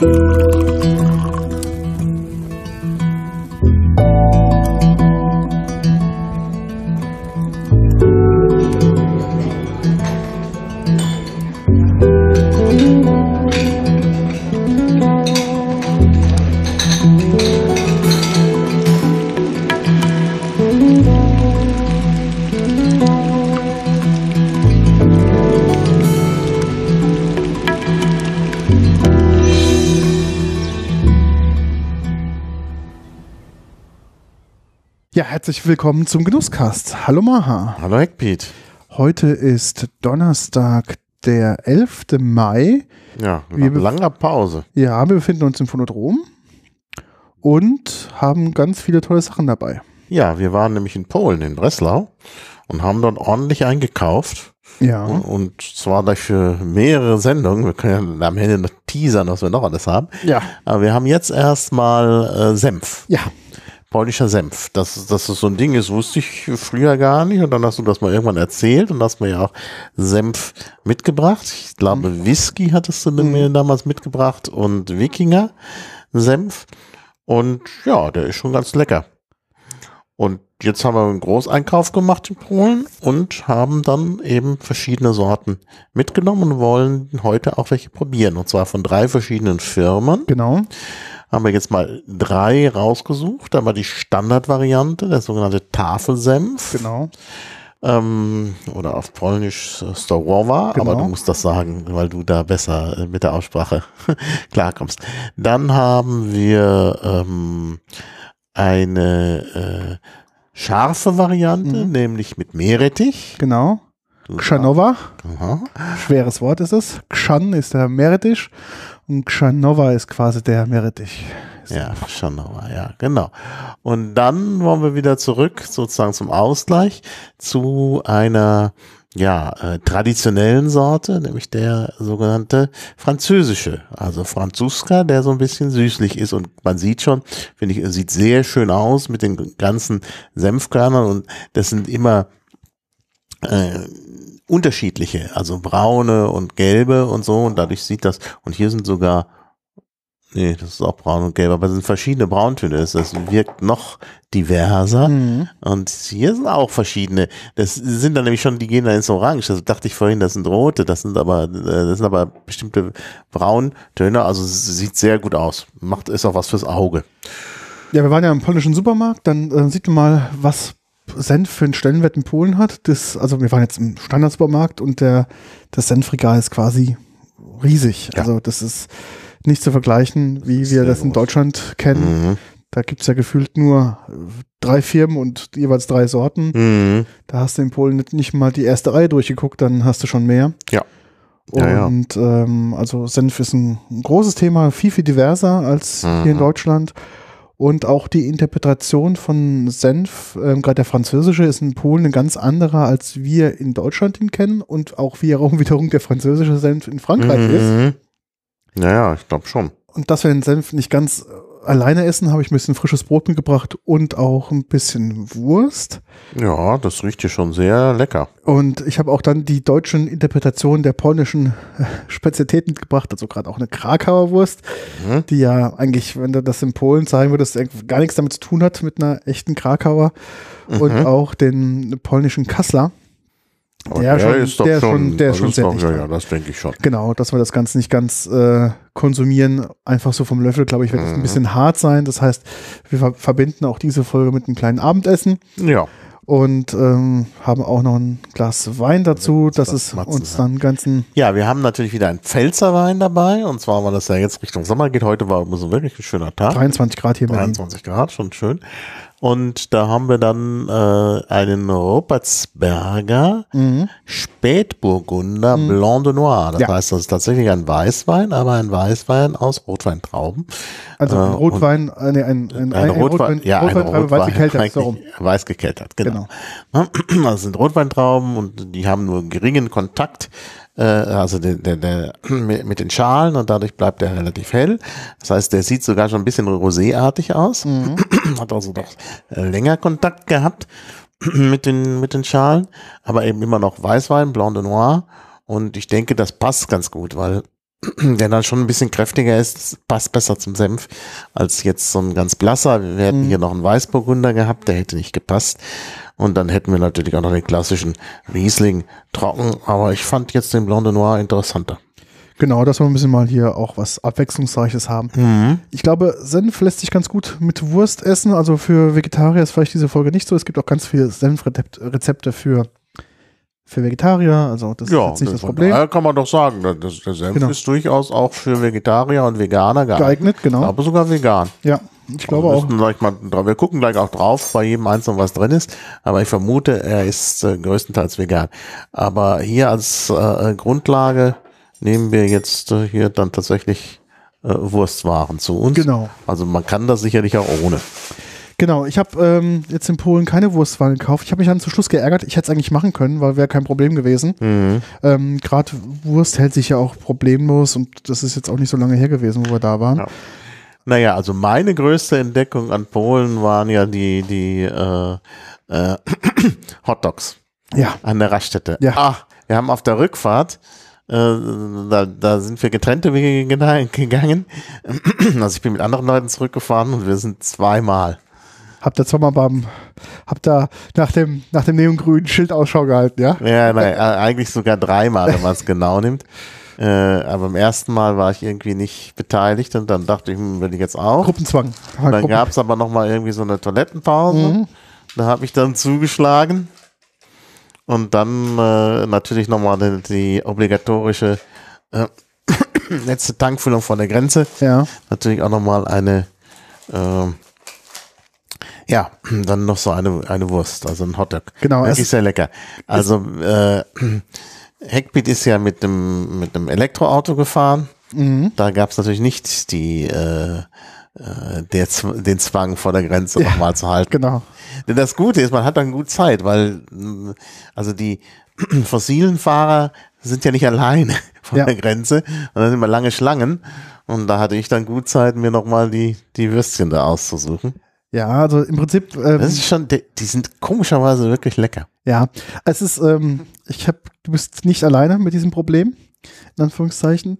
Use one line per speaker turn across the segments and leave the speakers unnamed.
Ja, herzlich willkommen zum Genusscast. Hallo Maha.
Hallo Heckpiet.
Heute ist Donnerstag, der 11. Mai.
Ja,
Wir
langer Pause.
Ja, wir befinden uns im Phonodrom und haben ganz viele tolle Sachen dabei.
Ja, wir waren nämlich in Polen, in Breslau und haben dort ordentlich eingekauft.
Ja.
Und zwar dafür mehrere Sendungen. Wir können ja am Ende noch teasern, was wir noch alles haben.
Ja.
Aber wir haben jetzt erstmal äh, Senf.
Ja.
Polnischer Senf. Dass, dass das so ein Ding ist, wusste ich früher gar nicht. Und dann hast du das mal irgendwann erzählt und hast mir ja auch Senf mitgebracht. Ich glaube, Whisky hattest du mir damals mitgebracht und Wikinger Senf. Und ja, der ist schon ganz lecker. Und jetzt haben wir einen Großeinkauf gemacht in Polen und haben dann eben verschiedene Sorten mitgenommen und wollen heute auch welche probieren. Und zwar von drei verschiedenen Firmen.
Genau.
Haben wir jetzt mal drei rausgesucht. Einmal die Standardvariante, der sogenannte Tafelsenf.
Genau.
Ähm, oder auf Polnisch äh, Storowa,
Genau.
aber du musst das sagen, weil du da besser äh, mit der Aussprache klarkommst. Dann haben wir ähm, eine äh, scharfe Variante,
Mhm.
nämlich mit Meerrettich.
Genau. Kschanowa.
Aha.
Schweres Wort ist es. Kschan ist der Meerrettich und Kschanova ist quasi der Meerrettich.
Ja, Schanauer, ja, genau. Und dann wollen wir wieder zurück, sozusagen zum Ausgleich, zu einer ja, äh, traditionellen Sorte, nämlich der sogenannte französische, also Franzuska, der so ein bisschen süßlich ist und man sieht schon, finde ich, sieht sehr schön aus mit den ganzen Senfkörnern und das sind immer äh, unterschiedliche, also braune und gelbe und so und dadurch sieht das, und hier sind sogar Nee, das ist auch braun und gelb, aber es sind verschiedene Brauntöne. Das, das wirkt noch diverser.
Mhm.
Und hier sind auch verschiedene. Das sind dann nämlich schon, die gehen dann ins Orange. Das dachte ich vorhin, das sind rote, das sind aber, äh, das sind aber bestimmte Brauntöne. Also sieht sehr gut aus. Macht, ist auch was fürs Auge.
Ja, wir waren ja im polnischen Supermarkt, dann äh, sieht man mal, was Senf für einen Stellenwert in Polen hat. Das, also wir waren jetzt im Standardsupermarkt und der, das Senfregal ist quasi riesig.
Ja.
Also das ist nicht zu vergleichen, wie wir das in. Deutschland kennen.
Mhm.
Da gibt's ja gefühlt nur äh, drei Firmen und jeweils drei Sorten.
Mhm.
Da hast du in Polen nicht, mal die erste Reihe durchgeguckt, dann hast du schon mehr.
Ja. Ja, ja.
Und Ähm, also Senf ist ein, ein großes Thema, viel, viel diverser als hier in
Mhm.
Deutschland. Und auch die Interpretation von Senf, ähm, gerade der französische, ist in Polen eine ganz andere, als wir in Deutschland ihn kennen und auch wiederum, wiederum der französische Senf in Frankreich ist.
Mhm. Naja, ich glaube schon.
Und dass wir den Senf nicht ganz äh, alleine essen, habe ich ein bisschen frisches Brot mitgebracht und auch ein bisschen Wurst.
Ja, das riecht hier schon sehr lecker.
Und ich habe auch dann die deutschen Interpretationen der polnischen äh, Spezialitäten mitgebracht, also gerade auch eine Krakauer Wurst,
Mhm.
die ja eigentlich, wenn du das in Polen zeigen würdest, gar nichts damit zu tun hat mit einer echten Krakauer. Und
Mhm.
auch den polnischen Kassler.
Aber
Der schon-
ist doch
der schon- der ist
also
schon sehr dicht
Ja, ja, das denke ich schon.
Genau, dass wir das Ganze nicht ganz äh, konsumieren, einfach so vom Löffel, glaube ich, wird das ein
Mhm.
bisschen hart sein. Das heißt, wir ver verbinden auch diese Folge mit einem kleinen Abendessen
Ja.
und ähm, haben auch noch ein Glas Wein dazu, dass
das
es
Matzen
uns dann ganzen
Ja, wir haben natürlich wieder einen Pfälzerwein dabei. Und zwar, weil das ja jetzt Richtung Sommer geht. Heute war so wirklich ein schöner Tag.
23 Grad hier in Berlin.
23 Grad, schon schön. Und da haben wir dann äh, einen Rupertsberger
Mhm.
Spätburgunder Blanc de Noir. Das
Ja.
heißt, das ist tatsächlich ein Weißwein, aber ein Weißwein aus Rotweintrauben.
Also ein
Äh,
Rotwein, äh, nee, ein, ein,
Ein Rotwein, ja, ein
Rotweintrauben, weiß gekeltert, so rum.
weiß gekeltert, genau.
Genau.
Also es sind Rotweintrauben und die haben nur geringen Kontakt, äh, also der, der, der, mit den Schalen und dadurch bleibt der relativ hell. Das heißt, der sieht sogar schon ein bisschen roséartig aus,
Mhm.
hat also doch länger Kontakt gehabt mit den, mit den Schalen, aber eben immer noch Weißwein, Blanc de Noir und ich denke, das passt ganz gut, weil der dann schon ein bisschen kräftiger ist, passt besser zum Senf als jetzt so ein ganz blasser. Wir hätten
Mhm.
hier noch einen Weißburgunder gehabt, der hätte nicht gepasst. Und dann hätten wir natürlich auch noch den klassischen Riesling trocken. Aber ich fand jetzt den Blanc de Noir interessanter.
Genau, dass wir ein bisschen mal hier auch was Abwechslungsreiches haben.
Mhm.
Ich glaube, Senf lässt sich ganz gut mit Wurst essen. Also für Vegetarier ist vielleicht diese Folge nicht so. Es gibt auch ganz viele Senfrezepte für, für Vegetarier. Also das ist jetzt nicht das Problem.
daher kann man doch sagen, das, der Senf
Genau.
ist durchaus auch für Vegetarier und Veganer geeignet.
Geeignet, genau.
Aber sogar vegan.
Ja, ich glaube
wir,
auch.
mal, wir gucken gleich auch drauf, bei jedem Einzelnen, was drin ist. Aber ich vermute, er ist äh, größtenteils vegan. Aber hier als äh, Grundlage nehmen wir jetzt äh, hier dann tatsächlich äh, Wurstwaren zu uns.
Genau.
Also man kann das sicherlich auch ohne.
Genau, ich habe ähm, jetzt in Polen keine Wurstwaren gekauft. Ich habe mich dann zum Schluss geärgert. Ich hätte es eigentlich machen können, weil wäre kein Problem gewesen.
Mhm.
Ähm, Gerade Wurst hält sich ja auch problemlos und das ist jetzt auch nicht so lange her gewesen, wo wir da waren.
Ja. Naja, also meine größte Entdeckung an Polen waren ja die, die äh, äh, Hotdogs.
Ja,
an der Raststätte.
Ja.
Ach, wir haben auf der Rückfahrt, äh, da, da sind wir getrennte Wege gegangen. Also ich bin mit anderen Leuten zurückgefahren und wir sind zweimal.
Habt ihr zweimal beim, habt ihr nach dem, nach dem neongrünen Schild Ausschau gehalten, ja?
Ja, nein, äh, eigentlich sogar dreimal, wenn man es genau nimmt. Äh, aber beim ersten Mal war ich irgendwie nicht beteiligt und dann dachte ich, hm, will ich jetzt auch.
Gruppenzwang.
Dann
Gruppen-
gab es aber noch mal irgendwie so eine Toilettenpause. Da habe ich dann zugeschlagen. Und dann äh, natürlich nochmal die, die obligatorische äh, letzte Tankfüllung von der Grenze.
ja,
Natürlich auch nochmal eine, ähm, ja, dann noch so eine, eine Wurst, also ein Hotdog.
Genau,
Wirklich
es-
sehr lecker. Also äh, Heckbeat ist ja mit dem, mit dem Elektroauto gefahren.
Mhm.
Da gab es natürlich nicht die, äh, äh, der, den Zwang vor der Grenze
Ja,
nochmal zu halten.
genau.
Denn das Gute ist, man hat dann gut Zeit, weil mh, also die fossilen Fahrer sind ja nicht alleine vor
Ja.
der Grenze und dann sind immer lange Schlangen und da hatte ich dann gut Zeit, mir nochmal die, die Würstchen da auszusuchen.
Ja, also im Prinzip, ähm,
Das ist schon, die, die sind komischerweise wirklich lecker.
ja, es ist, ähm, ich habe, du bist nicht alleine mit diesem Problem, in Anführungszeichen.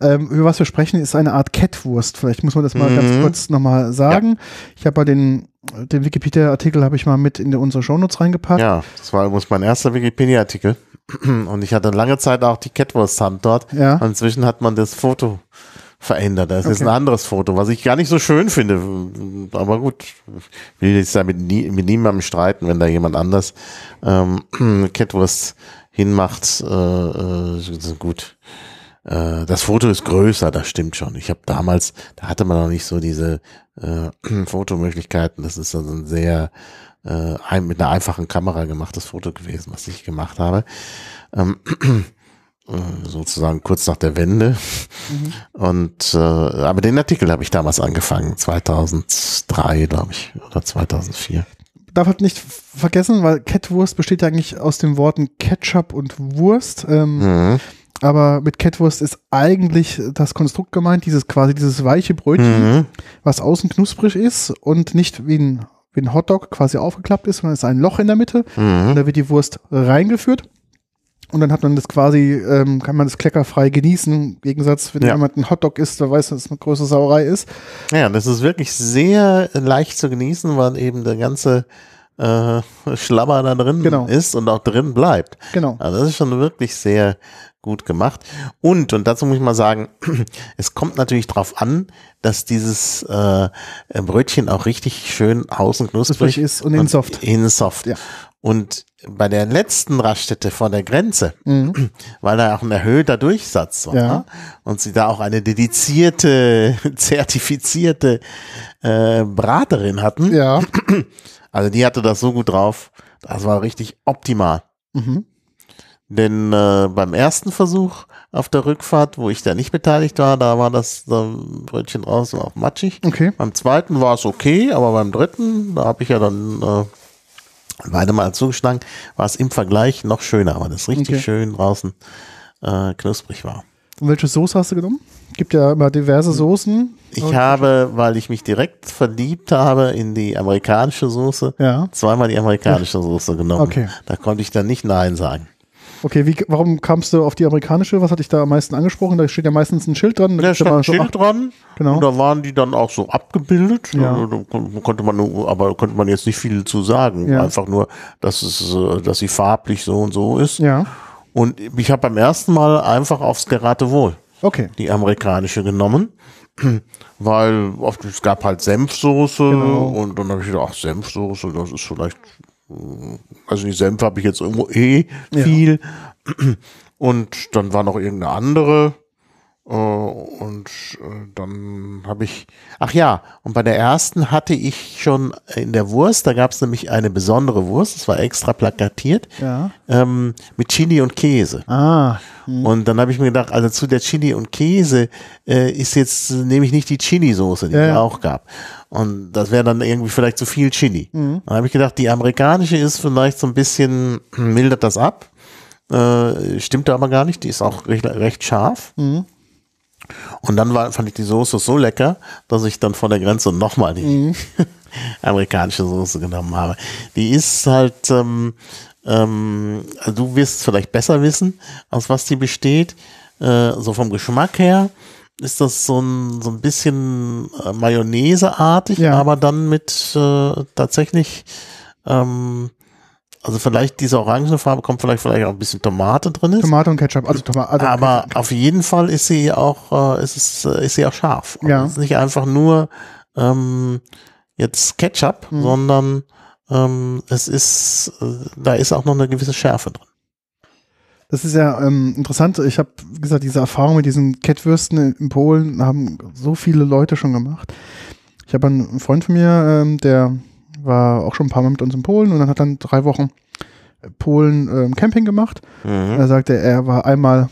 Ähm, über was wir sprechen, ist eine Art Kettwurst. Vielleicht muss man das mal
Mhm.
ganz kurz nochmal sagen. Ich habe bei den, den Wikipedia-Artikel habe ich mal mit in unsere Shownotes reingepackt.
Ja, das war übrigens mein erster Wikipedia-Artikel und ich hatte lange Zeit auch die Catwurst-Hand dort
Ja.
und inzwischen hat man das Foto verändert. Das ist
Okay.
ein anderes Foto, was ich gar nicht so schön finde. Aber gut, ich will jetzt da mit, nie, mit niemandem streiten, wenn da jemand anders ähm, Catwurst hinmacht. Äh, äh, ist gut. Äh, das Foto ist größer, das stimmt schon. Ich habe damals, da hatte man noch nicht so diese äh, Fotomöglichkeiten. Das ist also ein sehr äh, ein, mit einer einfachen Kamera gemachtes Foto gewesen, was ich gemacht habe. Ähm, äh, sozusagen kurz nach der Wende. Und äh, aber den Artikel habe ich damals angefangen, 2003, glaube ich, oder 2004.
darf halt nicht vergessen, weil Kettwurst besteht ja eigentlich aus den Worten Ketchup und Wurst. Ähm,
Mhm.
Aber mit Kettwurst ist eigentlich das Konstrukt gemeint, dieses quasi dieses weiche Brötchen,
Mhm.
was außen knusprig ist und nicht wie ein, wie ein Hotdog quasi aufgeklappt ist, sondern es ist ein Loch in der Mitte.
Mhm.
Und da wird die Wurst reingeführt. Und dann hat man das quasi, ähm, kann man das kleckerfrei genießen. Im Gegensatz, wenn
Ja.
jemand einen Hotdog isst, der weiß, dass es eine große Sauerei ist.
Ja, das ist wirklich sehr leicht zu genießen, weil eben der ganze äh, Schlabber da drin
Genau.
ist und auch drin bleibt.
Genau.
Also das ist schon wirklich sehr gut gemacht. Und, und dazu muss ich mal sagen, es kommt natürlich drauf an, dass dieses äh, Brötchen auch richtig schön außen Knusprig
ist und innen soft.
Innen soft.
Ja.
Und bei der letzten Raststätte vor der Grenze,
Mhm.
weil da auch ein erhöhter Durchsatz war
Ja.
und sie da auch eine dedizierte, zertifizierte äh, Braterin hatten,
Ja.
also die hatte das so gut drauf, das war richtig optimal.
Mhm.
Denn äh, beim ersten Versuch auf der Rückfahrt, wo ich da nicht beteiligt war, da war das äh, Brötchen draußen auch matschig.
Okay.
Beim zweiten war es okay, aber beim dritten, da habe ich ja dann äh, beide mal zugeschlagen, war es im Vergleich noch schöner, weil das richtig
Okay.
schön draußen äh, knusprig war.
Und welche Soße hast du genommen? Gibt ja immer diverse Soßen.
Ich habe, weil ich mich direkt verliebt habe in die amerikanische Soße,
Ja.
zweimal die amerikanische Soße genommen.
Okay.
Da konnte ich dann nicht Nein sagen.
Okay, wie, warum kamst du auf die amerikanische? Was hat dich da am meisten angesprochen? Da steht ja meistens ein Schild dran. Da
Da stand ein
so
Schild
acht-
dran.
Genau.
Und da waren die dann auch so abgebildet.
Ja.
Da kon- konnte man aber konnte man jetzt nicht viel zu sagen.
Ja.
Einfach nur, dass es, äh, dass sie farblich so und so ist.
Ja,
Und ich habe beim ersten Mal einfach aufs Geratewohl
okay.
die amerikanische genommen. Weil oft, es gab halt Senfsoße
Genau.
und dann habe ich gedacht, ach, Senfsoße, das ist vielleicht, also die Senf habe ich jetzt irgendwo eh
Ja.
viel. Und dann war noch irgendeine andere. Äh, und äh, dann habe ich, ach ja, und bei der ersten hatte ich schon in der Wurst, da gab es nämlich eine besondere Wurst, das war extra plakatiert,
Ja.
ähm, mit Chili und Käse.
Ah,
Und dann habe ich mir gedacht, also zu der Chili und Käse äh, ist jetzt, nehme ich nicht die Chili-Soße, die es
ja.
auch gab. Und das wäre dann irgendwie vielleicht zu viel Chili.
Mhm.
Dann habe ich gedacht, die amerikanische ist vielleicht so ein bisschen, mildert das ab. Äh, stimmte aber gar nicht, die ist auch recht, recht scharf.
Mhm.
Und dann war, fand ich die Soße so lecker, dass ich dann von der Grenze nochmal die
Mhm.
amerikanische Soße genommen habe. Die ist halt, ähm, ähm, also du wirst es vielleicht besser wissen, aus was die besteht. Äh, so vom Geschmack her ist das so ein, so ein bisschen äh, Mayonnaise-artig,
Ja.
aber dann mit äh, tatsächlich, ähm, also vielleicht diese orangene Farbe kommt vielleicht vielleicht auch ein bisschen Tomate drin ist.
Tomate und Ketchup. Also Tomate. Also
Aber auf jeden Fall ist sie auch, äh, ist, es, äh, ist sie auch scharf. Und
Ja.
Es ist nicht einfach nur ähm, jetzt Ketchup,
Mhm.
sondern ähm, es ist, äh, da ist auch noch eine gewisse Schärfe drin.
Das ist ja ähm, interessant. Ich habe, wie gesagt, diese Erfahrung mit diesen Kettwürsten in, in Polen haben so viele Leute schon gemacht. Ich habe einen Freund von mir, ähm, der war auch schon ein paar Mal mit uns in Polen und dann hat dann drei Wochen Polen ähm, Camping gemacht.
Mhm.
Er sagte, er war einmal,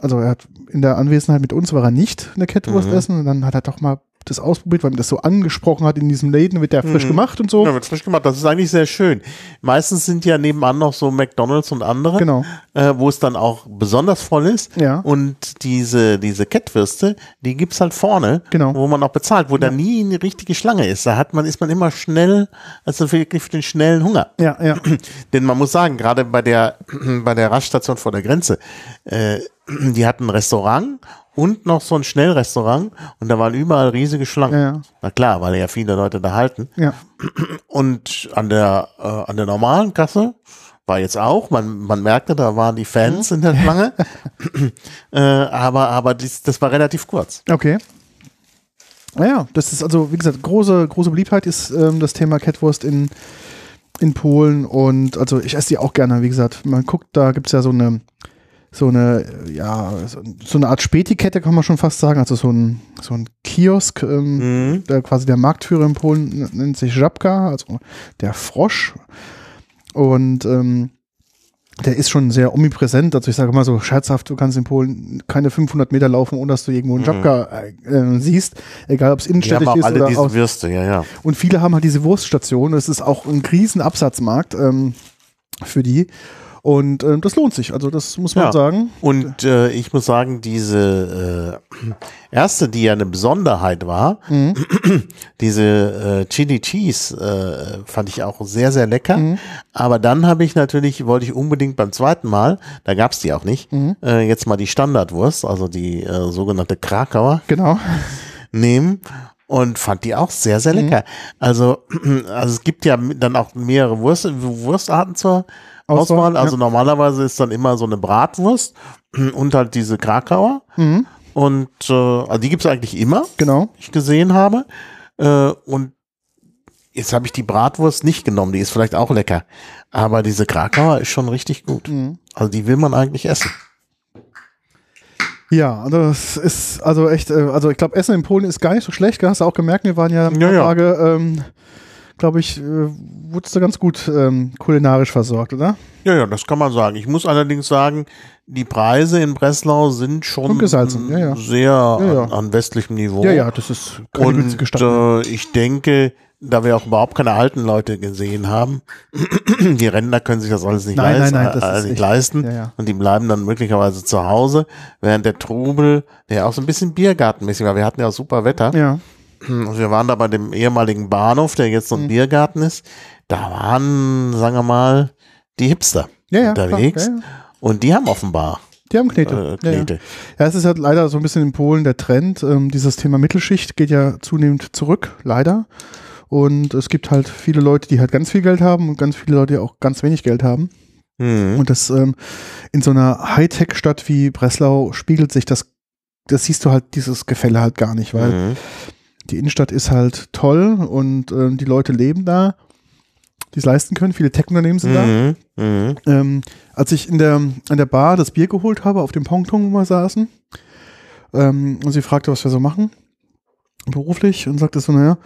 also er hat in der Anwesenheit mit uns war er nicht eine Kettwurst
Mhm.
essen und dann hat er doch mal das ausprobiert, weil mir das so angesprochen hat in diesem Läden, wird der frisch
Mhm.
gemacht und so.
Ja, wird frisch gemacht. Das ist eigentlich sehr schön. Meistens sind ja nebenan noch so McDonalds und andere,
Genau.
äh, wo es dann auch besonders voll ist.
Ja.
Und diese, diese Kettwürste, die gibt's halt vorne,
Genau.
wo man auch bezahlt, wo da nie eine richtige Schlange ist. Da hat man, ist man immer schnell, also wirklich für den schnellen Hunger.
Ja, ja.
Denn man muss sagen, gerade bei der, bei der Raststation vor der Grenze, äh, die hatten ein Restaurant und noch so ein Schnellrestaurant und da waren überall riesige Schlangen.
Ja, ja.
Na klar, weil ja viele Leute da halten.
ja.
Und an der, äh, an der normalen Kasse war jetzt auch, man, man merkte, da waren die Fans in der Schlange. äh, aber aber dies, das war relativ kurz.
Okay. Naja, das ist also, wie gesagt, große, große Beliebtheit ist ähm, das Thema Kettwurst in, in Polen und also ich esse die auch gerne, wie gesagt. Man guckt, da gibt es ja so eine, so eine, ja, so, eine Art Spätikette, kann man schon fast sagen, also so ein, so ein Kiosk, ähm,
Mhm.
der quasi der Marktführer in Polen nennt sich Żabka, also der Frosch. Und ähm, der ist schon sehr omnipräsent. Also ich sage mal so scherzhaft, du kannst in Polen keine 500 Meter laufen, ohne dass du irgendwo einen Żabka äh, äh, siehst. Egal, ob es innenstädtisch ist
alle
oder
diese
aus.
Würste, ja, ja.
Und viele haben halt diese Wurststation. Es ist auch ein riesen Absatzmarkt ähm, für die. Und ähm, das lohnt sich. Also das muss man
Ja.
sagen.
Und äh, ich muss sagen, diese äh, erste, die ja eine Besonderheit war,
Mhm.
diese äh, Chili Cheese, äh, fand ich auch sehr, sehr lecker.
Mhm.
Aber dann habe ich natürlich, wollte ich unbedingt beim zweiten Mal, da gab's die auch nicht,
Mhm.
äh, jetzt mal die Standardwurst, also die äh, sogenannte Krakauer
Genau.
nehmen und fand die auch sehr, sehr
Mhm.
lecker. Also, also es gibt ja dann auch mehrere Wurst, Wurstarten zur
Auswahl,
Auswahl. Also
ja.
normalerweise ist dann immer so eine Bratwurst und halt diese Krakauer.
Mhm.
Und äh, also die gibt's eigentlich immer,
Genau.
ich gesehen habe. Äh, und jetzt habe ich die Bratwurst nicht genommen, die ist vielleicht auch lecker. Aber diese Krakauer ist schon richtig gut.
Mhm.
Also die will man eigentlich essen.
Ja, also das ist also echt, äh, also ich glaube, Essen in Polen ist gar nicht so schlecht. Hast du auch gemerkt, wir waren ja ein paar
ja.
Tage, ähm, glaube ich, äh, wurdest du ganz gut ähm, kulinarisch versorgt, oder?
Ja, ja, das kann man sagen. Ich muss allerdings sagen, die Preise in Breslau sind schon
ja, ja.
sehr
Ja.
An, an westlichem Niveau.
Ja, ja, das ist keine
Und
mehr.
äh, ich denke, da wir auch überhaupt keine alten Leute gesehen haben, die Rentner können sich das alles nicht
Nein,
leisten,
nein, nein, das
äh,
ist
nicht leisten und die bleiben dann möglicherweise zu Hause, während der Trubel, der auch so ein bisschen Biergartenmäßig war, wir hatten ja auch super Wetter,
Ja,
und wir waren da bei dem ehemaligen Bahnhof, der jetzt so ein
Mhm.
Biergarten ist, da waren, sagen wir mal, die Hipster
ja, ja.
unterwegs.
Klar, ja.
Und die haben offenbar
Die haben Knete.
äh. Knete.
Ja, es ist halt leider so ein bisschen in Polen der Trend. Ähm, dieses Thema Mittelschicht geht ja zunehmend zurück, leider. Und es gibt halt viele Leute, die halt ganz viel Geld haben und ganz viele Leute, die auch ganz wenig Geld haben.
Mhm.
Und das ähm, in so einer Hightech-Stadt wie Breslau spiegelt sich das, das siehst du halt dieses Gefälle halt gar nicht, weil
Mhm.
Die Innenstadt ist halt toll und ähm, die Leute leben da, die es leisten können. Viele Tech-Unternehmen sind da.
Mhm. Mhm.
Ähm, als ich in der, an der Bar das Bier geholt habe, auf dem Pongtong, wo wir saßen, ähm, und sie fragte, was wir so machen, beruflich, und sagte so, naja,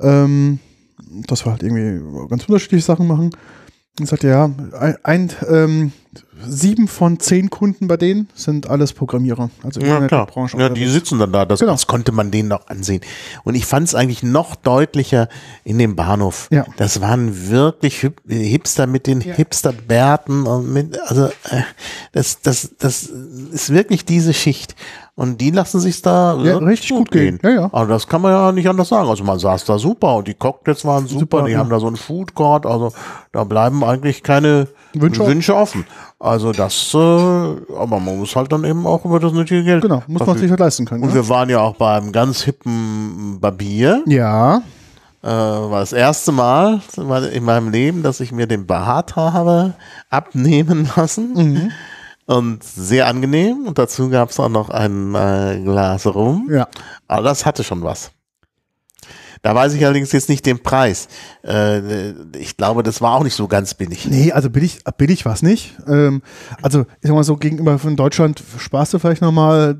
ähm, dass wir halt irgendwie ganz unterschiedliche Sachen machen. Und sagte, ja, ein, ein ähm, sieben von zehn Kunden bei denen sind alles Programmierer, also
Ja, klar.
Internetbranche.
Ja, die sitzen dann da. Das,
Genau.
das konnte man denen noch ansehen. Und ich fand es eigentlich noch deutlicher in dem Bahnhof.
Ja.
Das waren wirklich Hip Hipster mit den
Ja.
Hipsterbärten und mit, also äh, das, das, das ist wirklich diese Schicht. Und die lassen sich da
Ja,
wirklich
richtig gut gehen. Ja, ja.
Also das kann man ja nicht anders sagen. Also man saß da super und die Cocktails waren super,
Super,
die
ja.
haben da so einen Food Court, also da bleiben eigentlich keine
Wünsche
Wünsche,
offen.
Also das, äh, aber man muss halt dann eben auch über das nötige Geld
Genau, muss man
verfügen.
sich halt leisten können.
Und
Ne?
wir waren ja auch beim ganz hippen Barbier.
Ja,
Äh, war das erste Mal in meinem Leben, dass ich mir den Bart habe abnehmen lassen.
Mhm.
Und sehr angenehm. Und dazu gab es auch noch ein äh, Glas rum.
ja.
Aber das hatte schon was. Da weiß ich allerdings jetzt nicht den Preis. Äh, ich glaube, das war auch nicht so ganz billig.
Nee, also billig, billig war es nicht. Ähm, also, ich sag mal so, gegenüber von Deutschland sparst du vielleicht nochmal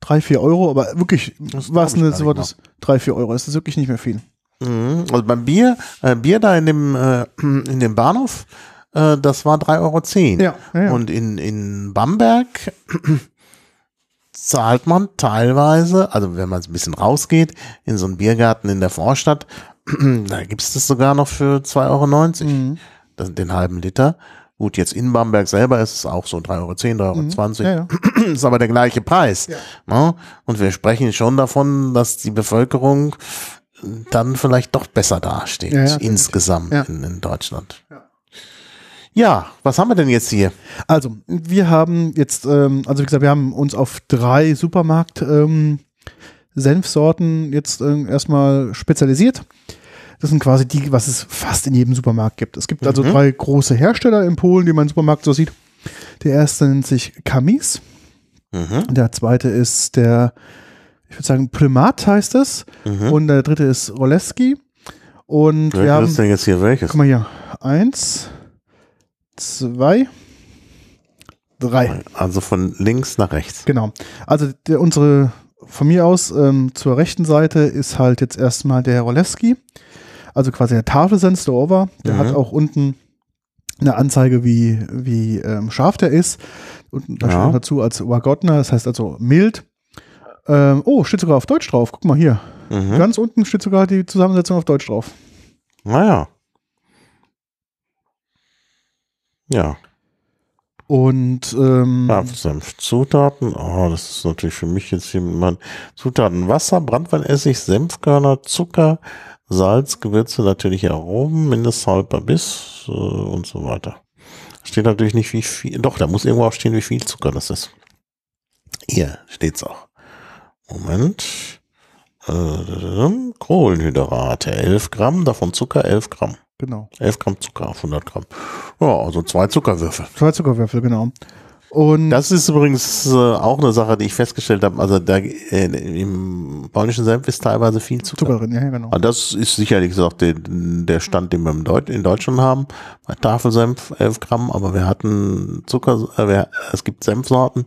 drei, vier Euro, aber wirklich, was
gar
so das drei, vier Euro, das ist wirklich nicht mehr viel.
Mhm. Also beim Bier, äh, Bier da in dem, äh, in dem Bahnhof, äh, das war 3,10 Euro.
Ja, ja, ja.
Und in, in Bamberg zahlt man teilweise, also wenn man ein bisschen rausgeht, in so einen Biergarten in der Vorstadt, da gibt es das sogar noch für 2,90 Euro,
Mhm.
das, den halben Liter. Gut, jetzt in Bamberg selber ist es auch so 3,10 Euro, 3,20 Euro.
Mhm. Ja, ja.
ist aber der gleiche Preis.
Ja.
Ne? Und wir sprechen schon davon, dass die Bevölkerung dann vielleicht doch besser dasteht, insgesamt in, in Deutschland.
Ja.
Ja, was haben wir denn jetzt hier?
Also, wir haben jetzt, ähm, also wie gesagt, wir haben uns auf drei Supermarkt ähm, Senfsorten jetzt ähm, erstmal spezialisiert. Das sind quasi die, was es fast in jedem Supermarkt gibt. Es gibt also
Mhm.
drei große Hersteller in Polen, die man im Supermarkt so sieht. Der erste nennt sich Kamis.
Mhm.
Der zweite ist der, ich würde sagen, Primat heißt es.
Mhm.
Und der dritte ist Roleski. Und wir
Welches
haben,
ist denn jetzt hier welches?
guck mal hier, eins, zwei, drei.
Also von links nach rechts.
Genau. Also der, unsere, von mir aus ähm, zur rechten Seite ist halt jetzt erstmal der Roleski. Also quasi der Tafelsensor over. Der
Mhm.
hat auch unten eine Anzeige, wie, wie ähm, scharf der ist. Und da
Ja.
steht dazu als Wagotner, das heißt also mild. Ähm, oh, steht sogar auf Deutsch drauf. Guck mal hier.
Mhm.
Ganz unten steht sogar die Zusammensetzung auf Deutsch drauf.
Naja. Ja,
Und ähm,
Senf. Zutaten. Oh, das ist natürlich für mich jetzt hier mit meinen Zutaten. Wasser, Brandweinessig, Senfkörner, Zucker, Salz, Gewürze, natürliche Aromen, Mindesthalber Biss äh, und so weiter. Steht natürlich nicht wie viel. Doch, da muss irgendwo auch stehen, wie viel Zucker das ist. Hier steht's auch. Moment. Äh, Kohlenhydrate, 11 Gramm, davon Zucker 11 Gramm.
Genau.
11 Gramm Zucker auf 100 Gramm. Ja, also zwei Zuckerwürfel.
Zwei Zuckerwürfel, genau. Und
Das ist übrigens äh, auch eine Sache, die ich festgestellt habe. Also da, äh, im polnischen Senf ist teilweise viel Zucker.
Zucker drin, ja, genau.
Also das ist sicherlich auch der, der Stand, den wir im Deut in Deutschland haben. Bei Tafelsenf 11 Gramm, aber wir hatten Zucker, äh, wir, es gibt Senfsorten,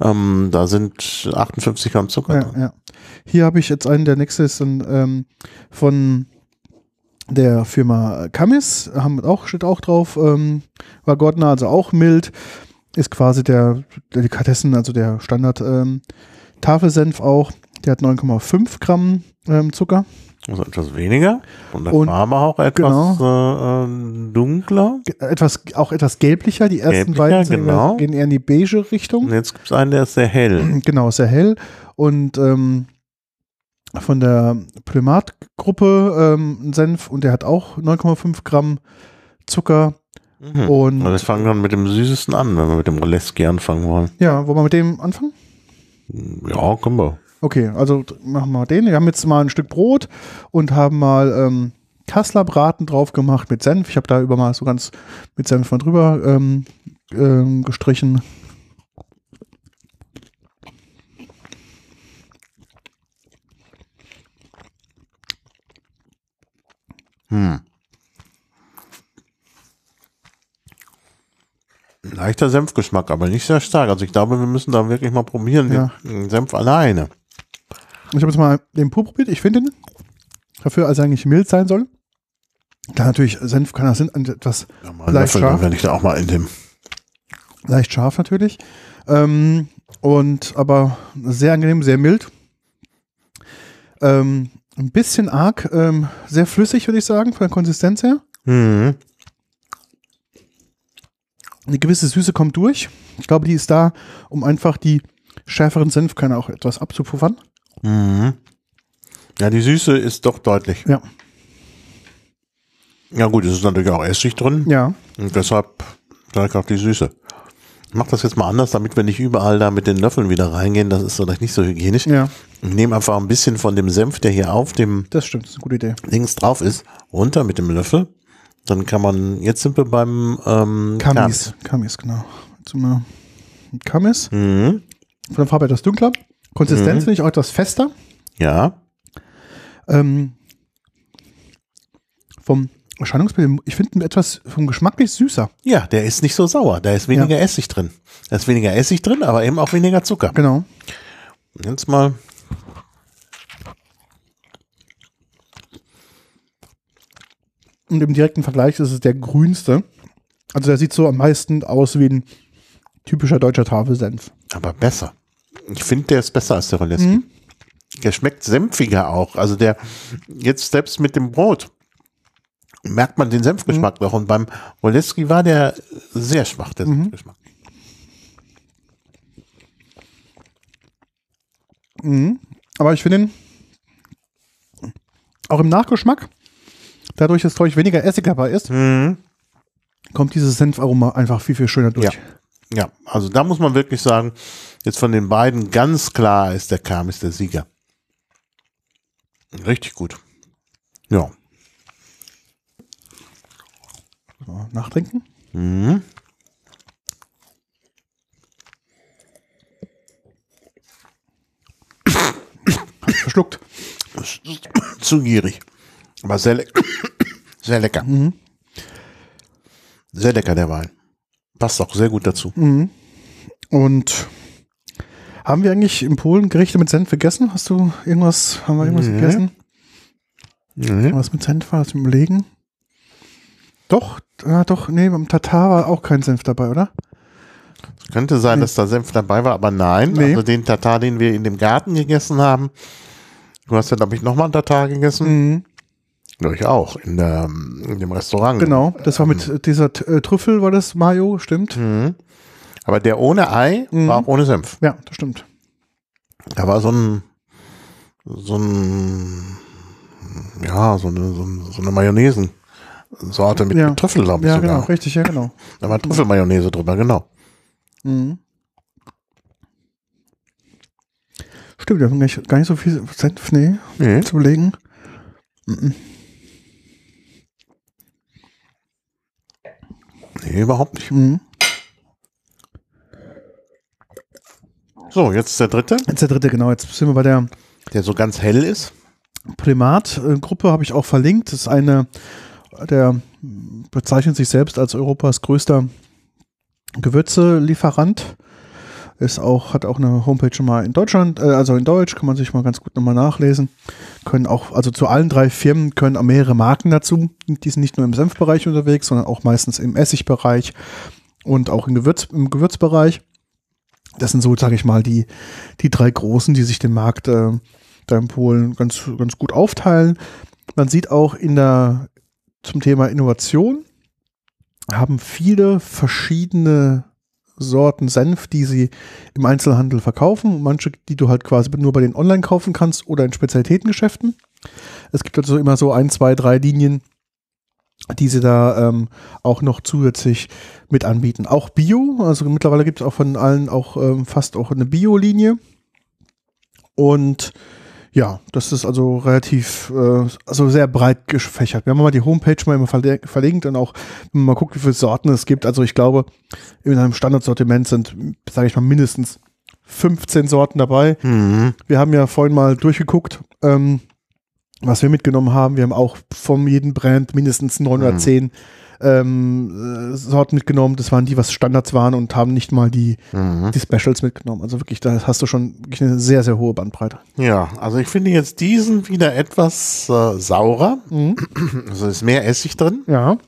ähm, da sind 58 Gramm Zucker
Ja,
drin.
ja. Hier habe ich jetzt einen, der nächste ist ein, ähm, von der Firma Kamis, haben auch, steht auch drauf, ähm, war Gordner, also auch mild, ist quasi der Delikatessen, also der Standard ähm, Tafelsenf auch, der hat 9,5 Gramm ähm, Zucker.
Also etwas weniger und der
Und-
Farbe auch etwas äh, äh, dunkler.
Etwas, auch etwas gelblicher, die ersten
Gelblicher,
beiden sind,
genau.
gehen eher in die beige Richtung.
Und jetzt gibt es einen, der ist sehr hell.
Genau, sehr hell. Und ähm, von der Primat-Gruppe ähm, ein Senf und der hat auch 9,5 Gramm Zucker
Mhm.
Und
Also wir fangen dann mit dem Süßesten an, wenn wir mit dem Roleski anfangen wollen.
ja, wollen wir mit dem anfangen?
Ja, können wir.
Okay, also machen wir den. Wir haben jetzt mal ein Stück Brot und haben mal ähm, Kassler Braten drauf gemacht mit Senf. Ich habe da über mal so ganz mit Senf mal drüber ähm, ähm, gestrichen.
Hm. Leichter Senfgeschmack, aber nicht sehr stark. Also ich glaube, wir müssen da wirklich mal probieren,
Ja.
den Senf alleine.
Ich habe jetzt mal den pur probiert. Ich finde den dafür, als er eigentlich mild sein soll. Klar, natürlich, Senf kann das sind etwas
Ja,
Leicht
Löffel,
scharf.
wenn ich da auch mal in dem.
leicht scharf natürlich. Ähm, und aber sehr angenehm, sehr mild. Ähm, ein bisschen arg, ähm, sehr flüssig, würde ich sagen, von der Konsistenz her.
Mhm.
Eine gewisse Süße kommt durch. Ich glaube, die ist da, um einfach die schärferen Senfkerne auch etwas abzupuffern.
Mhm. Ja, die Süße ist doch deutlich.
Ja.
Ja gut, es ist natürlich auch Essig drin
Ja.
und deshalb direkt auch die Süße. Ich mache das jetzt mal anders, damit wir nicht überall da mit den Löffeln wieder reingehen. Das ist vielleicht nicht so hygienisch.
Ja,
Ich nehme einfach ein bisschen von dem Senf, der hier auf dem
das stimmt. Das ist eine gute Idee.
links drauf ist, runter mit dem Löffel. Dann kann man, jetzt sind wir beim ähm,
Kamis. Kamis, genau. Kamis.
Mhm.
Von der Farbe etwas dunkler. Konsistenz finde ich auch etwas fester.
Ja,
Ähm, vom Erscheinungsbild, ich finde ihn etwas vom geschmacklich süßer.
ja, der ist nicht so sauer. Da ist weniger Essig drin. Da ist weniger Essig drin, aber eben auch weniger Zucker.
Genau.
Jetzt mal.
Und im direkten Vergleich ist es der grünste. Also der sieht so am meisten aus wie ein typischer deutscher Tafelsenf.
Aber besser. Ich finde, der ist besser als der Roleski.
Mhm.
Der schmeckt senfiger auch. Also der, jetzt selbst mit dem Brot, merkt man den Senfgeschmack
Mhm.
noch. Und beim Roleski war der sehr schwach, der Senfgeschmack.
Mhm. Aber ich finde ihn auch im Nachgeschmack, dadurch, dass, glaube ich, weniger Essig dabei ist,
Mhm.
kommt dieses Senfaroma einfach viel, viel schöner durch.
Ja, also da muss man wirklich sagen, jetzt von den beiden ganz klar ist der Kamis der Sieger. Richtig gut. Ja.
Nachtrinken.
Mhm.
Verschluckt.
Zu gierig. Aber sehr, le sehr lecker.
Mhm.
Sehr lecker, der Wein. Passt auch sehr gut dazu.
Mhm. Und haben wir eigentlich in Polen Gerichte mit Senf gegessen? Hast du irgendwas, haben wir irgendwas
Nee.
gegessen?
Mhm.
Was mit Senf war, das überlegen? Doch, ja, doch, nee, beim Tatar war auch kein Senf dabei, oder?
Könnte sein, dass da Senf dabei war, aber nein.
Nee.
Also den Tatar, den wir in dem Garten gegessen haben. Du hast ja, glaube ich, nochmal einen Tatar gegessen.
Mhm.
Ja, ich auch. In, der, in dem Restaurant.
Genau, das war mit äh, dieser äh, Trüffel, war das Mayo, stimmt?
Mhm. Aber der ohne Ei
Mhm.
war auch ohne Senf.
Ja, das stimmt.
Da war so ein, so ein, ja, so eine, so, ein, so Mayonnaise-Sorte mit,
Ja.
mit Trüffel, glaube ich
Ja,
sogar.
genau, richtig, ja, genau.
Da war Trüffelmayonnaise drüber, genau.
Mhm. Stimmt, wir haben gar nicht, gar nicht so viel Senf, nee,
Nee.
zu überlegen. Mhm.
nee, überhaupt nicht.
Mhm.
So, jetzt der dritte,
Jetzt der dritte, genau. Jetzt sind wir bei der
der so ganz hell ist.
Primat-Gruppe, habe ich auch verlinkt. Das ist eine, der bezeichnet sich selbst als Europas größter Gewürzelieferant. Ist auch, hat auch eine Homepage schon mal in Deutschland, äh, also in Deutsch, kann man sich mal ganz gut nochmal nachlesen. Können auch, also zu allen drei Firmen können auch mehrere Marken dazu. Die sind nicht nur im Senfbereich unterwegs, sondern auch meistens im Essigbereich und auch im, Gewürz, im Gewürzbereich. Das sind so, sage ich mal, die, die drei großen, die sich den Markt äh, da in Polen ganz, ganz gut aufteilen. Man sieht auch in der, zum Thema Innovation, haben viele verschiedene Sorten Senf, die sie im Einzelhandel verkaufen. Manche, die du halt quasi nur bei den Online kaufen kannst oder in Spezialitätengeschäften. Es gibt also immer so ein, zwei, drei Linien, die sie da ähm, auch noch zusätzlich mit anbieten. Auch Bio, also mittlerweile gibt es auch von allen auch ähm, fast auch eine Bio-Linie. Und ja, das ist also relativ, äh, also sehr breit gefächert. Wir haben mal die Homepage mal immer verlinkt und auch wenn man mal guckt, wie viele Sorten es gibt. Also ich glaube, in einem Standardsortiment sind, sage ich mal, mindestens 15 Sorten dabei.
Mhm.
Wir haben ja vorhin mal durchgeguckt, ähm, was wir mitgenommen haben. Wir haben auch von jedem Brand mindestens neun oder
Mhm.
zehn ähm, äh, Sorten mitgenommen. Das waren die, was Standards waren und haben nicht mal die,
Mhm.
die Specials mitgenommen. Also wirklich, da hast du schon wirklich eine sehr, sehr hohe Bandbreite.
Ja, also ich finde jetzt diesen wieder etwas äh, saurer.
Mhm.
Also ist mehr Essig drin.
Ja.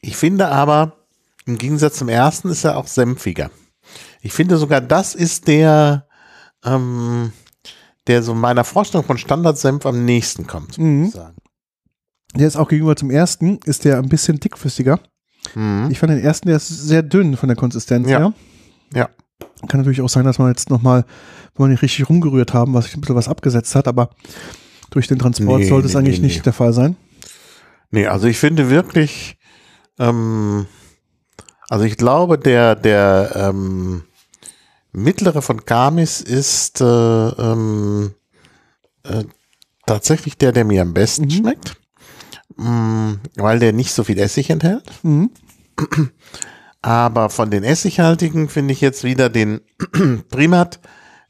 Ich finde aber, im Gegensatz zum ersten ist er auch senfiger. Ich finde sogar, das ist der, ähm, der so meiner Vorstellung von Standardsenf am nächsten kommt,
Mhm.
muss ich sagen.
Der ist auch gegenüber zum ersten, ist der ein bisschen dickflüssiger.
Mhm.
Ich fand den ersten, der ist sehr dünn von der Konsistenz
Ja.
her.
Ja.
Kann natürlich auch sein, dass man jetzt nochmal, wenn wir nicht richtig rumgerührt haben, was sich ein bisschen was abgesetzt hat, aber durch den Transport
Nee,
sollte es
nee,
eigentlich
nee,
nicht der Fall sein.
Nee, also ich finde wirklich, ähm, also ich glaube, der, der ähm, mittlere von Kamis ist äh, ähm, äh, tatsächlich der, der mir am besten
Mhm.
schmeckt, mm, weil der nicht so viel Essig enthält.
Mhm.
Aber von den essighaltigen finde ich jetzt wieder den Primat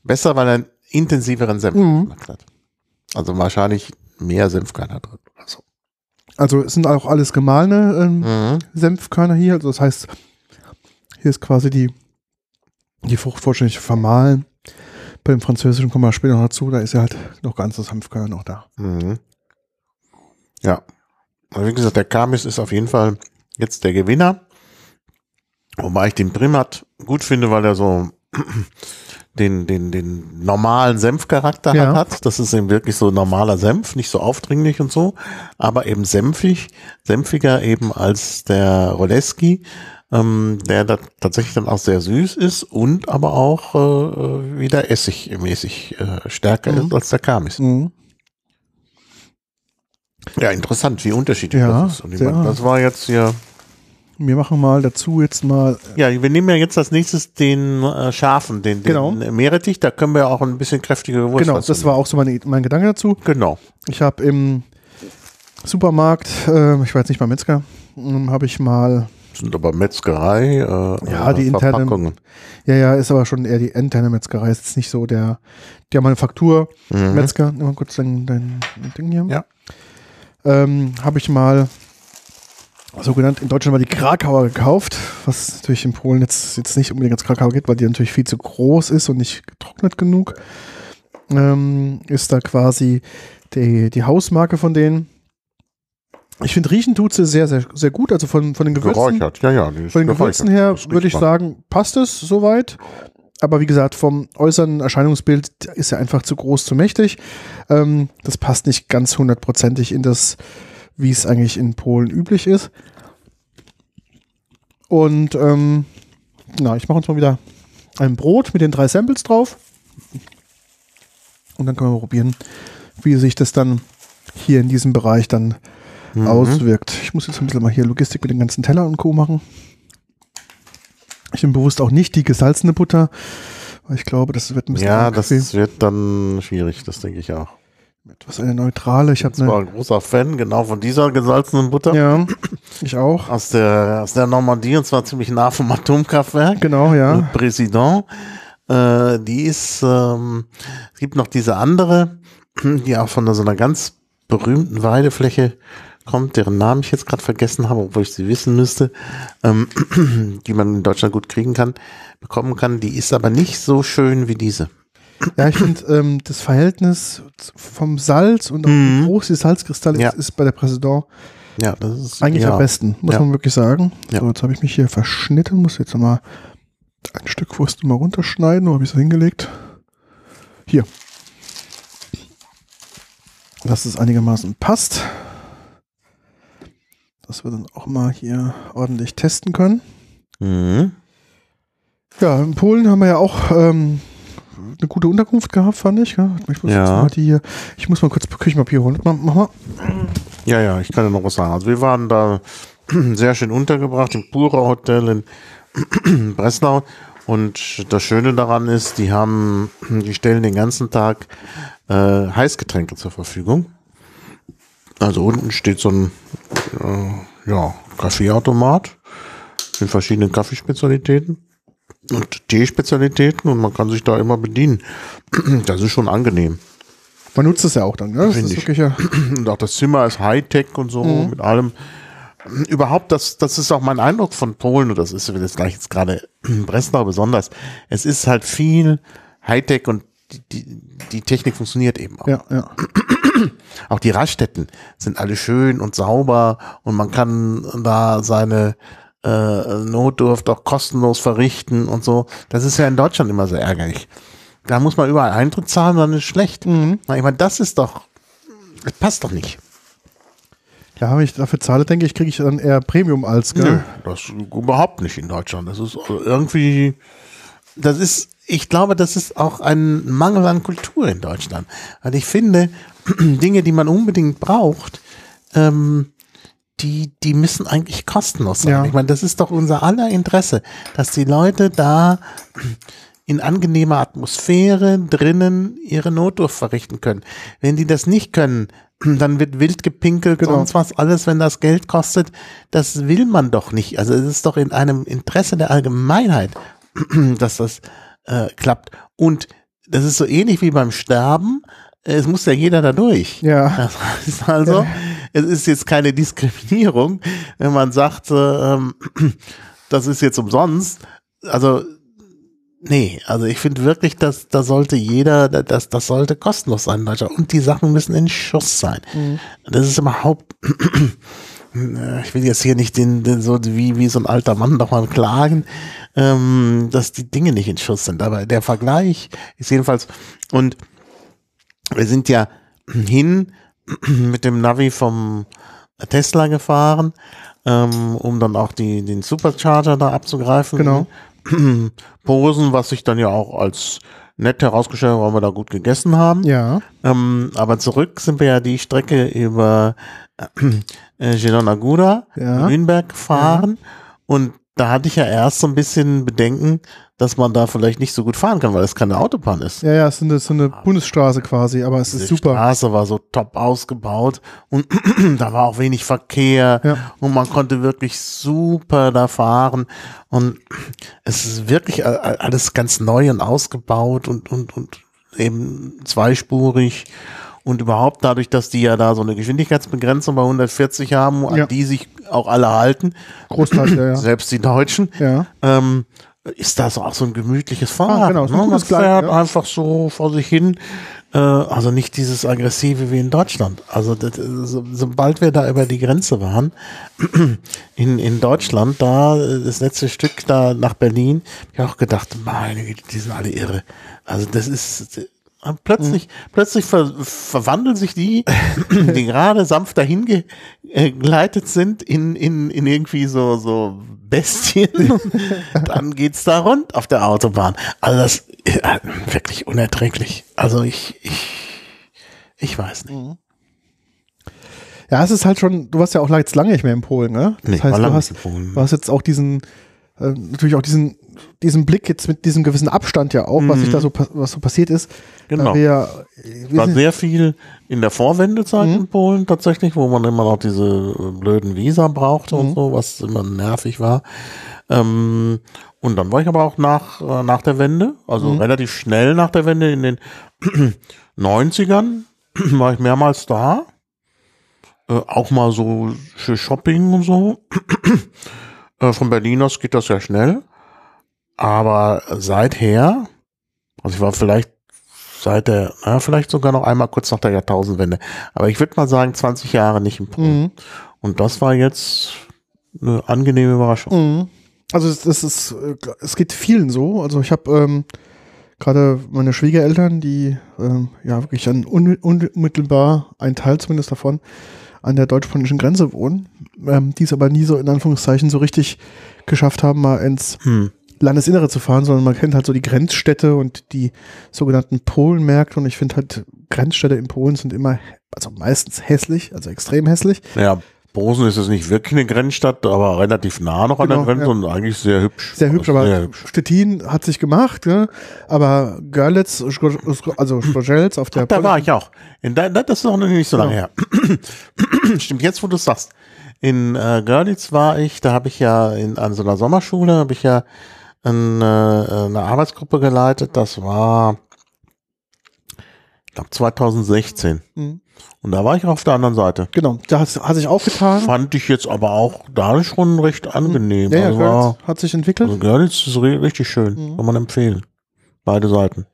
besser, weil er einen intensiveren Senfgeschmack hat. Also wahrscheinlich mehr Senfkörner drin oder so.
Also es sind auch alles gemahlene ähm,
Mhm.
Senfkörner hier. Also das heißt, hier ist quasi die, die Frucht vollständig vermahlen. Beim Französischen kommen wir später noch dazu, da ist ja halt noch ganze Senfkörner noch da.
Mhm. Ja. Also wie gesagt, der Kamis ist auf jeden Fall jetzt der Gewinner. Wobei ich den Primat gut finde, weil er so den, den, den normalen Senfcharakter
Ja.
hat. Das ist eben wirklich so normaler Senf, nicht so aufdringlich und so, aber eben senfig, senfiger eben als der Roleski, ähm, der da tatsächlich dann auch sehr süß ist und aber auch äh, wieder essigmäßig äh, stärker
Mhm.
ist als der Kamis.
Mhm.
Ja, interessant, wie unterschiedlich
Ja,
das ist. Und ich
sehr.
meine, das war jetzt hier.
Wir machen mal dazu jetzt mal,
Ja, wir nehmen ja jetzt als nächstes den äh, scharfen, den, den
Genau.
Meerrettich. Da können wir ja auch ein bisschen kräftigere Wurst
genau, das war auch so meine, mein Gedanke dazu.
nehmen. Genau.
Ich habe im Supermarkt, äh, ich war jetzt nicht beim Metzger, ähm, habe ich mal,
Das sind aber Metzgerei. Äh,
Ja,
äh,
die internen-
Verpackungen.
ja, ja, ist aber schon eher die interne Metzgerei, ist jetzt nicht so der, der Manufaktur
Mhm.
Mal kurz dein, dein Ding hier.
Ja.
Ähm, habe ich mal so genannt in Deutschland mal die Krakauer gekauft, was natürlich in Polen jetzt, jetzt nicht unbedingt als Krakauer geht, weil die natürlich viel zu groß ist und nicht getrocknet genug. Ähm, ist da quasi die, die Hausmarke von denen. Ich finde, riechen tut sie sehr, sehr, sehr gut. Also von, von den Gewürzen.
Geräuchert, ja, ja.
Von den. Gewürzen her würde ich sagen, passt es soweit. Aber wie gesagt, vom äußeren Erscheinungsbild ist er einfach zu groß, zu mächtig. Ähm, das passt nicht ganz hundertprozentig in das, wie es eigentlich in Polen üblich ist. Und ähm, na, ich mache uns mal wieder ein Brot mit den drei Samples drauf. Und dann können wir probieren, wie sich das dann hier in diesem Bereich dann
Mhm.
auswirkt. Ich muss jetzt ein bisschen mal hier Logistik mit den ganzen Teller und Co. machen. Ich nehme bewusst auch nicht die gesalzene Butter, weil ich glaube, das wird ein bisschen
Ja, das
viel.
wird dann schwierig, das denke ich auch.
etwas eine neutrale. Ich habe
Ich war
eine.
ein großer Fan, genau von dieser gesalzenen Butter.
Ja, ich auch.
Aus der, aus der Normandie und zwar ziemlich nah vom Atomkraftwerk.
Genau, ja.
Président. Äh, die ist, ähm, es gibt noch diese andere, die auch von so einer ganz berühmten Weidefläche kommt, deren Namen ich jetzt gerade vergessen habe, obwohl ich sie wissen müsste, ähm, die man in Deutschland gut kriegen kann, bekommen kann. Die ist aber nicht so schön wie diese.
Ja, ich finde ähm, das Verhältnis vom Salz und auch
Mhm.
wie groß die Salzkristalle
Ja.
ist, ist bei der Präsident
Ja, das ist
eigentlich
ja.
am besten, muss
Ja.
man wirklich sagen. So, jetzt habe ich mich hier verschnitten, muss jetzt mal ein Stück Wurst mal runterschneiden. Wo habe ich es hingelegt? Hier. Dass es einigermaßen passt. Dass wir dann auch mal hier ordentlich testen können.
Mhm.
Ja, in Polen haben wir ja auch ähm, eine gute Unterkunft gehabt, fand ich. Ja? Ich muss
Ja.
mal die hier, ich muss mal kurz Küchenpapier holen. Mach mal.
Ja, ja, ich kann ja noch was sagen. Also wir waren da sehr schön untergebracht im Pura Hotel in Breslau. Und das Schöne daran ist, die haben, die stellen den ganzen Tag äh, Heißgetränke zur Verfügung. Also unten steht so ein äh, ja, Kaffeeautomat mit verschiedenen Kaffeespezialitäten und Teespezialitäten und man kann sich da immer bedienen. Das ist schon angenehm.
Man nutzt es ja auch dann, ne? Das ist
ich.
wirklich ja.
Und auch das Zimmer ist Hightech und so
Mhm.
mit allem. Überhaupt, das, das ist auch mein Eindruck von Polen und das ist das gleich jetzt gerade in Breslau besonders. Es ist halt viel Hightech und die, die, Technik funktioniert eben auch.
Ja, ja.
Auch die Raststätten sind alle schön und sauber und man kann da seine äh, Notdurft auch kostenlos verrichten und so. Das ist ja in Deutschland immer so ärgerlich. Da muss man überall Eintritt zahlen, dann ist schlecht.
Mhm.
Ich meine, das ist doch, das passt doch nicht.
Ja, wenn ich dafür zahle, denke ich, kriege ich dann eher Premium als,
Nö,
gell?
das überhaupt nicht in Deutschland. Das ist also irgendwie, das ist, ich glaube, das ist auch ein Mangel an Kultur in Deutschland. Weil ich finde, Dinge, die man unbedingt braucht, ähm, die, die müssen eigentlich kostenlos sein.
Ja.
Ich meine, das ist doch unser aller Interesse, dass die Leute da in angenehmer Atmosphäre drinnen ihre Notdurft verrichten können. Wenn die das nicht können, dann wird wild gepinkelt,
Genau.
sonst was alles, wenn das Geld kostet. Das will man doch nicht. Also es ist doch in einem Interesse der Allgemeinheit, dass das äh, klappt. Und das ist so ähnlich wie beim Sterben. Es muss ja jeder da durch.
Ja.
Das heißt also, es ist jetzt keine Diskriminierung, wenn man sagt, äh, ähm, das ist jetzt umsonst. Also, nee, also ich finde wirklich, dass da sollte jeder, das, das sollte kostenlos sein in Deutschland. Und die Sachen müssen in Schuss sein. Das ist überhaupt, ich will jetzt hier nicht den, den so wie, wie so ein alter Mann nochmal klagen, ähm, dass die Dinge nicht in Schuss sind. Aber der Vergleich ist jedenfalls, und wir sind ja hin mit dem Navi vom Tesla gefahren, ähm, um dann auch die, den Supercharger da abzugreifen.
Genau.
Posen, was sich dann ja auch als nett herausgestellt weil wir da gut gegessen haben.
Ja.
Ähm, aber zurück sind wir ja die Strecke über äh, Gelonagura,
Ja.
Lüneberg gefahren und da hatte ich ja erst so ein bisschen Bedenken, dass man da vielleicht nicht so gut fahren kann, weil es keine Autobahn ist.
Ja, ja, es ist eine, so eine Bundesstraße quasi, aber es ist super.
Straße war so top ausgebaut und da war auch wenig Verkehr
Ja.
und man konnte wirklich super da fahren und es ist wirklich alles ganz neu und ausgebaut und, und, und eben zweispurig und überhaupt dadurch, dass die ja da so eine Geschwindigkeitsbegrenzung bei 140 haben, an
Ja.
die sich auch alle halten,
Großteil, ja, ja.
selbst die Deutschen,
Ja.
ähm, ist das auch so ein gemütliches Fahrrad.
Ah, genau, so ein
ne? Man fährt
ja.
einfach so vor sich hin. Äh, also nicht dieses aggressive wie in Deutschland. Also das, so, sobald wir da über die Grenze waren, in, in Deutschland, da äh, das letzte Stück da nach Berlin, hab ich auch gedacht, meine Güte, die sind alle irre. Also das ist plötzlich, plötzlich ver, verwandeln sich die, die gerade sanft dahin ge, äh, geleitet sind, in, in, in irgendwie so, so Bestien. Dann geht's da rund auf der Autobahn. Also das ist äh, wirklich unerträglich. Also ich, ich, ich weiß nicht.
Ja, es ist halt schon, du warst ja auch jetzt lange nicht mehr in Polen, ne? Das
Nee,
heißt,
war
du
lange
hast,
nicht in Polen.
du hast jetzt auch diesen, äh, natürlich auch diesen, diesen Blick jetzt mit diesem gewissen Abstand ja auch, was sich da so, pa- was so passiert ist.
Mhm. Genau.
Wir,
war sehr viel in der Vorwendezeit
Mhm.
in Polen tatsächlich, wo man immer noch diese äh, blöden Visa brauchte
Mhm.
und so, was immer nervig war. Ähm, und dann war ich aber auch nach, äh, nach der Wende, also
Mhm.
relativ schnell nach der Wende in den 90ern, war ich mehrmals da. Äh, auch mal so für Shopping und so. äh, von Berlin aus geht das ja schnell. Aber seither, also ich war vielleicht seit der, na, vielleicht sogar noch einmal kurz nach der Jahrtausendwende. Aber ich würde mal sagen, 20 Jahre nicht in Polen.
Mhm.
Und das war jetzt eine angenehme Überraschung.
Mhm. Also es, es ist, äh, es geht vielen so. Also ich habe ähm, gerade meine Schwiegereltern, die ähm, ja wirklich an un, unmittelbar ein Teil zumindest davon an der deutsch-polnischen Grenze wohnen, ähm, die es aber nie so in Anführungszeichen so richtig geschafft haben, mal ins
Hm.
Landesinnere zu fahren, sondern man kennt halt so die Grenzstädte und die sogenannten Polenmärkte und ich finde halt Grenzstädte in Polen sind immer also meistens hässlich, also extrem hässlich.
Ja, Bosen ist jetzt nicht wirklich eine Grenzstadt, aber relativ nah noch
Genau,
an der Grenze
ja.
und eigentlich sehr hübsch.
Sehr hübsch, aber
sehr hübsch.
Stettin hat sich gemacht, ja, aber Görlitz, also Strogelz auf der
Da war ich auch. In da, das ist noch nicht so lange her. Stimmt, jetzt wo du es sagst. In äh, Görlitz war ich, da habe ich ja in an so einer Sommerschule, habe ich ja ein, äh, eine Arbeitsgruppe geleitet. Das war, ich glaube 2016.
Mhm.
Und da war ich auf der anderen Seite.
Genau, da hat, hat sich aufgetan.
Fand ich jetzt aber auch da schon recht angenehm.
Ja, ja,
also, war,
hat sich entwickelt.
also Görlitz ist ri- richtig schön.
Mhm.
Kann man empfehlen. Beide Seiten.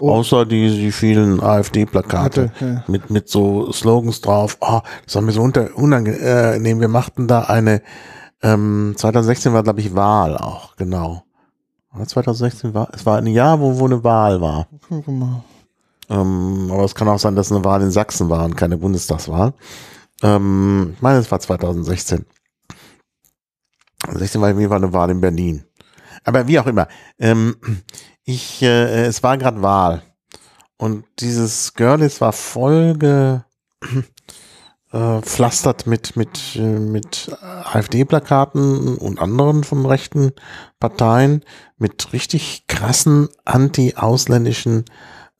Oh.
Außer die, die vielen AfD-Plakate
ja.
mit, mit so Slogans drauf. Ah, das war mir so unter, unangenehm. Wir machten da eine, ähm, 2016 war, glaube ich, Wahl auch, genau. Oder 2016 war, es war ein Jahr, wo, wo eine Wahl war.
Mal.
Ähm, aber es kann auch sein, dass eine Wahl in Sachsen war und keine Bundestagswahl. Ähm, ich meine, es war 2016. 16 war irgendwie war eine Wahl in Berlin. Aber wie auch immer. Ähm, ich, äh, es war gerade Wahl. Und dieses Görlitz war voll ge, äh, pflastert mit, mit, äh, mit AfD-Plakaten und anderen von rechten Parteien mit richtig krassen anti-ausländischen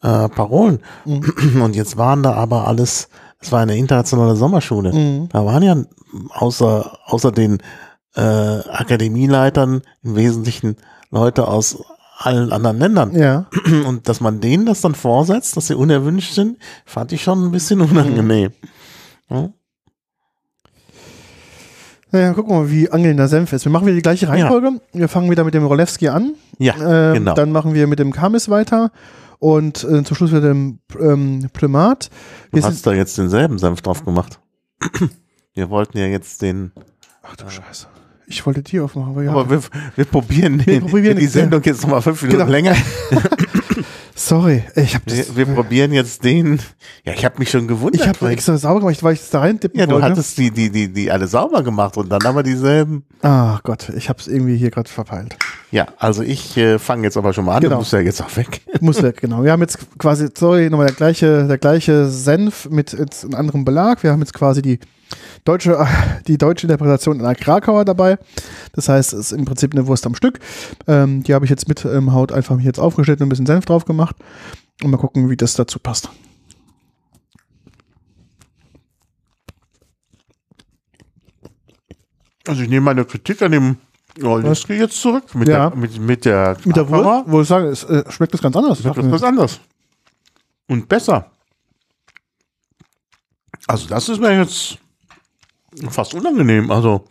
äh, Parolen.
Mhm.
Und jetzt waren da aber alles, es war eine internationale Sommerschule.
Mhm.
Da waren ja außer, außer den äh, Akademieleitern im Wesentlichen Leute aus allen anderen Ländern.
Ja,
Und dass man denen das dann vorsetzt, dass sie unerwünscht sind, fand ich schon ein bisschen unangenehm. Ja.
naja, gucken wir mal, wie angelnder Senf ist. Wir machen wieder die gleiche Reihenfolge. Wir fangen wieder mit dem Rolewski an.
Ja,
Ähm,
genau.
Dann machen wir mit dem Kamis weiter. Und äh, zum Schluss mit dem ähm, Primat. Wir
Du hast da jetzt denselben Senf drauf gemacht. Wir wollten ja jetzt den,
ach du Scheiße. Ich wollte die aufmachen, aber ja.
aber wir, wir probieren,
Wir probieren
die Sendung jetzt nochmal fünf Minuten
Genau.
länger.
Sorry, ich habe das.
Wir, wir probieren jetzt den, ja, ich habe mich schon gewundert.
Ich habe extra sauber gemacht, weil ich es da rein tippen
ja, du hattest die, die, die, die alle sauber gemacht und dann aber dieselben.
Ach Gott, ich habe es irgendwie hier gerade verpeilt.
Ja, also ich äh, fange jetzt aber schon mal an,
Genau.
du musst ja jetzt auch weg.
Muss weg, genau. Wir haben jetzt quasi, sorry, nochmal der gleiche, der gleiche Senf mit jetzt einem anderen Belag. Wir haben jetzt quasi die deutsche, die deutsche Interpretation einer Krakauer dabei. Das heißt, es ist im Prinzip eine Wurst am Stück. Ähm, die habe ich jetzt mit ähm, Haut einfach hier jetzt aufgeschnitten und ein bisschen Senf drauf gemacht. Und mal gucken, wie das dazu passt.
Also ich nehme meine Kritik an dem Rollinski jetzt zurück. Mit
Ja.
der, mit, mit der,
Mit der Wurst, wo ich sage, es äh, schmeckt das ganz anders.
schmeckt das was anders. Und besser. Also das ist mir jetzt fast unangenehm. Also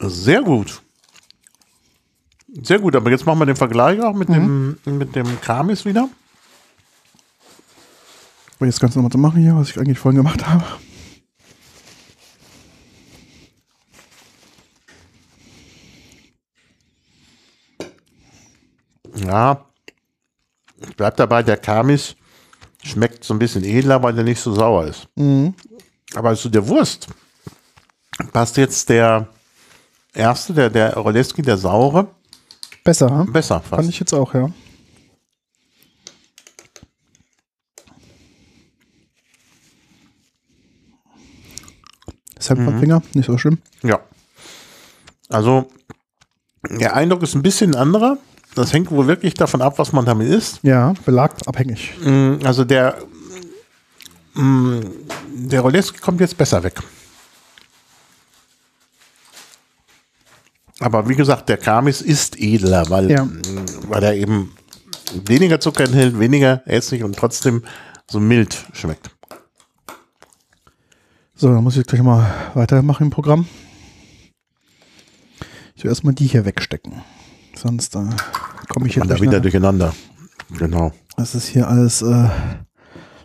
sehr gut. Sehr gut, aber jetzt machen wir den Vergleich auch mit dem mit dem Kramis wieder.
Um jetzt ganz nochmal zu machen hier, was ich eigentlich vorhin gemacht habe.
Ja, ich bleib dabei, der Kamis schmeckt so ein bisschen edler, weil der nicht so sauer ist.
Mhm.
Aber zu der Wurst passt jetzt der erste, der, der Roleski, der saure,
Besser, hm?
besser
fand
fast.
ich jetzt auch, ja. Senf am Finger, nicht so schlimm.
Ja. Also, der Eindruck ist ein bisschen anderer. Das hängt wohl wirklich davon ab, was man damit isst.
Ja, belagabhängig.
Mm, Also der, mm, der Roleski kommt jetzt besser weg. Aber wie gesagt, der Kamis ist edler, weil,
Ja.
weil er eben weniger Zucker enthält, weniger Essig und trotzdem so mild schmeckt.
So, dann muss ich gleich mal weitermachen im Programm. Ich will erstmal die hier wegstecken. Sonst äh, komme ich hier
da wieder durcheinander. Genau.
Das ist hier alles äh,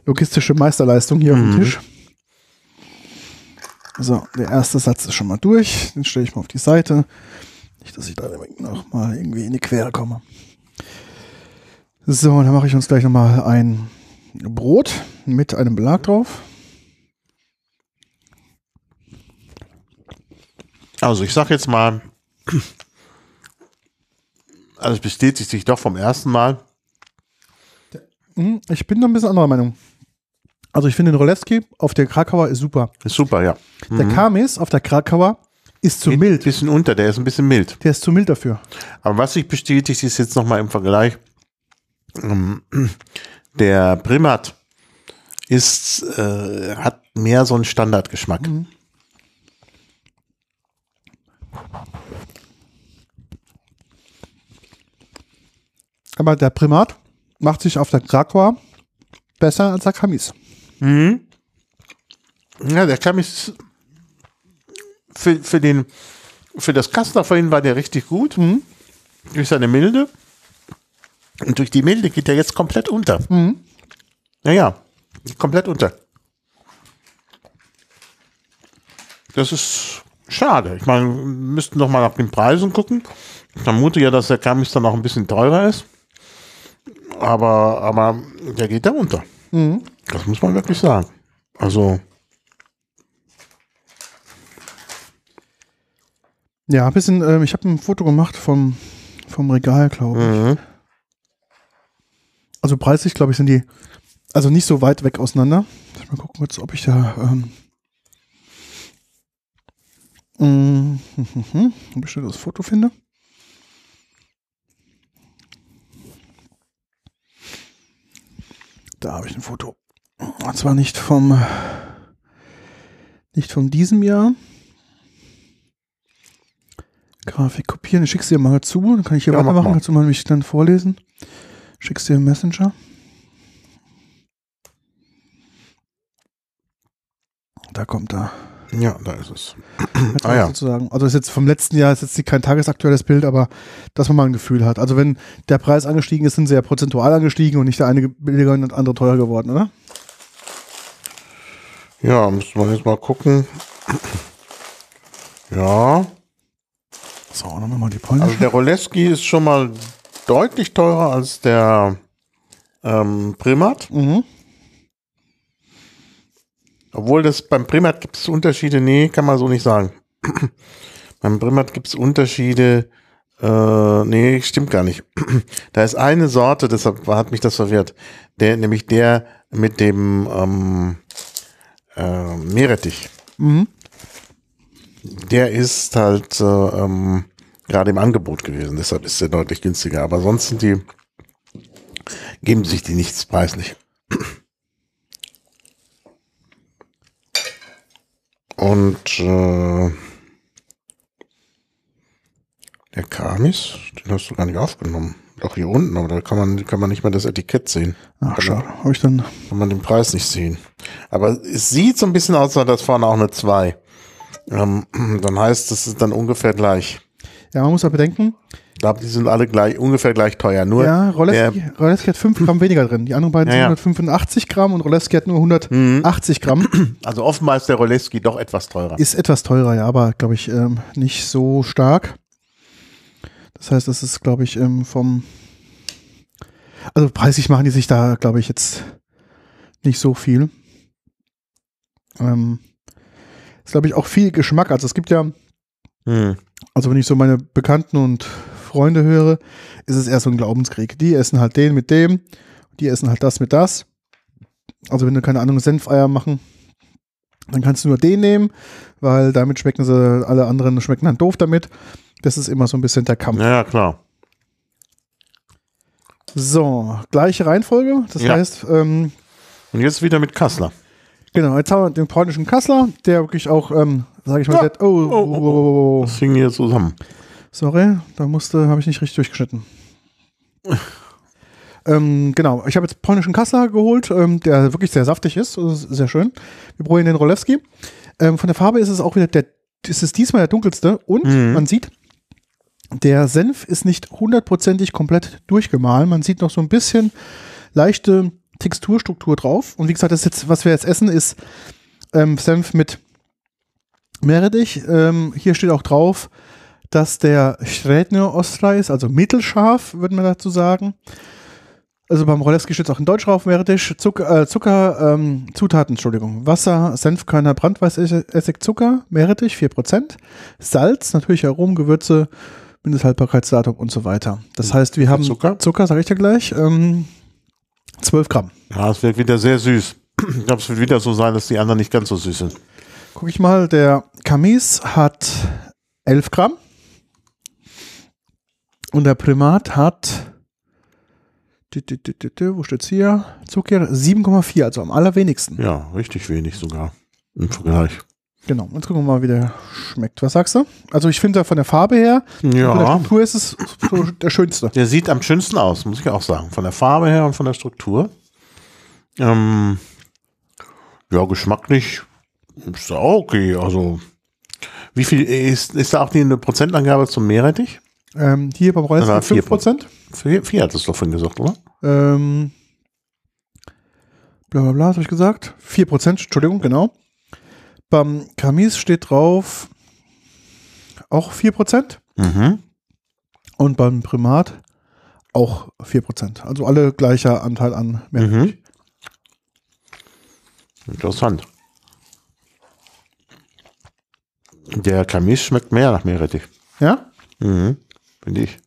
logistische Meisterleistung hier auf dem Tisch. So, der erste Satz ist schon mal durch. Den stelle ich mal auf die Seite. Nicht, dass ich da noch mal irgendwie in die Quere komme. So, dann mache ich uns gleich noch mal ein Brot mit einem Belag drauf.
Also ich sag jetzt mal, also es bestätigt sich doch vom ersten Mal.
Hm, Ich bin da ein bisschen anderer Meinung. Also ich finde den Rolewski auf der Krakauer ist super.
Ist super, ja.
Der Kamis auf der Krakauer ist zu mild.
Ein bisschen unter, der ist ein bisschen mild.
Der ist zu mild dafür.
Aber was sich bestätigt, ist jetzt nochmal im Vergleich. ähm, Der Primat ist, äh, hat mehr so einen Standardgeschmack.
Aber der Primat macht sich auf der Krakauer besser als der Kamis.
Ja, der kam jetzt für, für den, für das Kassler vorhin war der richtig gut. Durch seine Milde. Und durch die Milde geht er jetzt komplett unter. Naja, komplett unter. Das ist schade. Ich meine, wir müssten doch mal nach den Preisen gucken. Ich vermute ja, dass der Kamis dann auch ein bisschen teurer ist. Aber, aber der geht da unter. Das muss man wirklich sagen. Also,
Ja, ein bisschen, ähm, ich habe ein Foto gemacht vom, vom Regal, glaube ich.
mhm.
Also preislich, glaube ich, sind die also nicht so weit weg auseinander. Mal gucken, kurz, ob ich da ähm, mm, ob ich da das Foto finde. Da habe ich ein Foto. Und zwar nicht vom nicht von diesem Jahr. Grafik kopieren. Ich schick's dir mal zu, dann kann ich hier
Ja, mach
weitermachen,
mal.
kannst du mal mich dann vorlesen. Schick's dir im Messenger. Da kommt er.
ja, da ist es.
Jetzt
Ah, ja.
sozusagen. Also ist jetzt vom letzten Jahr ist jetzt kein tagesaktuelles Bild, aber dass man mal ein Gefühl hat. Also wenn der Preis angestiegen ist, sind sie ja prozentual angestiegen und nicht der eine billiger und der andere teurer geworden, oder?
Ja, müssen wir jetzt mal gucken. Ja,
So, dann machen wir die polnische.
also der Roleski ist schon mal deutlich teurer als der ähm, Primat.
mhm.
Obwohl das beim Primat gibt es Unterschiede, nee, kann man so nicht sagen. beim Primat gibt es Unterschiede, äh, nee, stimmt gar nicht. da ist eine Sorte, deshalb hat mich das verwirrt, der, nämlich der mit dem ähm, äh, Meerrettich.
Mhm.
Der ist halt äh, ähm, gerade im Angebot gewesen, deshalb ist der deutlich günstiger. Aber sonst sind die, geben sich die nichts preislich. Und äh, der Kamis, den hast du gar nicht aufgenommen. Doch hier unten, aber da kann man, kann man nicht mehr das Etikett sehen.
Ach, schade. Habe ich dann.
Kann man den Preis nicht sehen. Aber es sieht so ein bisschen aus, als wäre das vorne auch eine 2. Ähm, dann heißt es ist dann ungefähr gleich.
Ja, man muss ja bedenken,
Ich glaube, die sind alle gleich, ungefähr gleich teuer. Nur
ja,
der,
Roleski, Roleski hat 5 Gramm weniger drin. Die anderen beiden
Ja,
sind
ja.
185 Gramm und Roleski hat nur 180 Gramm.
also offenbar ist der Roleski doch etwas teurer.
Ist etwas teurer, ja, aber glaube ich ähm, nicht so stark. Das heißt, das ist, glaube ich, ähm, vom. Also preislich machen die sich da, glaube ich, jetzt nicht so viel. Ähm, ist, glaube ich, auch viel Geschmack. Also es gibt ja,
Hm.
also wenn ich so meine Bekannten und Freunde höre, ist es eher so ein Glaubenskrieg. Die essen halt den mit dem, die essen halt das mit das. Also wenn du keine Ahnung Senfeier machen, dann kannst du nur den nehmen, weil damit schmecken sie, alle anderen schmecken dann doof damit. Das ist immer so ein bisschen der Kampf.
Ja, ja, klar.
So, gleiche Reihenfolge. Das
Ja.
heißt, ähm,
Und jetzt wieder mit Kassler.
Genau, jetzt haben wir den polnischen Kassler, der wirklich auch, ähm, sage ich mal,
Ja.
der, oh, oh, oh, oh, oh,
Das hing hier zusammen.
sorry, da musste, habe ich nicht richtig durchgeschnitten. ähm, genau, ich habe jetzt polnischen Kassler geholt, ähm, der wirklich sehr saftig ist, ist sehr schön. Wir probieren den Rolewski. Ähm, von der Farbe ist es auch wieder der, ist es diesmal der dunkelste und
Mhm.
man sieht, der Senf ist nicht hundertprozentig komplett durchgemahlen. Man sieht noch so ein bisschen leichte Texturstruktur drauf. Und wie gesagt, das jetzt, was wir jetzt essen, ist ähm, Senf mit Meerrettich. Ähm, hier steht auch drauf, dass der Schredner Ostra ist, also mittelscharf, würde man dazu sagen. Also beim Roleski steht es auch in Deutsch drauf, Meerrettich, Zucker, äh, Zucker ähm, Zutaten, Entschuldigung. Wasser, Senfkörner, Brandweißessig, Zucker, Meerrettich, 4%. Salz, natürliche Aromen, Gewürze, Mindesthaltbarkeitsdatum und so weiter. Das heißt, wir haben
Zucker?
Zucker, sage ich dir gleich, ähm, 12 Gramm.
Ja, es wird wieder sehr süß. ich glaube, es wird wieder so sein, dass die anderen nicht ganz so süß sind.
Guck ich mal, der Kamis hat 11 Gramm und der Primat hat, wo steht's hier? Zucker 7,4, also am allerwenigsten.
Ja, richtig wenig sogar im Vergleich.
Genau, jetzt gucken wir mal, wie der schmeckt. Was sagst du? Also ich finde von der Farbe her, von der
Ja,
Struktur ist es der schönste.
der sieht am schönsten aus, muss ich auch sagen. Von der Farbe her und von der Struktur. Ähm, ja, geschmacklich ist da auch okay. Also, wie viel ist, ist da auch die eine Prozentangabe zum Meerrettich?
Ähm, hier beim Reis
Ja,
5%.
Vier, vier hat es doch vorhin gesagt, oder?
Ähm, bla bla bla, habe ich gesagt? 4%, Entschuldigung, genau. Beim Kamis steht drauf auch 4%
Mhm.
und beim Primat auch 4%. Also alle gleicher Anteil an Meerrettich.
Mhm. Interessant. Der Kamis schmeckt mehr nach Meerrettich.
Ja?
Mhm. Finde ich.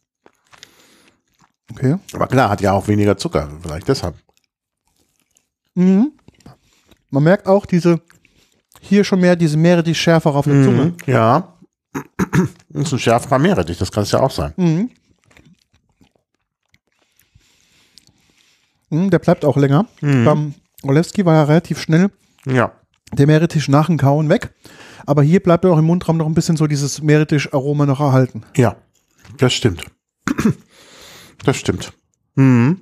Okay.
Aber klar, hat ja auch weniger Zucker. Vielleicht deshalb.
Mhm. Man merkt auch diese, hier schon mehr diese Meerrettich schärfer auf der Zunge.
Mhm. Ja. Das ist ein schärferer Meerrettich, das kann es ja auch sein.
Mhm. Mhm, der bleibt auch länger. Beim Olewski war er relativ schnell
Ja.
der Meerrettich nach dem Kauen weg. Aber hier bleibt auch im Mundraum noch ein bisschen so dieses Meerrettich-Aroma noch erhalten.
Ja. Das stimmt. Das stimmt. Mhm.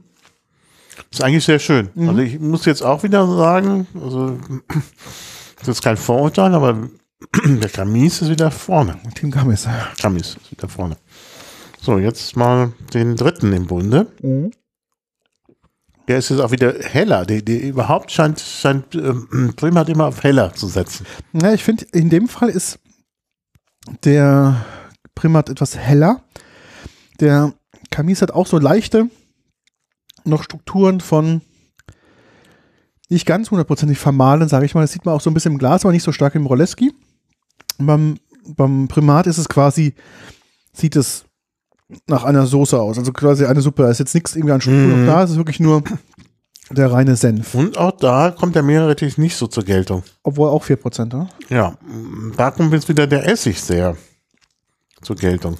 Ist eigentlich sehr schön. Also ich muss jetzt auch wieder sagen, also das ist kein Vorurteil, aber der Kamis ist wieder vorne.
Team Gamis.
Kamis ist wieder vorne. So, jetzt mal den dritten im Bunde. Der ist jetzt auch wieder heller. Der, der überhaupt scheint, scheint ähm, Primat immer auf heller zu setzen.
Ja, ich finde, in dem Fall ist der Primat etwas heller. Der Kamis hat auch so leichte noch Strukturen von nicht ganz hundertprozentig vermahlen, sage ich mal. Das sieht man auch so ein bisschen im Glas, aber nicht so stark im Roleski. Beim, beim Primat ist es quasi, sieht es nach einer Soße aus, also quasi eine Suppe. Da ist jetzt nichts irgendwie an Struktur noch da, es ist wirklich nur der reine Senf.
Und auch da kommt der Meerrettich nicht so zur Geltung.
Obwohl auch 4%, ne?
Ja, da kommt jetzt wieder der Essig sehr zur Geltung.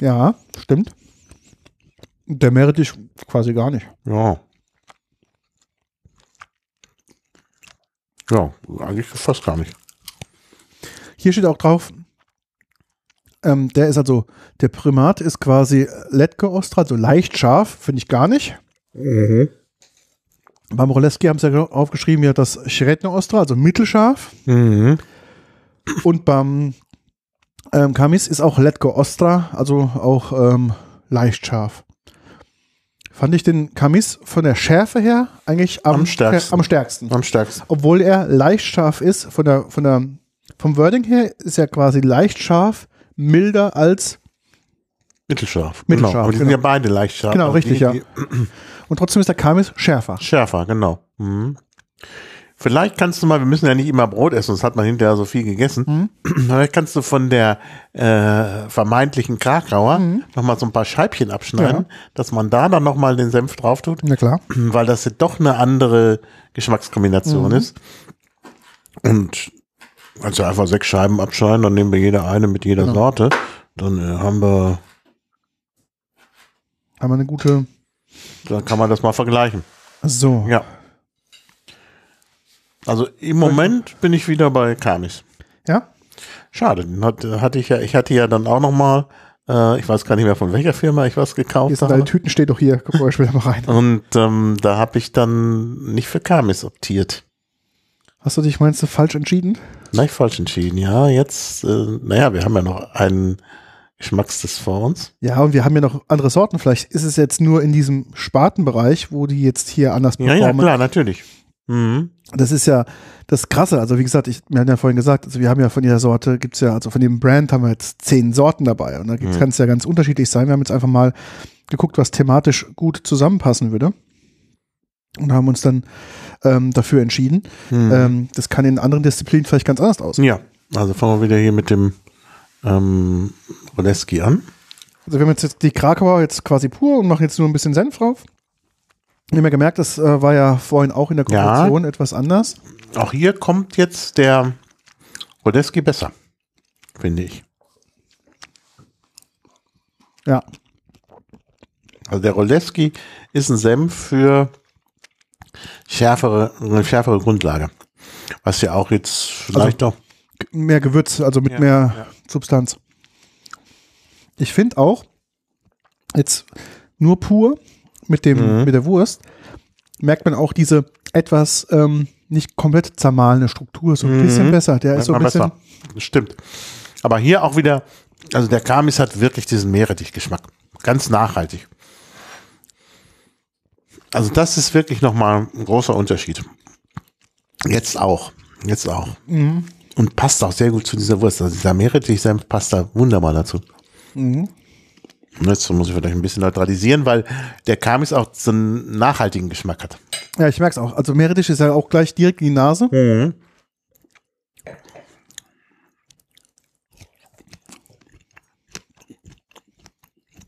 Ja, stimmt. Der Meerrettich quasi gar nicht.
Ja. Ja, eigentlich fast gar nicht.
Hier steht auch drauf, ähm, der ist also, der Primat ist quasi Letke Ostra, also leicht scharf, finde ich gar nicht. Beim Roleski haben sie ja aufgeschrieben, ja, das Schredner Ostra, also mittelscharf.
Mhm.
Und beim ähm, Kamis ist auch Letke Ostra, also auch ähm, leicht scharf. Fand ich den Kamis von der Schärfe her eigentlich am,
Am stärksten.
am stärksten.
Am stärksten.
obwohl er leicht scharf ist, von der, von der, vom Wording her ist er quasi leicht scharf, milder als,
Mittelscharf.
Mittelscharf,
Genau. Aber die sind
genau.
ja beide leicht scharf.
Genau,
Also
richtig,
die,
ja.
die
und trotzdem ist der Kamis schärfer.
Schärfer, genau. Mhm. Vielleicht kannst du mal, wir müssen ja nicht immer Brot essen, sonst hat man hinterher so viel gegessen. Vielleicht kannst du von der äh, vermeintlichen Krakauer noch mal so ein paar Scheibchen abschneiden,
Ja.
dass man da dann noch mal den Senf drauf tut,
Na klar.
weil das ja doch eine andere Geschmackskombination ist. Und du einfach sechs Scheiben abschneiden, dann nehmen wir jeder eine mit jeder Sorte. Dann äh, haben wir,
Haben wir eine gute,
dann kann man das mal vergleichen.
so.
Ja. Also im Moment bin ich wieder bei Kamis.
Ja?
Schade, den hat, hatte ich ja, ich hatte ja dann auch noch mal, äh, ich weiß gar nicht mehr von welcher Firma ich was
Hier
gekauft
sind deine
habe.
Tüten, steht doch hier. Gucken wir später mal rein.
Und ähm, da habe ich dann nicht für Kamis optiert.
Hast du dich, meinst du, falsch entschieden?
Nein, falsch entschieden. Ja, jetzt, äh, naja, wir haben ja noch einen Geschmackstest vor uns.
Ja, und wir haben ja noch andere Sorten. Vielleicht ist es jetzt nur in diesem Spartenbereich, wo die jetzt hier anders
Ja,
performen.
ja, klar, natürlich. Mhm.
Das ist ja das Krasse. Also wie gesagt, ich, wir haben ja vorhin gesagt, also wir haben ja von jeder Sorte, gibt's ja, also von dem Brand haben wir jetzt zehn Sorten dabei. Und da
Mhm.
kann es ja ganz unterschiedlich sein. Wir haben jetzt einfach mal geguckt, was thematisch gut zusammenpassen würde. Und haben uns dann ähm, dafür entschieden.
Mhm.
Ähm, das kann in anderen Disziplinen vielleicht ganz anders aussehen.
Ja, also fangen wir wieder hier mit dem ähm, Roleski an.
Also wir haben jetzt, jetzt die Krakauer jetzt quasi pur und machen jetzt nur ein bisschen Senf drauf. Ich habe mir gemerkt, das äh, war ja vorhin auch in der
Ja.
Konversation etwas anders.
Auch hier kommt jetzt der Rodeski besser, finde ich.
Ja.
Also der Roleski ist ein Senf für schärfere, eine schärfere Grundlage. Was ja auch jetzt vielleicht doch.
Mehr Gewürz, also mit
Ja,
mehr
ja.
Substanz. Ich finde auch, jetzt nur pur mit, dem,
Mhm.
mit der Wurst, merkt man auch diese etwas ähm, nicht komplett zermahlene Struktur, so ein
Mhm.
bisschen besser. Der ist so ein bisschen.
besser. Stimmt. Aber hier auch wieder, also der Kamis hat wirklich diesen Meerrettich-Geschmack. Ganz nachhaltig. Also das ist wirklich nochmal ein großer Unterschied. Jetzt auch. Jetzt auch.
Mhm.
Und passt auch sehr gut zu dieser Wurst. Also dieser Meerrettich-Senf passt da wunderbar dazu.
Mhm.
Jetzt muss ich vielleicht ein bisschen neutralisieren, weil der Kamis auch so einen nachhaltigen Geschmack hat.
Ja, ich merke es auch. Also Meerrettich ist ja auch gleich direkt in die Nase.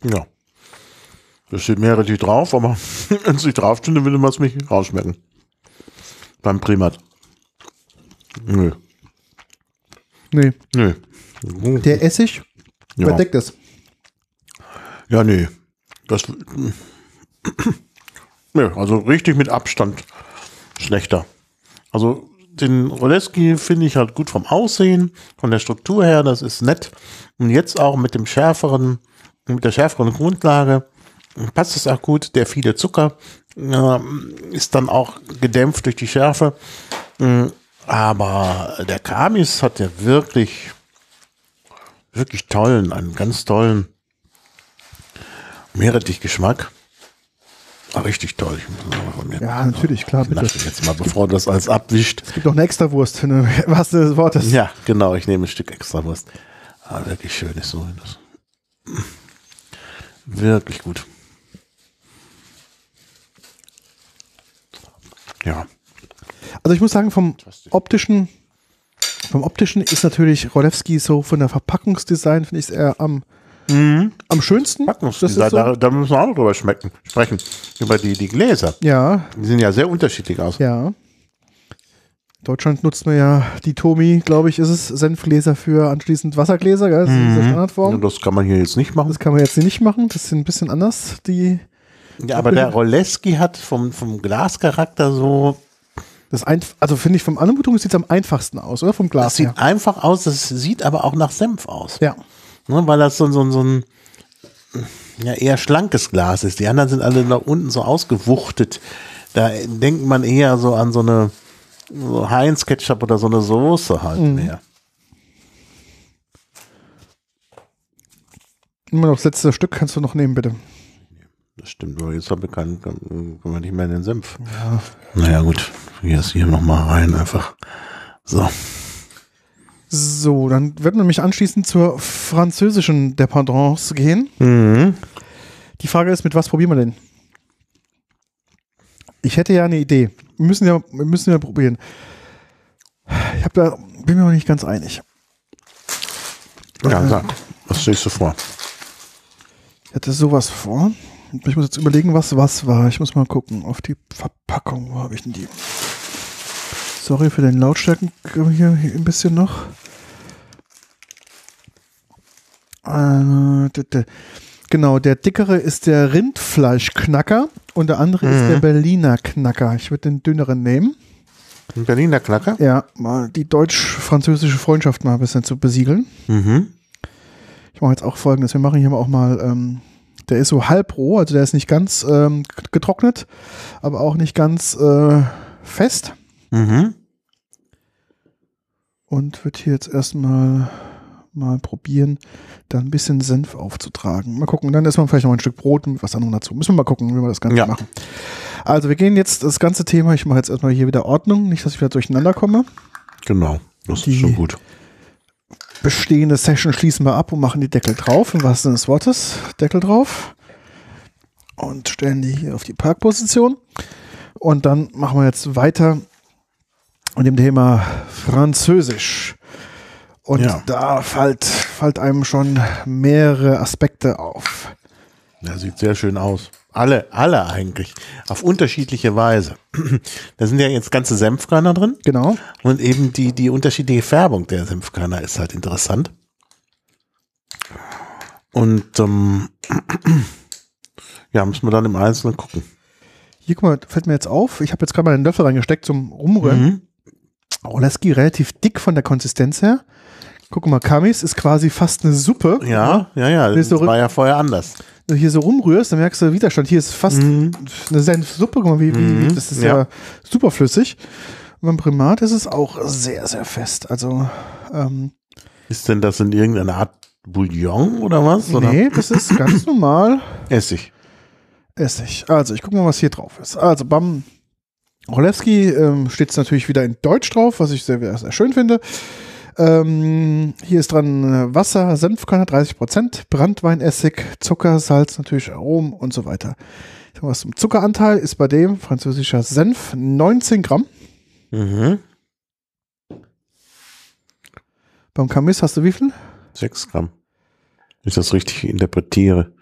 Ja. Da steht Meerrettich drauf, aber wenn es nicht drauf steht, dann würde man es nicht rausschmecken. Beim Primat. Nö.
Nee,
Nö.
der Essig
Ja.
überdeckt es.
Ja, nee. Das. Nö, also richtig mit Abstand schlechter. Also den Roleski finde ich halt gut vom Aussehen, von der Struktur her, das ist nett. Und jetzt auch mit dem schärferen, mit der schärferen Grundlage passt es auch gut. Der viele Zucker äh, ist dann auch gedämpft durch die Schärfe. Mm, Aber der Kamis hat ja wirklich, wirklich tollen, einen ganz tollen Meerrettich-Geschmack. Ah, richtig toll. Ich
Ja, natürlich, klar, bitte.
Dich jetzt mal, bevor du das alles abwischt.
Es gibt noch eine extra Wurst, ne, was des Wortes.
Ja, genau, ich nehme ein Stück extra Wurst. Ah, wirklich schön ist so. Wirklich gut. Ja.
Also ich muss sagen, vom optischen, vom optischen ist natürlich Rolewski so von der Verpackungsdesign, finde ich es eher am, am schönsten. Das
Packungsdesign,
so,
da, da müssen wir auch noch drüber schmecken, sprechen. Über die, die Gläser.
ja,
Die sehen ja sehr unterschiedlich aus.
ja. Deutschland nutzt man ja die Tomi, glaube ich, ist es, Senfgläser für anschließend Wassergläser, gell? das ist diese Standardform.
Das kann man hier jetzt nicht machen.
Das kann man jetzt nicht machen, das ist ein bisschen anders, die,
Ja, aber der Roleski hat vom, vom Glascharakter so,
das ein, also finde ich vom Anmutung sieht es am einfachsten aus, oder? Vom
das
Glas
sieht
her.
einfach aus, das sieht aber auch nach Senf aus.
Ja.
Ne, weil das so, so, so ein ja, eher schlankes Glas ist. Die anderen sind alle da unten so ausgewuchtet. Da denkt man eher so an so eine so Heinz Ketchup oder so eine Soße halt mehr.
Immer noch das letzte Stück kannst du noch nehmen, bitte.
Das stimmt, aber jetzt haben wir keinen, können wir nicht mehr in den Senf. Naja, gut. Hier ist hier nochmal rein einfach. So.
So, dann werden wir nämlich anschließend zur französischen Dependance gehen.
Mhm.
Die Frage ist, mit was probieren wir denn? Ich hätte ja eine Idee. Wir müssen ja, wir müssen ja probieren. Ich da, bin mir noch nicht ganz einig.
Ja, sag. Was stellst du vor?
Ich hatte sowas vor. Ich muss jetzt überlegen, was was war. Ich muss mal gucken auf die Verpackung. Wo habe ich denn die? Sorry für den Lautstärken hier, hier ein bisschen noch. Äh, Genau, der dickere ist der Rindfleischknacker und der andere ist der Berliner Knacker. Ich würde den dünneren nehmen.
Ein Berliner Knacker?
Ja, mal die deutsch-französische Freundschaft mal ein bisschen zu besiegeln.
Mhm.
Ich mache jetzt auch folgendes. Wir machen hier auch mal, ähm, der ist so halb roh, also der ist nicht ganz ähm, getrocknet, aber auch nicht ganz äh, fest.
Mhm.
Und wird hier jetzt erstmal mal probieren, da ein bisschen Senf aufzutragen. Mal gucken, dann ist man vielleicht noch ein Stück Brot und was anderes dazu. Müssen wir mal gucken, wie wir das Ganze
Ja.
machen. Also wir gehen jetzt das ganze Thema, ich mache jetzt erstmal hier wieder Ordnung, nicht, dass ich wieder durcheinander komme.
Genau. Das
Die-
ist schon gut.
bestehende Session schließen wir ab und machen die Deckel drauf, im wahrsten Sinne des Wortes. Deckel drauf. Und stellen die hier auf die Parkposition. Und dann machen wir jetzt weiter mit dem Thema Französisch. Und
Ja.
da fällt, fällt einem schon mehrere Aspekte auf.
Der sieht sehr schön aus. Alle, alle eigentlich. Auf unterschiedliche Weise. Da sind ja jetzt ganze Senfkörner drin.
Genau.
Und eben die, die unterschiedliche Färbung der Senfkörner ist halt interessant. Und ähm, ja, müssen wir dann im Einzelnen gucken.
Hier, guck mal, fällt mir jetzt auf. Ich habe jetzt gerade mal einen Löffel reingesteckt zum Rumrühren.
Mhm.
Oleski relativ dick von der Konsistenz her. Guck mal, Kamis ist quasi fast eine Suppe.
Ja, ja, ja. Das
du
war ja vorher anders.
Wenn du hier so rumrührst, dann merkst du Widerstand. Hier ist fast
Mhm.
eine Senfsuppe. Guck mal, wie, wie,
Mhm,
das ist ja,
ja.
super flüssig. Und beim Primat ist es auch sehr, sehr fest. Also, ähm,
Ist denn das in irgendeiner Art Bouillon oder was? Oder?
nee, das ist ganz normal
Essig.
Essig. Also, ich gucke mal, was hier drauf ist. Also, beim Rolewski ähm, steht es natürlich wieder in Deutsch drauf, was ich sehr, sehr schön finde. Ähm, hier ist dran äh, Wasser, Senfkörner 30%, Brandweinessig, Zucker, Salz, natürlich Aromen und so weiter. Was zum Zuckeranteil ist bei dem französischer Senf 19 Gramm.
Mhm.
Beim Camis hast du wie viel?
Sechs Gramm. Wenn ich das richtig interpretiere.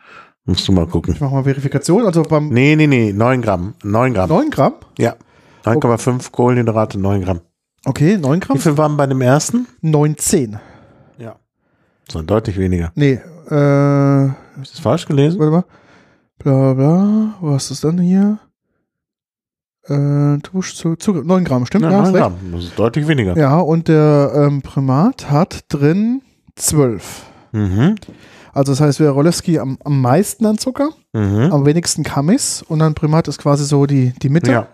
Musst du mal gucken.
Ich mache mal Verifikation. Also beim
Nee, nee, nee, neun Gramm. Neun Gramm.
9 Gramm.
Ja. 9,5 Kohlenhydrate, neun Gramm.
Okay, 9 Gramm.
Wie viel waren bei dem ersten?
19.
Ja. So deutlich weniger.
Nee, äh,
Habe ich das falsch gelesen?
warte mal. Bla bla. Was ist dann hier? Äh, zu, Zucker. 9 Gramm, stimmt?
Ja,
Ja, hast
9
recht.
Gramm. Das ist deutlich weniger.
ja und der ähm, Primat hat drin 12.
Mhm.
Also das heißt, wäre Rolewski am, am meisten an Zucker,
Mhm.
am wenigsten Kamis und dann Primat ist quasi so die, die Mitte.
Ja,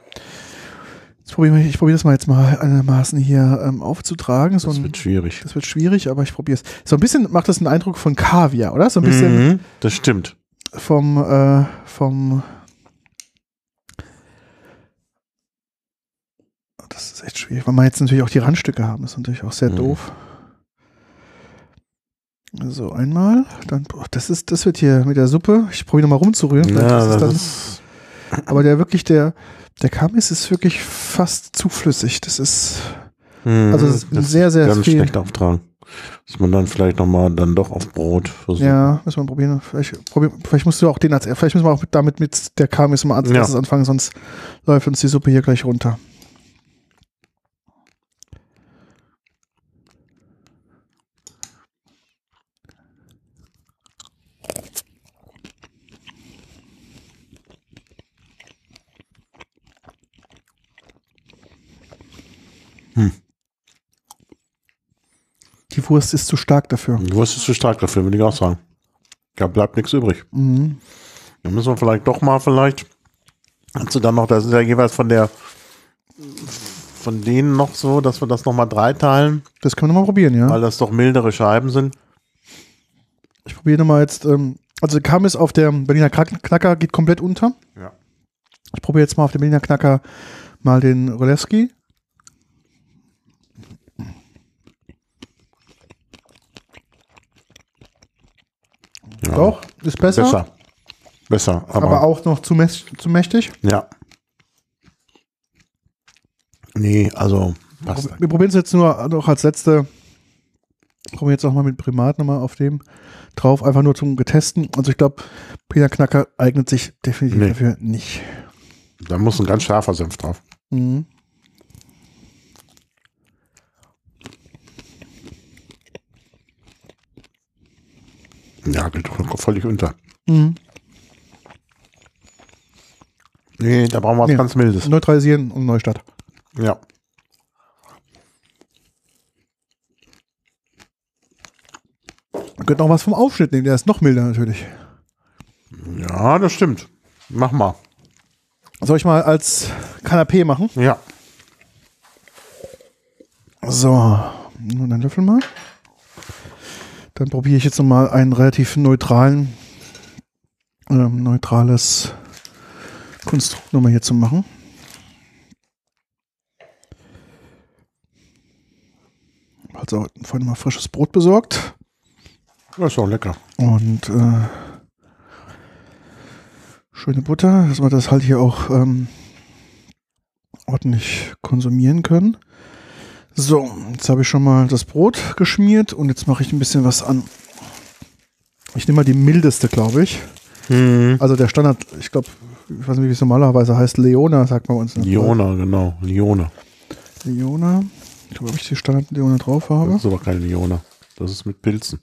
Ich, probiere das mal jetzt mal einigermaßen hier ähm, aufzutragen. So
das
ein,
wird schwierig.
das wird schwierig, aber ich probiere es. So ein bisschen macht das einen Eindruck von Kaviar, oder? So ein bisschen
Mhm. Das stimmt.
vom, äh, vom. Das ist echt schwierig, weil wir jetzt natürlich auch die Randstücke haben. Das ist natürlich auch sehr
Mhm.
doof. So, einmal. Dann, boah, das ist, das wird hier mit der Suppe. Ich probiere nochmal rumzurühren.
Ja, das
dann,
ist,
aber der wirklich, der, der Kamis ist wirklich fast zu flüssig. Das ist,
Mhm.
also es ist
Das
sehr, sehr
ganz
viel.
schlecht auftragen. Dass man dann vielleicht nochmal dann doch auf Brot versucht.
Ja, müssen wir probieren. Vielleicht, probier, vielleicht musst du auch den als, vielleicht müssen wir auch mit, damit mit der Kamis mal als
Ja.
erstes anfangen, sonst läuft uns die Suppe hier gleich runter. Die Wurst ist zu stark dafür.
Die Wurst ist zu stark dafür, würde ich auch sagen. Da bleibt nichts übrig.
Mhm.
Dann müssen wir vielleicht doch mal vielleicht. Hast du dann noch, das ist ja jeweils von der von denen noch so, dass wir das nochmal dreiteilen,
Das können wir mal probieren, ja.
weil das doch mildere Scheiben sind.
Ich probiere nochmal jetzt, ähm, also Kamis auf der Berliner Knack- Knacker geht komplett unter.
Ja.
Ich probiere jetzt mal auf dem Berliner Knacker mal den Rolewski.
Ja.
Doch, ist besser,
Besser. Besser, aber,
aber auch noch zu, zu mächtig.
ja. Nee, also passt.
Wir probieren es jetzt nur noch als letzte. Probieren jetzt auch mal mit Primat nochmal auf dem drauf, einfach nur zum Getesten. Also ich glaube, Berliner Knacker eignet sich definitiv
Nee.
dafür nicht.
Da muss ein ganz scharfer Senf drauf.
Mhm.
Ja, geht doch völlig unter.
Mhm.
Nee, da brauchen wir was
Nee.
ganz Mildes.
Neutralisieren und Neustart.
Ja.
Man könnte noch was vom Aufschnitt nehmen, der ist noch milder natürlich.
Ja, das stimmt. Mach mal.
Soll ich mal als Kanapé machen?
Ja.
So, nur einen Löffel mal. Dann probiere ich jetzt nochmal einen relativ neutralen, ähm, neutrales Konstrukt nochmal hier zu machen. Also vorhin mal frisches Brot besorgt
Das ist auch lecker.
und äh, schöne Butter, dass wir das halt hier auch ähm, ordentlich konsumieren können. So, jetzt habe ich schon mal das Brot geschmiert und jetzt mache ich ein bisschen was an. Ich nehme mal die mildeste, glaube ich.
Mhm.
Also der Standard, ich glaube, ich weiß nicht, wie es normalerweise heißt, Leona, sagt man uns.
Liona, genau. Liona.
Leona. Ich glaube, ob ich die Standard Leona drauf
Das
habe.
ist aber keine Liona. Das ist mit Pilzen.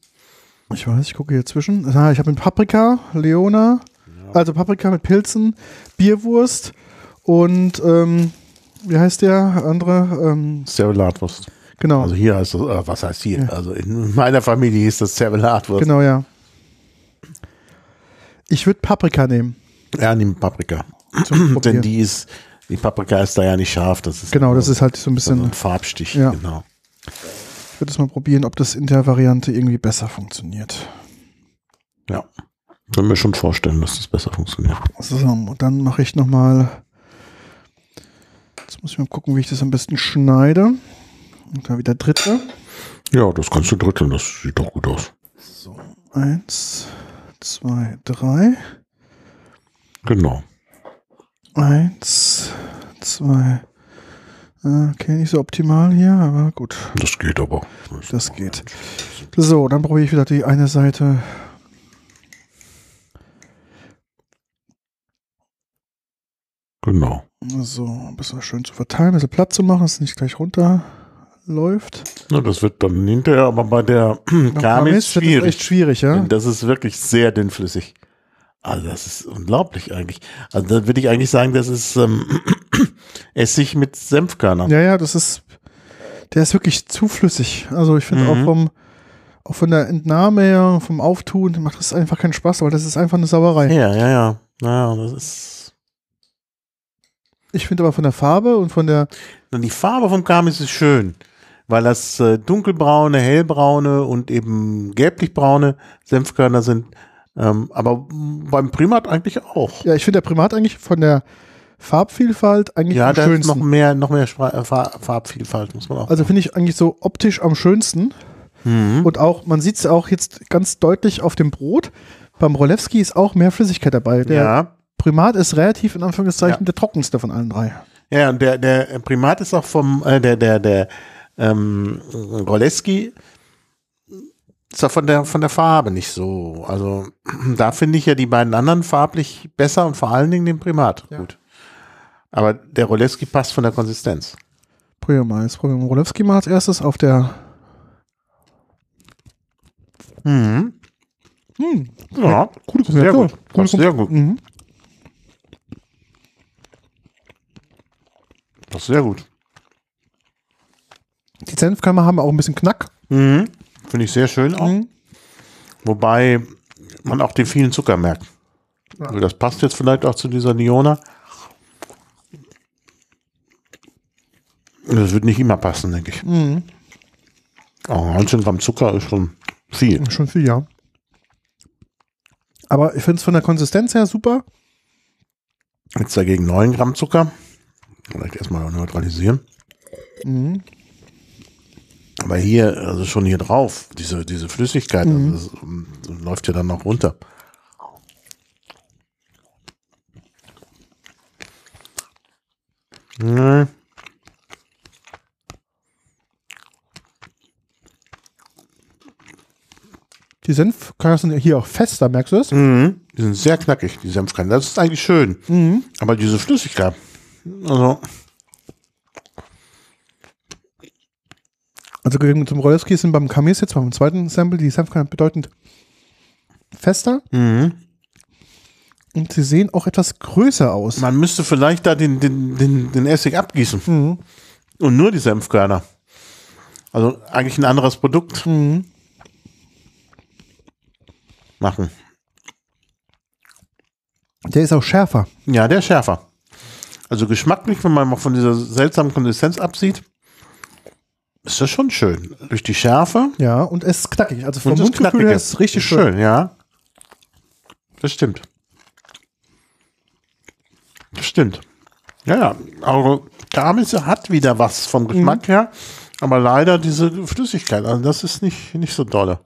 Ich weiß, ich gucke hier zwischen. Ah, ich habe mit Paprika, Leona, also Paprika mit Pilzen, Bierwurst und ähm, wie heißt der andere? Ähm,
Servelatwurst.
genau,
Also hier heißt das, äh, was heißt hier?
Ja.
Also in meiner Familie hieß das Servelatwurst.
genau, ja. Ich würde Paprika nehmen.
Ja, nimm Paprika. Denn die ist, die Paprika ist da ja nicht scharf. Das ist
Genau, das ist halt so ein
so ein
bisschen.
Farbstich.
Ja.
Genau.
Ich würde es mal probieren, ob das in der Variante irgendwie besser funktioniert.
Ja. Können wir schon vorstellen, dass das besser funktioniert.
So, und dann mache ich nochmal. Jetzt muss ich mal gucken, wie ich das am besten schneide. Und da wieder dritte.
Ja, das kannst du dritteln. Das sieht doch gut aus.
So, eins, zwei, drei.
Genau.
Eins, zwei. äh, Okay, nicht so optimal hier, aber gut,
Das geht aber.
das geht. So, dann probiere ich wieder die eine Seite.
Genau.
So, ein bisschen schön zu verteilen, ein bisschen Platz zu machen, dass es nicht gleich runterläuft.
Na, das wird dann hinterher, aber bei der Kamis
das
schwierig.
echt schwierig, ja?
Das ist wirklich sehr dünnflüssig. Also das ist unglaublich eigentlich. Also da würde ich eigentlich sagen, das ist ähm, Essig mit Senfkörnern.
Ja, ja, das ist, der ist wirklich zu flüssig. Also ich finde
Mhm.
auch vom, auch von der Entnahme her, vom Auftun, macht das einfach keinen Spaß, weil das ist einfach eine Sauerei.
Ja, ja, ja. Naja, das ist.
Ich finde aber von der Farbe und von der,
Und die Farbe vom Kamis ist schön, weil das äh, dunkelbraune, hellbraune und eben gelblichbraune Senfkörner sind. Ähm, aber beim Primat eigentlich auch.
ja, ich finde der Primat eigentlich von der Farbvielfalt eigentlich
Ja,
am
da
schönsten.
noch mehr, noch mehr Spra äh, Fa- Farbvielfalt, muss man auch.
Also finde ich eigentlich so optisch am schönsten.
mhm.
Und auch, man sieht es auch jetzt ganz deutlich auf dem Brot. Beim Rolewski ist auch mehr Flüssigkeit dabei. Der
ja.
Primat ist relativ in Anführungszeichen
Ja.
der trockenste von allen drei.
Ja, und der, der Primat ist auch vom, äh, der, der, der, ähm, Roleski ist auch von der, von der Farbe nicht so. Also, da finde ich ja die beiden anderen farblich besser und vor allen Dingen den Primat
Ja.
gut. Aber der Roleski passt von der Konsistenz.
Probieren wir mal. Jetzt probieren wir Rolewski mal als erstes auf der.
Mhm.
Hm,
Ja,
coole
sehr gut. Passt sehr gut.
Mhm.
Passt sehr gut.
Die Senfkörner haben auch ein bisschen Knack.
Mhm. Finde ich sehr schön auch.
Mhm.
Wobei man auch den vielen Zucker merkt. Also Das passt jetzt vielleicht auch zu dieser Liona. Das wird nicht immer passen, denke ich.
Mhm.
Aber 19 Gramm Zucker ist schon viel.
Schon viel, ja. Aber ich finde es von der Konsistenz her super.
Jetzt dagegen 9 Gramm Zucker. Vielleicht erstmal neutralisieren.
Mhm.
Aber hier, also schon hier drauf, diese, diese Flüssigkeit, also das, ähm, das läuft ja dann noch runter. Nee.
Die Senfkörner sind hier auch fester, merkst du das?
Mhm. Die sind sehr knackig, die Senfkörner. Das ist eigentlich schön.
Mhm.
Aber diese Flüssigkeit, also,
Also gegen zum Rolewski sind beim Kamis jetzt beim zweiten Sample die Senfkörner bedeutend fester
mhm.
und sie sehen auch etwas größer aus.
man müsste vielleicht da den, den, den, den Essig abgießen
Mhm.
und nur die Senfkörner. Also eigentlich ein anderes Produkt
Mhm.
machen.
Der ist auch schärfer.
Ja, der ist schärfer. Also geschmacklich, wenn man mal von dieser seltsamen Konsistenz absieht, ist das schon schön. Durch die Schärfe.
Ja, und es ist knackig. Also vom Mundgefühl her ist es richtig schön.
ja. Das stimmt. Das stimmt. Ja, ja. Also Kamis hat wieder was vom Geschmack
Mhm.
her, aber leider diese Flüssigkeit. Also das ist nicht, nicht so dolle.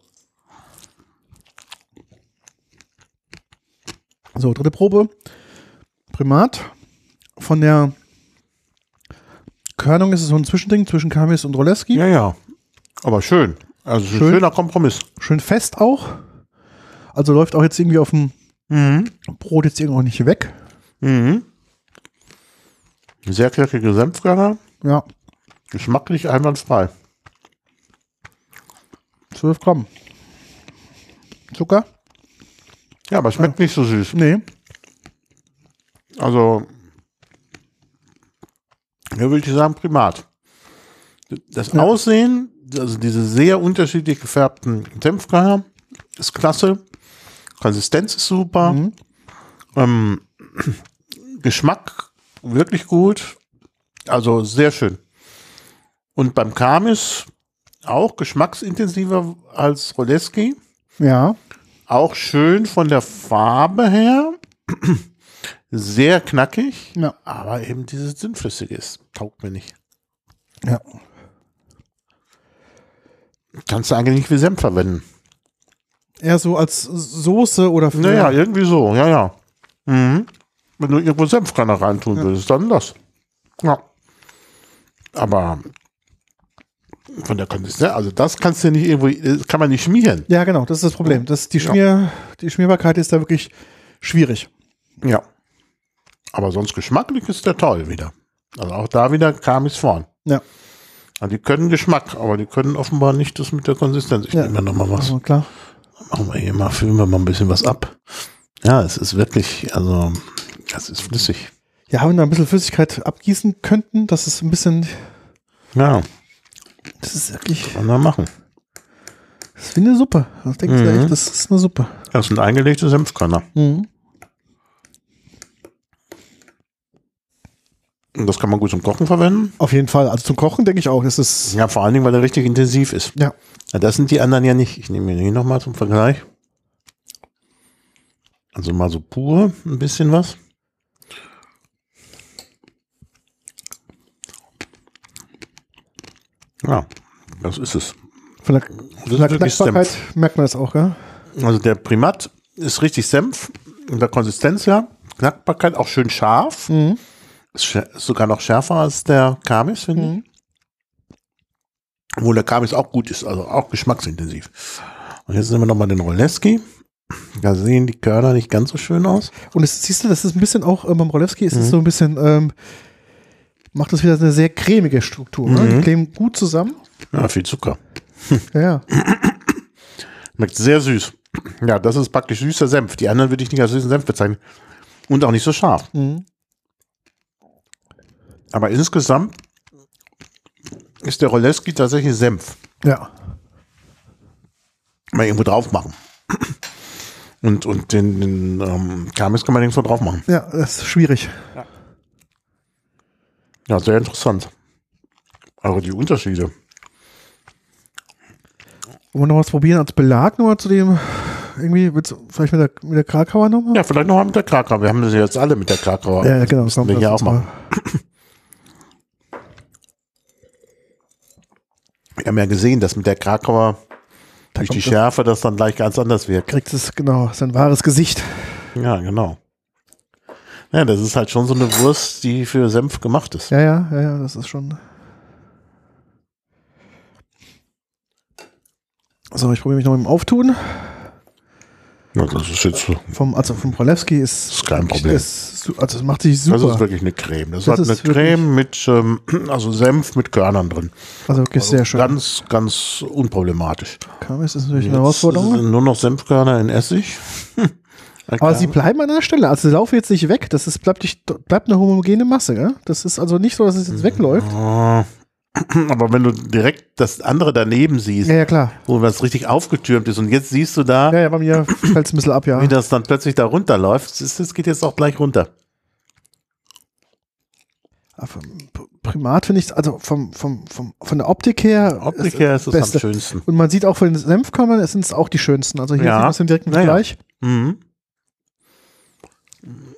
So, dritte Probe. Primat. Von der Körnung ist es so ein Zwischending zwischen Kamis und Rolewski.
Ja, ja. Aber schön. Also ist ein
Schön.
schöner Kompromiss.
Schön fest auch. Also läuft auch jetzt irgendwie auf dem
Mhm.
Brot jetzt irgendwo nicht weg.
Mhm. Sehr knackige Senfkörner.
Ja,
Geschmacklich einwandfrei.
12 Gramm. Zucker?
Ja, aber schmeckt nicht so süß.
Nee.
Also, hier würde ich sagen, Primat. Das
Ja.
Aussehen, also diese sehr unterschiedlich gefärbten Senfkörner, ist klasse. Konsistenz ist super.
Mhm.
Ähm, Geschmack wirklich gut. Also sehr schön. Und beim Kamis auch geschmacksintensiver als Roleski.
Ja.
Auch schön von der Farbe her. Sehr knackig.
Ja.
Aber eben dieses Dünnflüssige ist. Taugt mir nicht.
Ja.
Kannst du eigentlich nicht wie Senf verwenden.
Eher so als Soße oder für.
Naja, irgendwie so. Ja, ja. Mhm. Wenn du irgendwo Senfkörner reintun würdest, dann das. Ja. Aber von der Konsistenz, also das kannst du nicht irgendwo, das kann man nicht schmieren.
Ja, genau, das ist das Problem. Das, die,
Ja.
Schmier, die Schmierbarkeit ist da wirklich schwierig.
Ja. Aber sonst geschmacklich ist der toll wieder. Also auch da wieder kam es vorn.
Ja.
Also die können Geschmack, aber die können offenbar nicht das mit der Konsistenz. Ich
Ja.
nehme nochmal was.
Also klar.
Machen wir hier mal, füllen wir mal ein bisschen was ab. Ja, es ist wirklich, also, es ist flüssig.
Ja, wenn wir ein bisschen Flüssigkeit abgießen könnten, das ist ein bisschen,
Ja,
das ist wirklich,
kann man machen.
das ist wie eine Suppe. Das denkst du
Mhm.
echt, das ist eine Suppe.
Das sind eingelegte Senfkörner.
Mhm.
Das kann man gut zum Kochen verwenden.
Auf jeden Fall. Also zum Kochen denke ich auch. Das ist,
Ja, vor allen Dingen, weil er richtig intensiv ist.
ja.
Ja, das sind die anderen ja nicht. Ich nehme mir hier nochmal zum Vergleich. Also mal so pur ein bisschen was. Ja, das ist es.
Von der, von der Knackbarkeit merkt man das auch, ja?
Also der Primat ist richtig Senf. In der Konsistenz ja. Knackbarkeit auch schön scharf.
Mhm.
Sogar noch schärfer als der Kamis, finde
Mhm.
ich. Obwohl der Kamis auch gut ist, also auch geschmacksintensiv. Und jetzt nehmen wir nochmal den Roleski. Da sehen die Körner nicht ganz so schön aus.
Und es, siehst du, das ist ein bisschen auch äh, beim Rolewski, ist es
Mhm.
so ein bisschen, ähm, macht das wieder eine sehr cremige Struktur. Ne? Die
Mhm.
kleben gut zusammen.
Ja, viel Zucker.
Ja, ja.
Schmeckt sehr süß. Ja, das ist praktisch süßer Senf. Die anderen würde ich nicht als süßen Senf bezeichnen. Und auch nicht so scharf.
Mhm.
Aber insgesamt ist der Roleski tatsächlich Senf.
Ja.
Mal irgendwo drauf machen. Und, und den, den ähm, Kamis kann man irgendwo drauf machen.
Ja, das ist schwierig.
Ja, sehr interessant. Aber die Unterschiede.
Wollen wir noch was probieren als Belag nochmal zu dem, irgendwie, willst du vielleicht mit der, mit der Krakauer nochmal?
Ja, vielleicht noch mal mit der Krakau. Wir haben sie jetzt alle mit der Krakau.
ja, genau.
Müssen wir hier auch
uns
Wir haben ja gesehen, dass mit der Krakauer
Da
durch die
das-
Schärfe das dann gleich ganz anders wirkt.
Kriegt es, genau, sein wahres Gesicht.
Ja, genau. Ja, das ist halt schon so eine Wurst, die für Senf gemacht ist.
Ja, ja, ja, ja, das ist schon. So, ich probiere mich noch mit dem Auftun.
Ja, das ist jetzt so.
Vom, also vom Prolewski ist.
Das ist kein Problem.
Ist, also es macht sich super.
Das ist wirklich eine Creme. Das,
Das
hat eine Creme mit, ähm, also Senf mit Körnern drin.
also wirklich sehr schön.
Ganz, ganz unproblematisch.
Kamis ist natürlich eine Herausforderung.
nur noch Senfkörner in Essig.
Aber sie bleiben an einer Stelle. Also sie laufen jetzt nicht weg. Das ist, bleibt, nicht, bleibt eine homogene Masse. Ja? Das ist also nicht so, dass es jetzt wegläuft.
Ah. Aber wenn du direkt das andere daneben siehst,
Ja, ja, klar.
wo was richtig aufgetürmt ist und jetzt siehst du da,
Ja, ja, bei mir fällt es ein bisschen ab, ja.
wie das dann plötzlich da runterläuft, es, geht jetzt auch gleich runter.
Vom Primat finde ich, also vom, vom, vom, von der Optik her.
Optik
ist
her ist es
Beste.
am schönsten.
Und man sieht auch von den Senfkörnern, es sind auch die schönsten. Also hier
Ja.
sieht man es im direkten
Ja, ja.
Vergleich.
Mhm.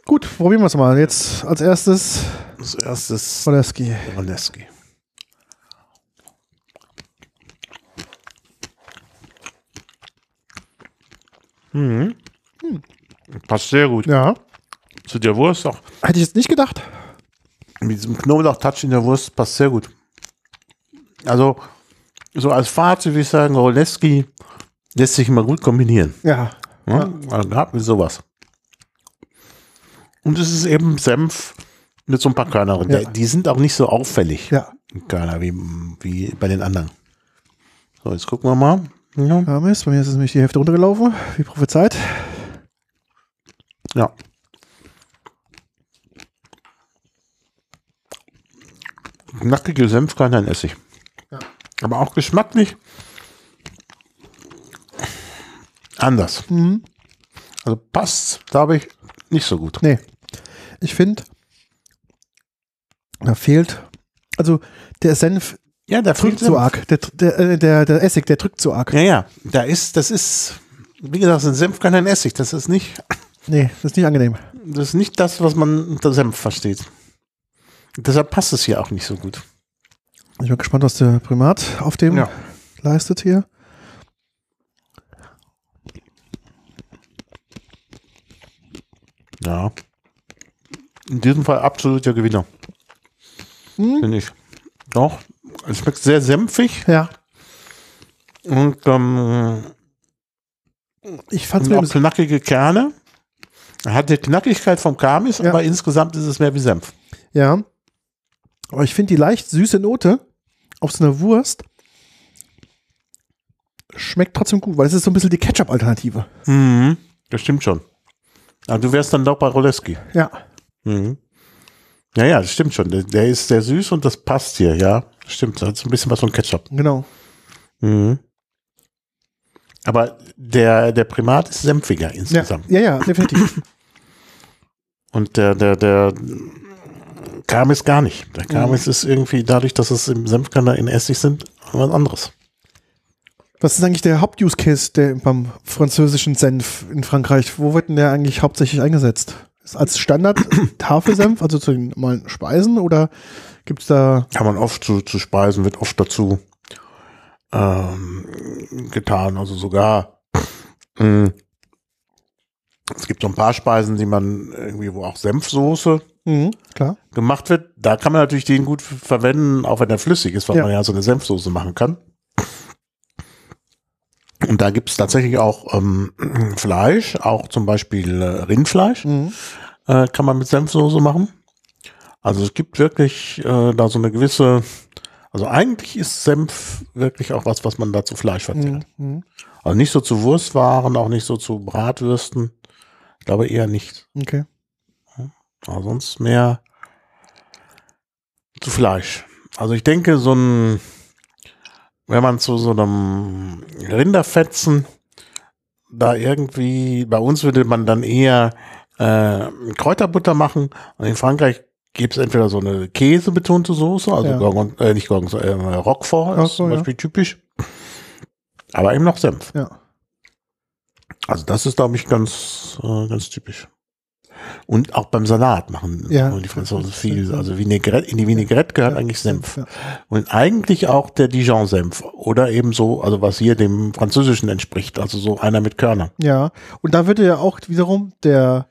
Gut, probieren wir es mal. Jetzt als erstes
Das erste ist
Woleski.
Mhm. Passt sehr gut.
Ja.
Zu der Wurst auch.
Hätte ich jetzt nicht gedacht.
Mit diesem Knoblauch-Touch in der Wurst passt sehr gut. Also, so als Fazit würde ich sagen, Roleski lässt sich immer gut kombinieren.
Ja.
Ja? Also, Gerade mit sowas. Und es ist eben Senf mit so ein paar Körner drin.
Ja.
Die sind auch nicht so auffällig,
Ja,
Körner, wie, wie bei den anderen. So, jetzt gucken wir mal. Ja.
ja Mist, bei mir ist es nämlich die Hälfte runtergelaufen, wie prophezeit.
ja. Nackige Senfkörner in Essig.
Ja.
Aber auch geschmacklich anders.
Mhm.
Also passt, glaube ich, nicht so gut.
Nee. Ich finde, da fehlt, also der Senf
Ja, der
drückt so arg. Der, der, äh, der, der Essig, der drückt so arg.
Ja, ja, da ist, das ist, wie gesagt, ein Senfkörner in Essig. Das ist nicht,
Nee, das ist nicht angenehm.
das ist nicht das, was man unter Senf versteht. Deshalb passt es hier auch nicht so gut.
Ich bin gespannt, was der Primat auf dem
Ja.
leistet hier.
Ja. In diesem Fall absolut der Gewinner.
Hm?
Finde ich. Doch. Es schmeckt sehr senfig
Ja,
und, ähm,
ich fand es
knackige Kerne. Er hat die Knackigkeit vom Kamis,
Ja.
aber insgesamt ist es mehr wie Senf.
Ja. Aber ich finde die leicht süße Note auf so einer Wurst schmeckt trotzdem gut, weil es ist so ein bisschen die Ketchup-Alternative.
Mhm. Das stimmt schon. Aber du wärst dann doch bei Roleski.
Ja.
Mhm. Ja, ja, das stimmt schon. Der, der ist sehr süß und das passt hier, ja. Stimmt, das hat so ein bisschen was von Ketchup.
Genau.
Mhm. Aber der, der Primat ist senfiger
Ja,
insgesamt.
ja, ja, definitiv.
Und der, der, der Kamis gar nicht. Der Kamis ist irgendwie dadurch, dass es im Senfkörner in Essig sind, was anderes.
Was ist eigentlich der Haupt-Use-Case der beim französischen Senf in Frankreich? Wo wird denn der eigentlich hauptsächlich eingesetzt? Als Standard Tafelsenf, also zu den normalen Speisen oder gibt es da
Kann man oft zu, zu Speisen, wird oft dazu ähm, getan. Also sogar mh, es gibt so ein paar Speisen, die man irgendwie, wo auch Senfsoße
Mhm, klar.
gemacht wird. Da kann man natürlich den gut verwenden, auch wenn er flüssig ist, weil
Ja.
man ja so eine Senfsoße machen kann. Und da gibt es tatsächlich auch ähm, Fleisch, auch zum Beispiel äh, Rindfleisch,
Mhm.
äh, kann man mit Senfsoße machen. Also es gibt wirklich äh, da so eine gewisse, also eigentlich ist Senf wirklich auch was, was man da zu Fleisch verzehrt.
Mhm. Mhm.
Also nicht so zu Wurstwaren, auch nicht so zu Bratwürsten. Ich glaube eher nicht.
Okay.
Aber sonst mehr zu Fleisch. Also ich denke, so ein, wenn man zu so einem Rinderfetzen da irgendwie, bei uns würde man dann eher äh, Kräuterbutter machen und in Frankreich gibt es entweder so eine käsebetonte Soße, also
Ja.
Gorgon, äh, nicht Gorgon, äh, Roquefort ist
so,
zum
ja.
Beispiel typisch. Aber eben noch Senf.
Ja.
Also das ist, glaube ich, ganz, äh, ganz typisch. Und auch beim Salat machen
Ja.
die Franzosen viel.
Ja.
Also Vinaigrette, in die Vinaigrette gehört eigentlich Senf.
Ja.
Und eigentlich auch der Dijon-Senf. Oder eben so, also was hier dem Französischen entspricht. Also so einer mit Körnern.
ja. Und da würde ja auch wiederum der,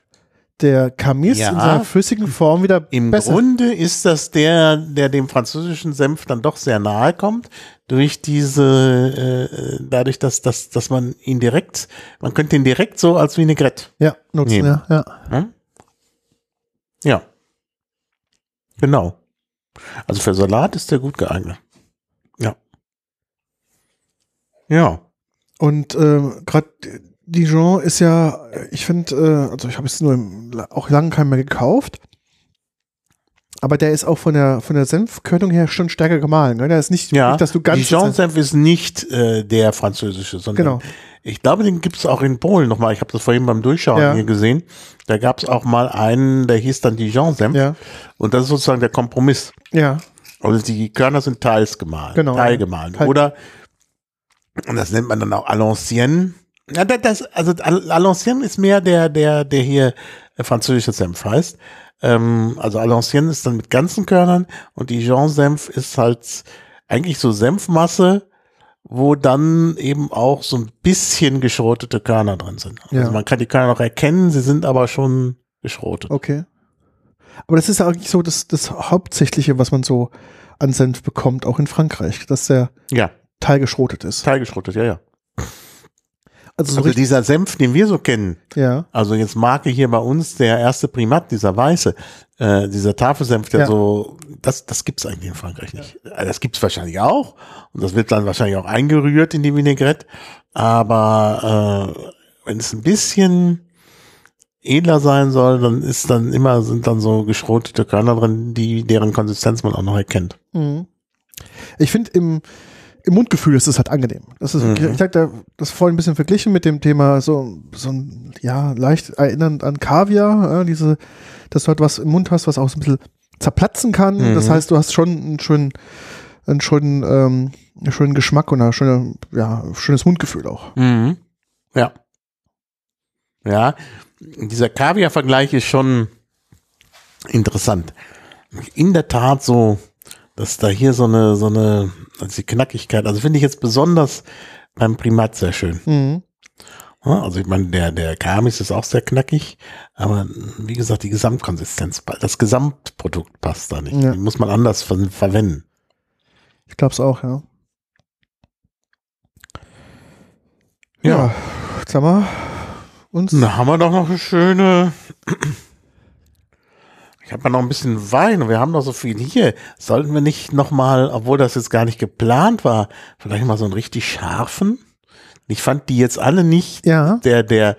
der Kamis
Ja.
in seiner flüssigen Form wieder
Im
besser.
Grunde ist das der, der dem französischen Senf dann doch sehr nahe kommt, durch diese, äh, dadurch, dass, dass, dass man ihn direkt, man könnte ihn direkt so als Vinaigrette
ja, nutzen,
Nehmen.
ja, ja.
Hm? Ja. Genau. Also für Salat ist der gut geeignet. Ja. Ja.
Und ähm, gerade Dijon ist ja, ich finde, äh, also ich habe es nur im, auch lange keinen mehr gekauft. Aber der ist auch von der von der Senfkörnung her schon stärker gemahlen. Ne? Der ist nicht,
Ja.
nicht dass du ganz
Dijon-Senf ist nicht äh, der französische, sondern
Genau.
Ich glaube, den gibt es auch in Polen nochmal. Ich habe das vorhin beim Durchschauen
Ja.
hier gesehen. Da gab es auch mal einen, der hieß dann Dijon-Senf.
Ja,
Und das ist sozusagen der Kompromiss.
ja,
Also die Körner sind teils gemahlen.
Genau.
Teilgemahlen.
Teil-
Oder, und das nennt man dann auch à l'ancienne. Ja, das, also à à l'ancienne ist mehr der, der, der hier äh, französische Senf heißt. Ähm, also à l'ancienne ist dann mit ganzen Körnern und Dijon-Senf ist halt eigentlich so Senfmasse, wo dann eben auch so ein bisschen geschrotete Körner drin sind. Also
Ja.
man kann die Körner noch erkennen, sie sind aber schon geschrotet.
okay. Aber das ist ja eigentlich so das, das Hauptsächliche, was man so an Senf bekommt, auch in Frankreich, dass der
Ja,
Teil geschrotet ist.
teilgeschrotet, ja, ja.
Also so
Also dieser Senf, den wir so kennen,
ja.
also jetzt Marke hier bei uns der erste Primat, dieser weiße, äh, dieser Tafelsenf, der
Ja.
so, das, das gibt's eigentlich in Frankreich nicht. Äh, Das gibt's wahrscheinlich auch und das wird dann wahrscheinlich auch eingerührt in die Vinaigrette, aber äh, wenn es ein bisschen edler sein soll, dann ist dann immer, sind dann so geschrotete Körner drin, die, deren Konsistenz man auch noch erkennt.
Mhm. Ich finde im, im Mundgefühl ist es halt angenehm. Das ist,
Mhm.
ich sagte, das vorhin ein bisschen verglichen mit dem Thema so, so ein, ja, leicht erinnernd an Kaviar, ja, diese, dass du halt was im Mund hast, was auch so ein bisschen zerplatzen kann.
Mhm.
Das heißt, du hast schon einen schönen, einen schönen, ähm, einen schönen Geschmack und ein schöne, ja, schönes Mundgefühl auch.
Mhm. Ja. Ja, dieser Kaviar-Vergleich ist schon interessant. In der Tat so, dass da hier so eine, so eine, also die Knackigkeit, also finde ich jetzt besonders beim Primat sehr schön.
Mhm.
Also ich meine, der, der Kamis ist auch sehr knackig, aber wie gesagt, die Gesamtkonsistenz, das Gesamtprodukt passt da nicht.
Ja.
Die muss man anders ver verwenden.
Ich glaube es auch, ja.
Ja.
Ja, jetzt haben wir uns.
Da haben wir doch noch eine schöne. Ich habe ja noch ein bisschen Wein und wir haben noch so viel hier. Sollten wir nicht noch mal, obwohl das jetzt gar nicht geplant war, vielleicht mal so einen richtig scharfen? Ich fand die jetzt alle nicht.
Ja,
Der, der,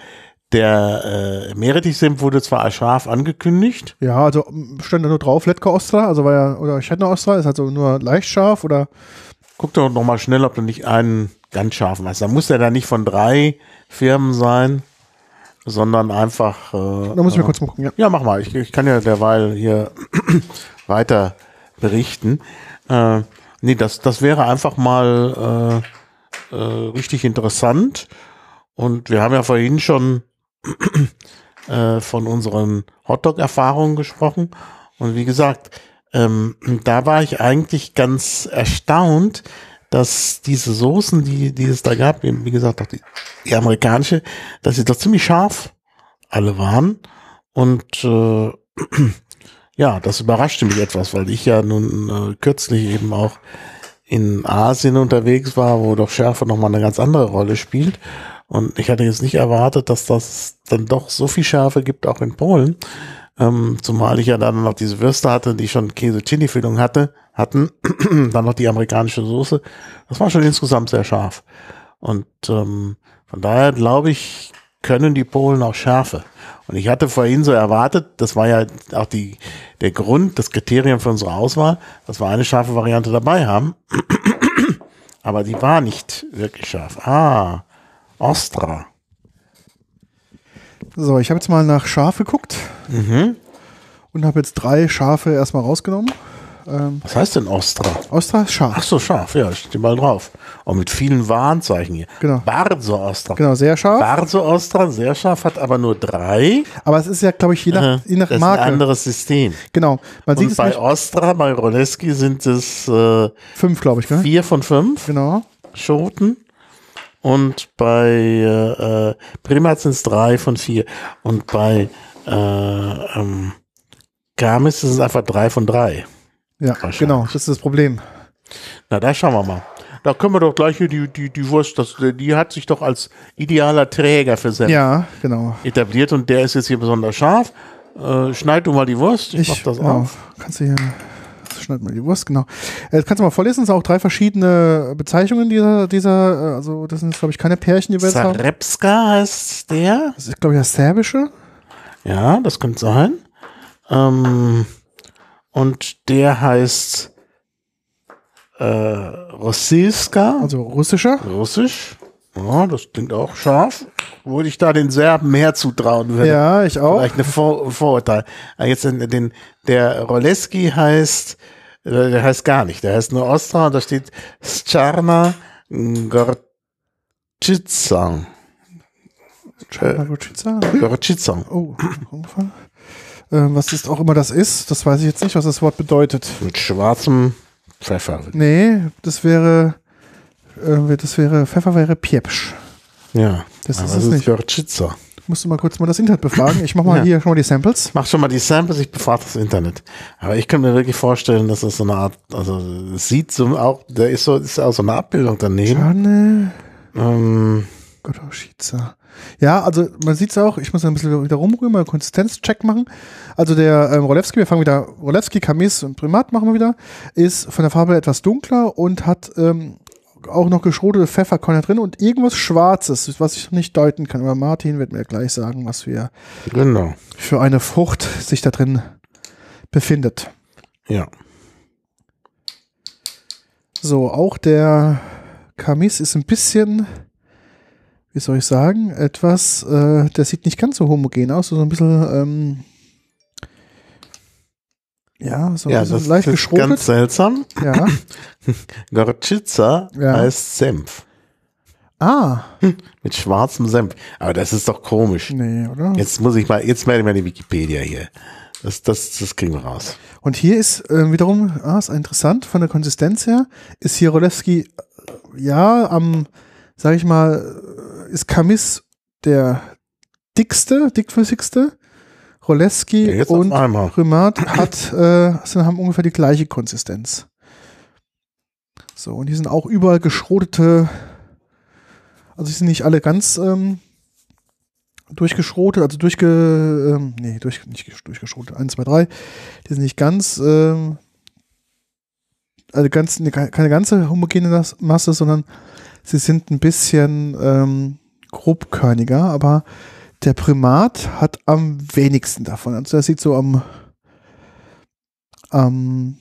der äh, Meerrettich-Senf wurde zwar als scharf angekündigt.
ja, also stand da nur drauf, Letka Ostra, also war ja, oder Schetner Ostra, ist also nur leicht scharf oder
Guck doch noch mal schnell, ob du nicht einen ganz scharfen hast. Da muss der dann nicht von drei Firmen sein, sondern einfach. Äh,
da muss ich
äh,
mal kurz mal gucken, ja.
Ja, mach mal. Ich, ich kann ja derweil hier weiter berichten. Äh, nee, das, das wäre einfach mal äh, äh, richtig interessant. Und wir haben ja vorhin schon äh, von unseren Hotdog-Erfahrungen gesprochen. Und wie gesagt, ähm, da war ich eigentlich ganz erstaunt, dass diese Soßen, die, die es da gab, wie gesagt, auch die, die amerikanische, dass sie doch ziemlich scharf alle waren. Und äh, ja, das überraschte mich etwas, weil ich ja nun äh, kürzlich eben auch in Asien unterwegs war, wo doch Schärfe nochmal eine ganz andere Rolle spielt. Und ich hatte jetzt nicht erwartet, dass das dann doch so viel Schärfe gibt, auch in Polen. Ähm, zumal ich ja dann noch diese Würste hatte, die schon Käse-Chili-Füllung hatte, hatten, dann noch die amerikanische Soße. Das war schon insgesamt sehr scharf. Und ähm, von daher glaube ich, können die Polen auch Schärfe. Und ich hatte vorhin so erwartet, das war ja auch die, der Grund, das Kriterium für unsere Auswahl, dass wir eine scharfe Variante dabei haben. Aber die war nicht wirklich scharf. Ah, Ostra.
So, ich habe jetzt mal nach scharf geguckt
Mhm.
und habe jetzt drei Schafe erstmal rausgenommen. Ähm,
Was heißt denn Ostra?
Ostra ist scharf.
Ach so, scharf, ja, steht mal drauf. Und mit vielen Warnzeichen hier.
Genau.
Barzo Ostra.
Genau, sehr scharf.
Barzo Ostra, sehr scharf, hat aber nur drei.
Aber es ist ja, glaube ich, je nach, je nach
das ist
Marke.
ein anderes System.
Genau. Man sieht
Und
es
bei
nicht.
Ostra, bei Roleski sind es äh,
Fünf, glaube ich, gell?
vier von fünf
Genau.
Schoten. Und bei äh, äh, Primat sind es drei von vier. Und bei äh, ähm, Gamis ist es einfach drei von drei.
Ja, genau. Das ist das Problem.
Na, da schauen wir mal. Da können wir doch gleich hier die, die, die Wurst, das, die hat sich doch als idealer Träger für Senf
Ja, genau.
etabliert und der ist jetzt hier besonders scharf. Äh, schneid du mal die Wurst, ich, mach das
genau.
auf.
Kannst du hier. Schneid mal die Wurst, genau. Äh, kannst du mal vorlesen? Es sind auch drei verschiedene Bezeichnungen dieser, dieser, äh, also das sind glaube ich, keine Pärchen, die wir jetzt haben.
Heißt der.
Das ist, glaube ich, das Serbische.
Ja, das könnte sein. Ähm, und der heißt äh, Rossilska,
Also russischer.
russisch. Ja, das klingt auch scharf. Würde ich da den Serben mehr zutrauen würde.
Ja, ich auch.
Vielleicht eine Vor Vorurteil. Aber Jetzt den, den, der Roleski heißt, äh, der heißt gar nicht. Der heißt nur Ostra und da steht Scharna Gorczyca.
Margocica.
Gorczyca.
Oh, umgefallen. Ähm, was ist auch immer das ist, das weiß ich jetzt nicht, was das Wort bedeutet.
Mit schwarzem Pfeffer.
Nee, das wäre, äh, das wäre, Pfeffer wäre Piepsch.
Ja.
Das ist es nicht.
Gorczyca.
Musst du mal kurz mal das Internet befragen. Ich mache mal
Ja.
hier schon mal die Samples.
Mach schon mal die Samples, ich befrage das Internet. Aber ich kann mir wirklich vorstellen, dass das so eine Art, also es sieht so auch, da ist so, ist auch so eine Abbildung daneben.
Schane.
Ähm,
Goroschica. Ja, also man sieht es auch, ich muss ein bisschen wieder rumrühren, mal einen Konsistenzcheck machen. Also der ähm, Rolewski, wir fangen wieder, Rolewski, Kamis und Primat machen wir wieder, ist von der Farbe etwas dunkler und hat ähm, auch noch geschrotete Pfefferkörner drin und irgendwas Schwarzes, was ich noch nicht deuten kann. Aber Martin wird mir gleich sagen, was wir
Genau.
für eine Frucht sich da drin befindet.
Ja.
So, auch der Kamis ist ein bisschen, wie soll ich sagen, etwas, äh, der sieht nicht ganz so homogen aus, so ein bisschen, ähm, ja, so ein
Ja, das
leicht
ist ganz seltsam.
Ja.
Gorczyca
Ja.
heißt Senf.
Ah,
Mit schwarzem Senf. Aber das ist doch komisch.
nee, oder?
Jetzt muss ich mal, jetzt melde ich mal die Wikipedia hier. Das, das, das kriegen wir raus.
Und hier ist äh, wiederum, ah, ist interessant, von der Konsistenz her, ist hier Rolewski, äh, ja, am, sag ich mal, äh, ist Kamis der dickste, dickflüssigste.
Ja, jetzt
und. Römat hat, äh, sind, haben ungefähr die gleiche Konsistenz. So, und die sind auch überall geschrotete, also die sind nicht alle ganz ähm, durchgeschrotet, also durchge, ähm, nee, durch, nicht gesch- durchgeschrotet, 1, 2, 3, die sind nicht ganz, ähm, also ganz, ne, keine ganze homogene Masse, sondern sie sind ein bisschen ähm, grobkörniger, aber der Primat hat am wenigsten davon. Also der sieht so am, am,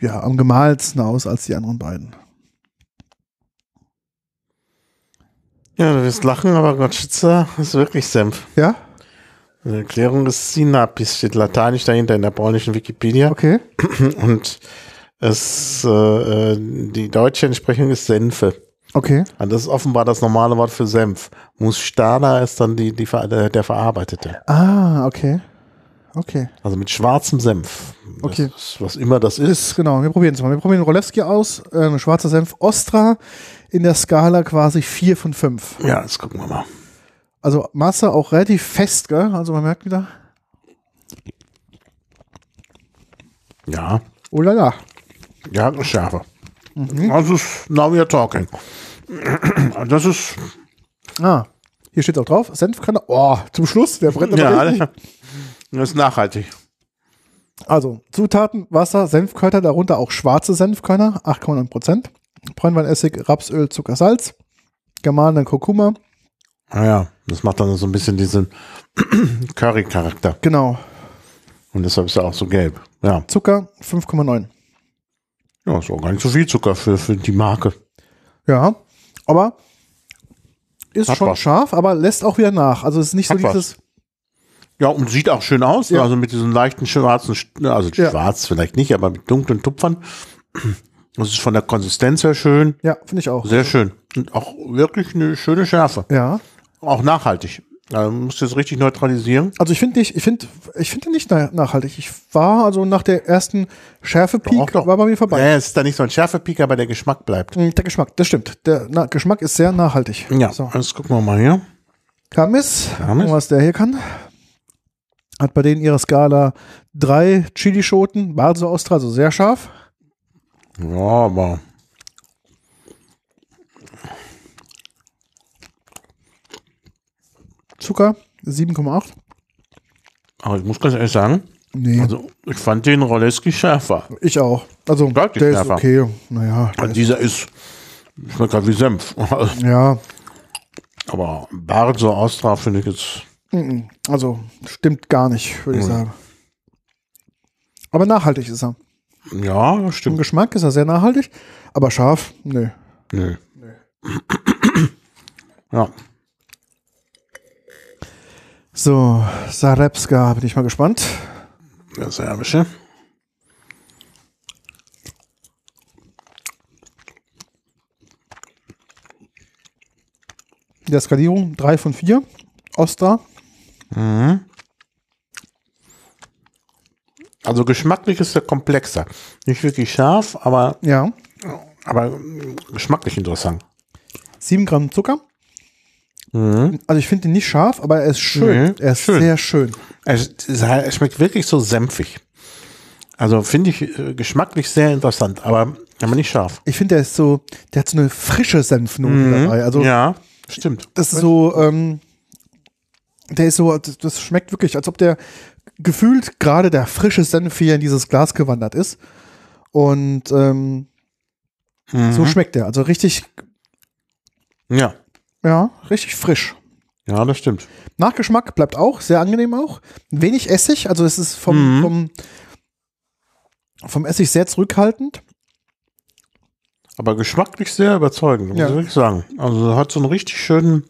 ja, am gemalsten aus als die anderen beiden.
Ja, du wirst lachen, aber Gorczyca ist wirklich Senf.
Ja,
Eine Erklärung ist Sinapis, steht lateinisch dahinter in der polnischen Wikipedia.
okay.
Und es, äh, äh, die deutsche Entsprechung ist Senfe.
Okay.
Und das ist offenbar das normale Wort für Senf. Mustana ist dann die, die, ver- der, der verarbeitete.
Ah, okay. Okay.
Also mit schwarzem Senf.
Okay.
Ist, was immer das ist.
Ist, genau, wir probieren es mal. Wir probieren Rolewski aus, äh, schwarzer Senf Ostra in der Skala quasi 4 von 5.
Ja, das gucken wir mal.
Also Masse auch relativ fest, gell? Also man merkt wieder,
Ja.
oh la la.
Ja, schärfer.
Mhm.
Das ist, now we are talking. Das ist,
Ah, hier steht auch drauf, Senfkanne. Oh, zum Schluss, der brennt aber
ja, das ist nachhaltig.
Also, Zutaten, Wasser, Senfkörner, darunter auch schwarze Senfkörner, 8,9 Prozent. Bräunweinessig, Rapsöl, Zucker, Salz. Gemahlenen Kurkuma.
Ah ja, das macht dann so ein bisschen diesen Curry-Charakter.
Genau.
Und deshalb ist er auch so gelb. Ja,
Zucker, 5,9.
Ja ist auch gar nicht so viel Zucker für, für die Marke.
Ja, aber ist
Hat
schon
was.
scharf, aber lässt auch wieder nach. Also es ist nicht so
Hat was.
dieses,
Ja, und sieht auch schön aus.
Ja.
Also mit diesen leichten schwarzen, also
Ja.
schwarz vielleicht nicht, aber mit dunklen Tupfern. Das ist von der Konsistenz her schön.
ja, finde ich auch.
Sehr schön. Und auch wirklich eine schöne Schärfe.
Ja,
Auch nachhaltig. Also musst du es richtig neutralisieren.
also ich finde nicht, ich finde, ich finde nicht na- nachhaltig. Ich war also nach der ersten Schärfe-Peak, war bei mir vorbei.
Ja, es ist da nicht so ein Schärfepeak, aber der Geschmack bleibt.
Mm, Der Geschmack, das stimmt. Der na, Geschmack ist sehr nachhaltig.
Ja,
So.
jetzt gucken wir mal hier.
Kamis,
Kamis.
was der hier kann. Hat bei denen ihrer Skala drei Chilischoten, Balso Ostra, also sehr scharf.
Ja, aber
Zucker 7,8.
aber ich muss ganz ehrlich sagen,
Nee,
also ich fand den Roleski schärfer.
ich auch. Also
Deutlich
der ist
schärfer.
okay. Naja, der
Also
ist,
dieser ist, schmeckt halt wie Senf.
ja,
Aber Barzo Ostra finde ich jetzt,
also stimmt gar nicht, würde ich
Mhm.
sagen. Aber nachhaltig ist er.
ja, das
Im
stimmt.
Geschmack ist er sehr nachhaltig, aber scharf, nö.
Nö. Ja,
So, Sarepska, bin ich mal gespannt.
der serbische.
Der Skalierung 3 von 4. Ostra.
Also geschmacklich ist er komplexer. Nicht wirklich scharf, aber,
Ja.
aber geschmacklich interessant.
7 Gramm Zucker.
Mhm.
Also ich finde ihn nicht scharf, aber er ist schön.
Nee,
er ist
schön.
sehr schön.
Es, es schmeckt wirklich so senfig. Also finde ich äh, geschmacklich sehr interessant, aber, aber nicht scharf.
Ich finde, der ist so, der hat so eine frische Senfnote dabei. Also
ja, Stimmt.
Das ist so, ähm, der ist so, das, das schmeckt wirklich, als ob der gefühlt gerade der frische Senf hier in dieses Glas gewandert ist. Und ähm,
Mhm.
so schmeckt der. Also richtig,
Ja.
Ja, richtig frisch.
Ja, das stimmt.
Nachgeschmack bleibt auch, sehr angenehm auch. Wenig Essig, also es ist vom,
Mhm.
vom, vom Essig sehr zurückhaltend.
Aber geschmacklich sehr überzeugend, muss
Ja.
ich sagen. Also hat so einen richtig schönen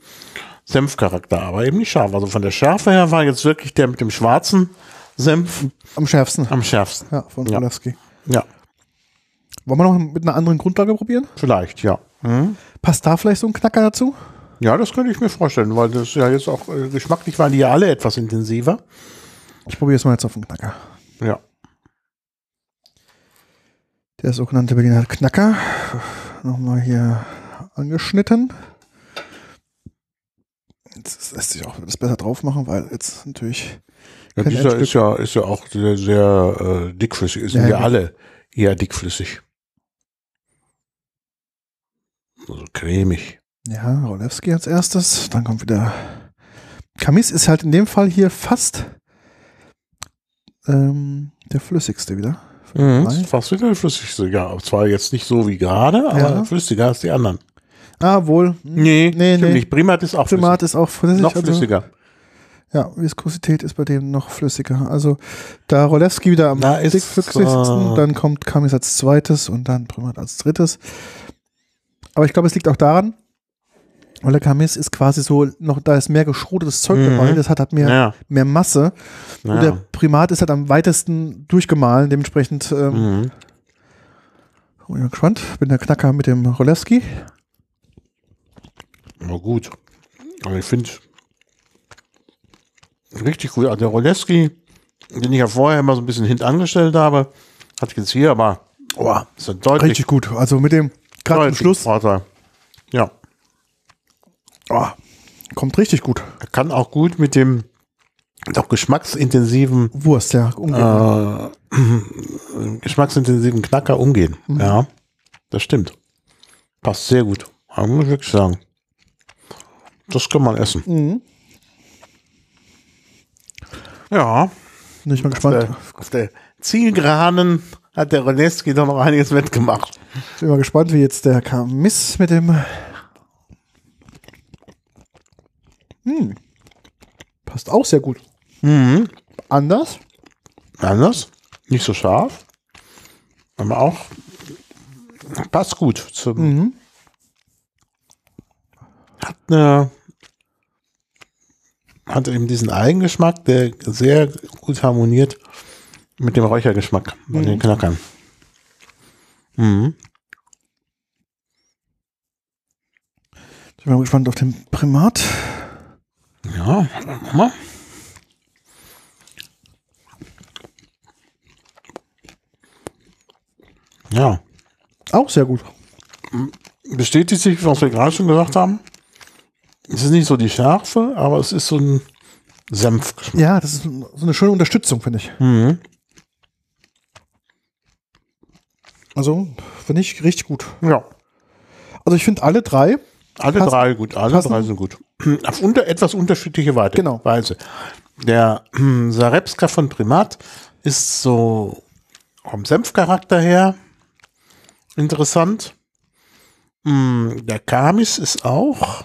Senfcharakter, aber eben nicht scharf. Also von der Schärfe her war jetzt wirklich der mit dem schwarzen Senf
Am schärfsten.
am schärfsten.
Ja, von
Ja.
Wolewski.
Ja,
Wollen wir noch mit einer anderen Grundlage probieren?
vielleicht, ja. Mhm.
Passt da vielleicht so ein Knacker dazu?
Ja, das könnte ich mir vorstellen, weil das ja jetzt auch äh, geschmacklich waren die ja alle etwas intensiver.
Ich probiere es mal jetzt auf den Knacker.
Ja.
Der sogenannte Berliner Knacker. Nochmal hier angeschnitten. Jetzt lässt sich auch das besser drauf machen, weil jetzt natürlich.
ja dieser ist ja, ist ja auch sehr, sehr äh, dickflüssig. Sind
ja,
ja. alle eher dickflüssig. Also cremig.
Ja, Rolewski als erstes. Dann kommt wieder. Kamis ist halt in dem Fall hier fast ähm, der flüssigste wieder.
Mhm. Fast wieder der flüssigste. Ja, zwar jetzt nicht so wie gerade, aber
Ja.
flüssiger als die anderen.
Ah, wohl.
Nee,
nee,
stimmt
nee.
nicht. Primat ist auch
Primat ist auch
flüssig.
flüssig.
Noch
also-
flüssiger.
Ja, Viskosität ist bei dem noch flüssiger. Also da Rolewski wieder am dickflüssigsten,
äh,
dann kommt Kamis als zweites und dann Primat als drittes. Aber ich glaube, es liegt auch daran, weil der Kamis ist quasi so noch, da ist mehr geschrotetes Zeug
Mhm.
dabei, das hat halt mehr,
Ja,
mehr Masse. Und der
ja.
Primat ist halt am weitesten durchgemahlen, dementsprechend ähm,
Mhm.
bin ich mal gespannt. Bin der Knacker mit dem Rolewski.
Na gut. Aber ich finde richtig gut. Also der Roleski, den ich ja vorher immer so ein bisschen hintangestellt habe, hat jetzt hier aber oh, ist ja deutlich,
Richtig gut. Also mit dem, gerade am Schluss,
Vorteil. Ja,
oh, kommt richtig gut.
er kann auch gut mit dem doch geschmacksintensiven
Wurst, ja. umgehen.
äh, geschmacksintensiven Knacker umgehen. Ja, das stimmt. Passt sehr gut. Aber muss ich wirklich sagen. Das kann man essen.
Mhm.
Ja.
Bin ich mal
Auf
gespannt.
der, auf der Zielgeraden hat der Roleski doch noch einiges mitgemacht.
Bin mal gespannt, wie jetzt der Kamis mit dem. Hm. Passt auch sehr gut.
Mhm.
Anders.
Anders. Nicht so scharf. Aber auch passt gut. Zum,
Mhm.
hat, eine, hat eben diesen Eigengeschmack, der sehr gut harmoniert mit dem Räuchergeschmack von den Knackern. Mhm.
Ich bin mal gespannt auf den Primat.
Ja. Ja.
Auch sehr gut.
bestätigt sich, was wir gerade schon gesagt haben. Es ist nicht so die Schärfe, aber es ist so ein Senfgeschmack.
Ja, das ist so eine schöne Unterstützung, finde ich.
Mhm.
Also, finde ich richtig gut.
Ja.
Also, ich finde alle drei.
Alle
Passen-
drei gut, alle
passen.
drei sind gut. Auf unter, etwas unterschiedliche Weite,
Genau.
Weise. Der hm, Sarepska von Primat ist so vom Senfcharakter her interessant. Hm, Der Kamis ist auch,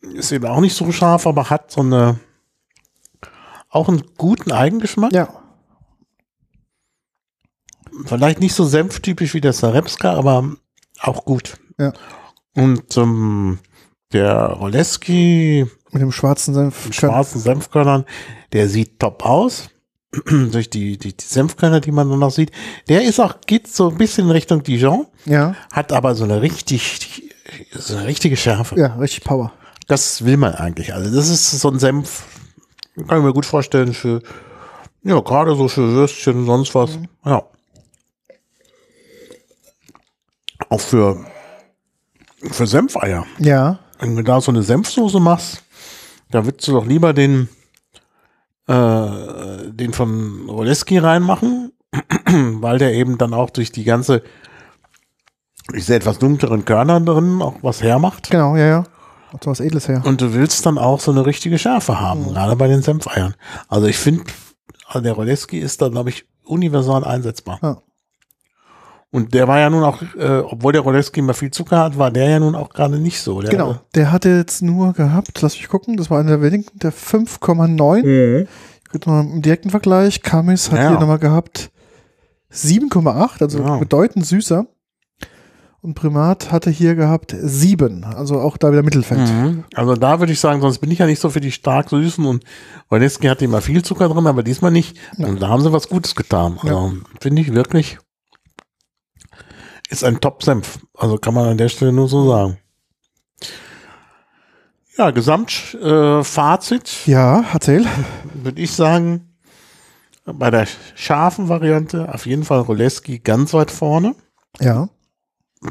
ist eben auch nicht so scharf, aber hat so eine, auch einen guten Eigengeschmack.
Ja.
Vielleicht nicht so senftypisch wie der Sarepska, aber auch gut.
Ja.
Und ähm, der Roleski
Mit dem schwarzen Senf.
schwarzen Senfkörnern, der sieht top aus. Durch die, die, die Senfkörner, die man nur noch sieht. Der ist auch, geht so ein bisschen in Richtung Dijon,
Ja.
hat aber so eine richtig, so eine richtige Schärfe.
Ja, richtig Power.
Das will man eigentlich. Also das ist so ein Senf, kann ich mir gut vorstellen, für, ja, gerade so für Würstchen und sonst was. Ja. Auch für, für Senfeier.
Ja.
Wenn du da so eine Senfsoße machst, da würdest du doch lieber den, äh, den von Roleski reinmachen, weil der eben dann auch durch die ganze diese etwas dunkleren Körner drin auch was hermacht.
Genau, ja, ja. Hat so was Edles her.
Und du willst dann auch so eine richtige Schärfe haben, gerade bei den Senfeiern. Also ich finde, der Roleski ist da, glaube ich, universal einsetzbar.
Ja.
Und der war ja nun auch, äh, obwohl der Roleski immer viel Zucker hat, war der ja nun auch gerade nicht so. Der
Genau, der hatte jetzt nur gehabt, lass mich gucken, das war einer der wenigen, der 5,9.
Mhm.
Im direkten Vergleich, Kamis hat
Ja.
hier nochmal gehabt 7,8, also
Ja.
bedeutend süßer. Und Primat hatte hier gehabt 7, also auch da wieder Mittelfeld.
Mhm. Also da würde ich sagen, sonst bin ich ja nicht so für die stark süßen und Roleski hatte immer viel Zucker drin, aber diesmal nicht. Und da haben sie was Gutes getan. Also finde ich wirklich, ist ein Top-Senf. Also kann man an der Stelle nur so sagen. Ja, Gesamtfazit äh,
Ja, erzähl.
würde ich sagen, bei der scharfen Variante auf jeden Fall Roleski ganz weit vorne.
Ja,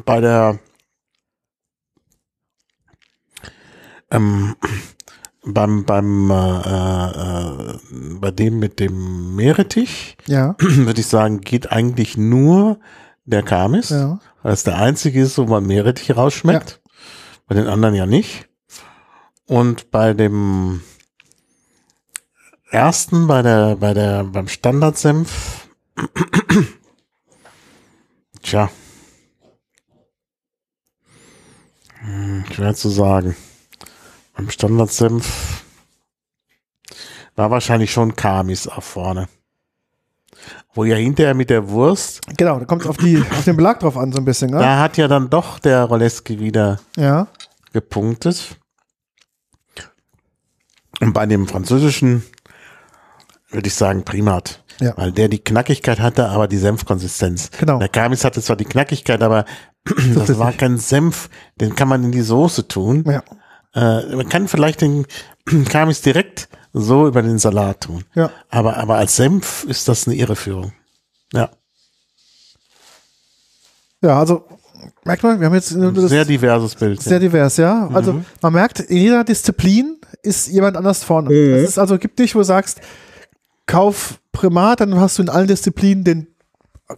bei der ähm, beim beim äh, äh, bei dem mit dem Meerrettich
ja,
würde ich sagen geht eigentlich nur der Kamis,
ja.
weil es der einzige ist, wo man Meerrettich rausschmeckt. Bei den anderen ja nicht. Und bei dem ersten, bei der bei der beim Standardsenf, tja, Hm, Schwer zu sagen. Beim Standardsenf war wahrscheinlich schon Kamis auf vorne. Wo ja hinterher mit der Wurst,
Genau, da kommt es auf, die- auf den Belag drauf an, so ein bisschen. Ne?
da hat ja dann doch der Roleski wieder
Ja,
gepunktet. Und bei dem französischen würde ich sagen Primat.
Ja.
Weil der die Knackigkeit hatte, aber die Senfkonsistenz.
Genau.
Der Kamis hatte zwar die Knackigkeit, aber das war kein Senf, den kann man in die Soße tun.
ja,
Äh, man kann vielleicht den Kamis direkt so über den Salat tun.
ja.
Aber, aber als Senf ist das eine Irreführung. Ja,
Ja, also merkt man, wir haben jetzt das
sehr diverses Bild.
sehr divers, ja. Also
Mhm.
man merkt, in jeder Disziplin ist jemand anders vorne.
Mhm.
Das ist also gibt nicht, wo du sagst, kauf Primat, dann hast du in allen Disziplinen den,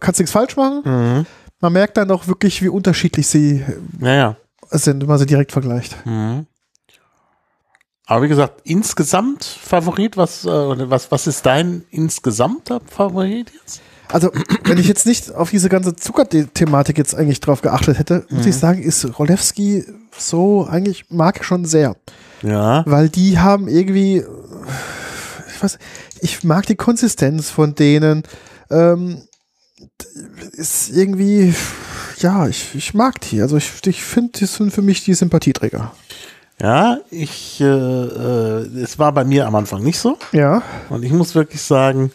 kannst nichts falsch machen.
Mhm.
Man merkt dann auch wirklich, wie unterschiedlich sie
Ja, ja.
sind, wenn man sie direkt vergleicht.
Mhm. Aber wie gesagt, insgesamt Favorit, was, äh, was, was ist dein insgesamter Favorit jetzt?
Also, wenn ich jetzt nicht auf diese ganze Zuckerthematik jetzt eigentlich drauf geachtet hätte, muss
Mhm.
ich sagen, ist Rolewski so eigentlich mag ich schon sehr.
Ja.
Weil die haben irgendwie, ich weiß, ich mag die Konsistenz von denen. Ähm, ist irgendwie, ja, ich, ich mag die. Also ich, ich finde, die sind für mich die Sympathieträger.
Ja, ich, äh, äh, es war bei mir am Anfang nicht so.
Ja,
Und ich muss wirklich sagen,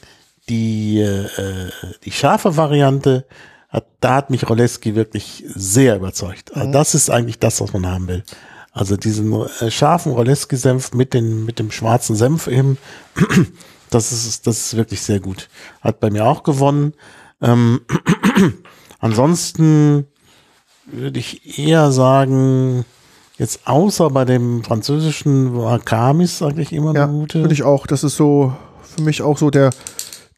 die, äh, die scharfe Variante, hat, da hat mich Roleski wirklich sehr überzeugt. Also das ist eigentlich das, was man haben will. Also diesen äh, scharfen Roleski-Senf mit, den, mit dem schwarzen Senf eben, das ist, das ist wirklich sehr gut. Hat bei mir auch gewonnen. Ähm, ansonsten würde ich eher sagen, jetzt außer bei dem französischen war Kamis eigentlich immer
ja,
eine gute.
finde ich auch. Das ist so, für mich auch so der,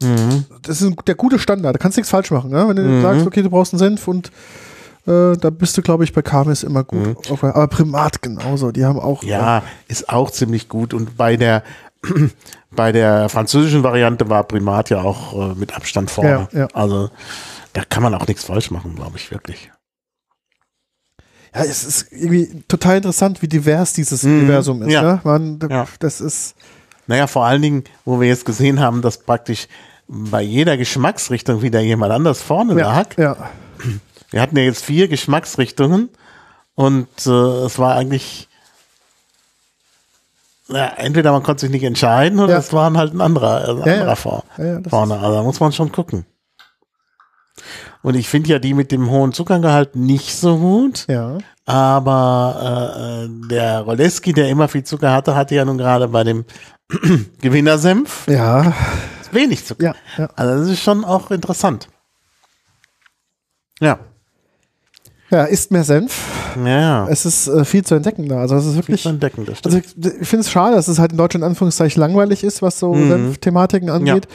Mhm.
das ist der gute Standard. Da kannst du nichts falsch machen. Ne? Wenn du sagst, okay, du brauchst einen Senf und äh, da bist du, glaube ich, bei Kamis immer gut. Auf, aber Primat genauso. Die haben auch.
Mhm. Ja, ist auch ziemlich gut. Und bei der, bei der französischen Variante war Primat ja auch äh, mit Abstand vorne.
Ja, ja.
Also da kann man auch nichts falsch machen, glaube ich, wirklich.
Ja, es ist irgendwie total interessant, wie divers dieses
Mhm.
Universum ist.
Ja.
Ne? Man,
Ja.
Das ist.
Naja, vor allen Dingen, wo wir jetzt gesehen haben, dass praktisch bei jeder Geschmacksrichtung wieder jemand anders vorne
Ja,
lag.
ja,
Wir hatten ja jetzt vier Geschmacksrichtungen und äh, es war eigentlich ja, entweder man konnte sich nicht entscheiden oder
Ja.
es waren halt ein anderer, ein
Ja,
anderer vor, vorne. Also da muss man schon gucken. Und ich finde ja die mit dem hohen Zuckergehalt nicht so gut,
ja.
aber äh, äh, der Roleski, der immer viel Zucker hatte, hatte ja nun gerade bei dem Gewinnersenf
Ja,
wenig Zucker.
ja, ja.
Also das ist schon auch interessant. Ja.
Ja, isst mehr Senf.
Ja, ja.
Es ist äh, viel zu entdecken da. Also es ist
Viel
wirklich.
zu entdecken, das stimmt.
Also ich, ich finde es schade, dass es halt in Deutschland in Anführungszeichen langweilig ist, was so
Mhm.
Senf-Thematiken angeht. Da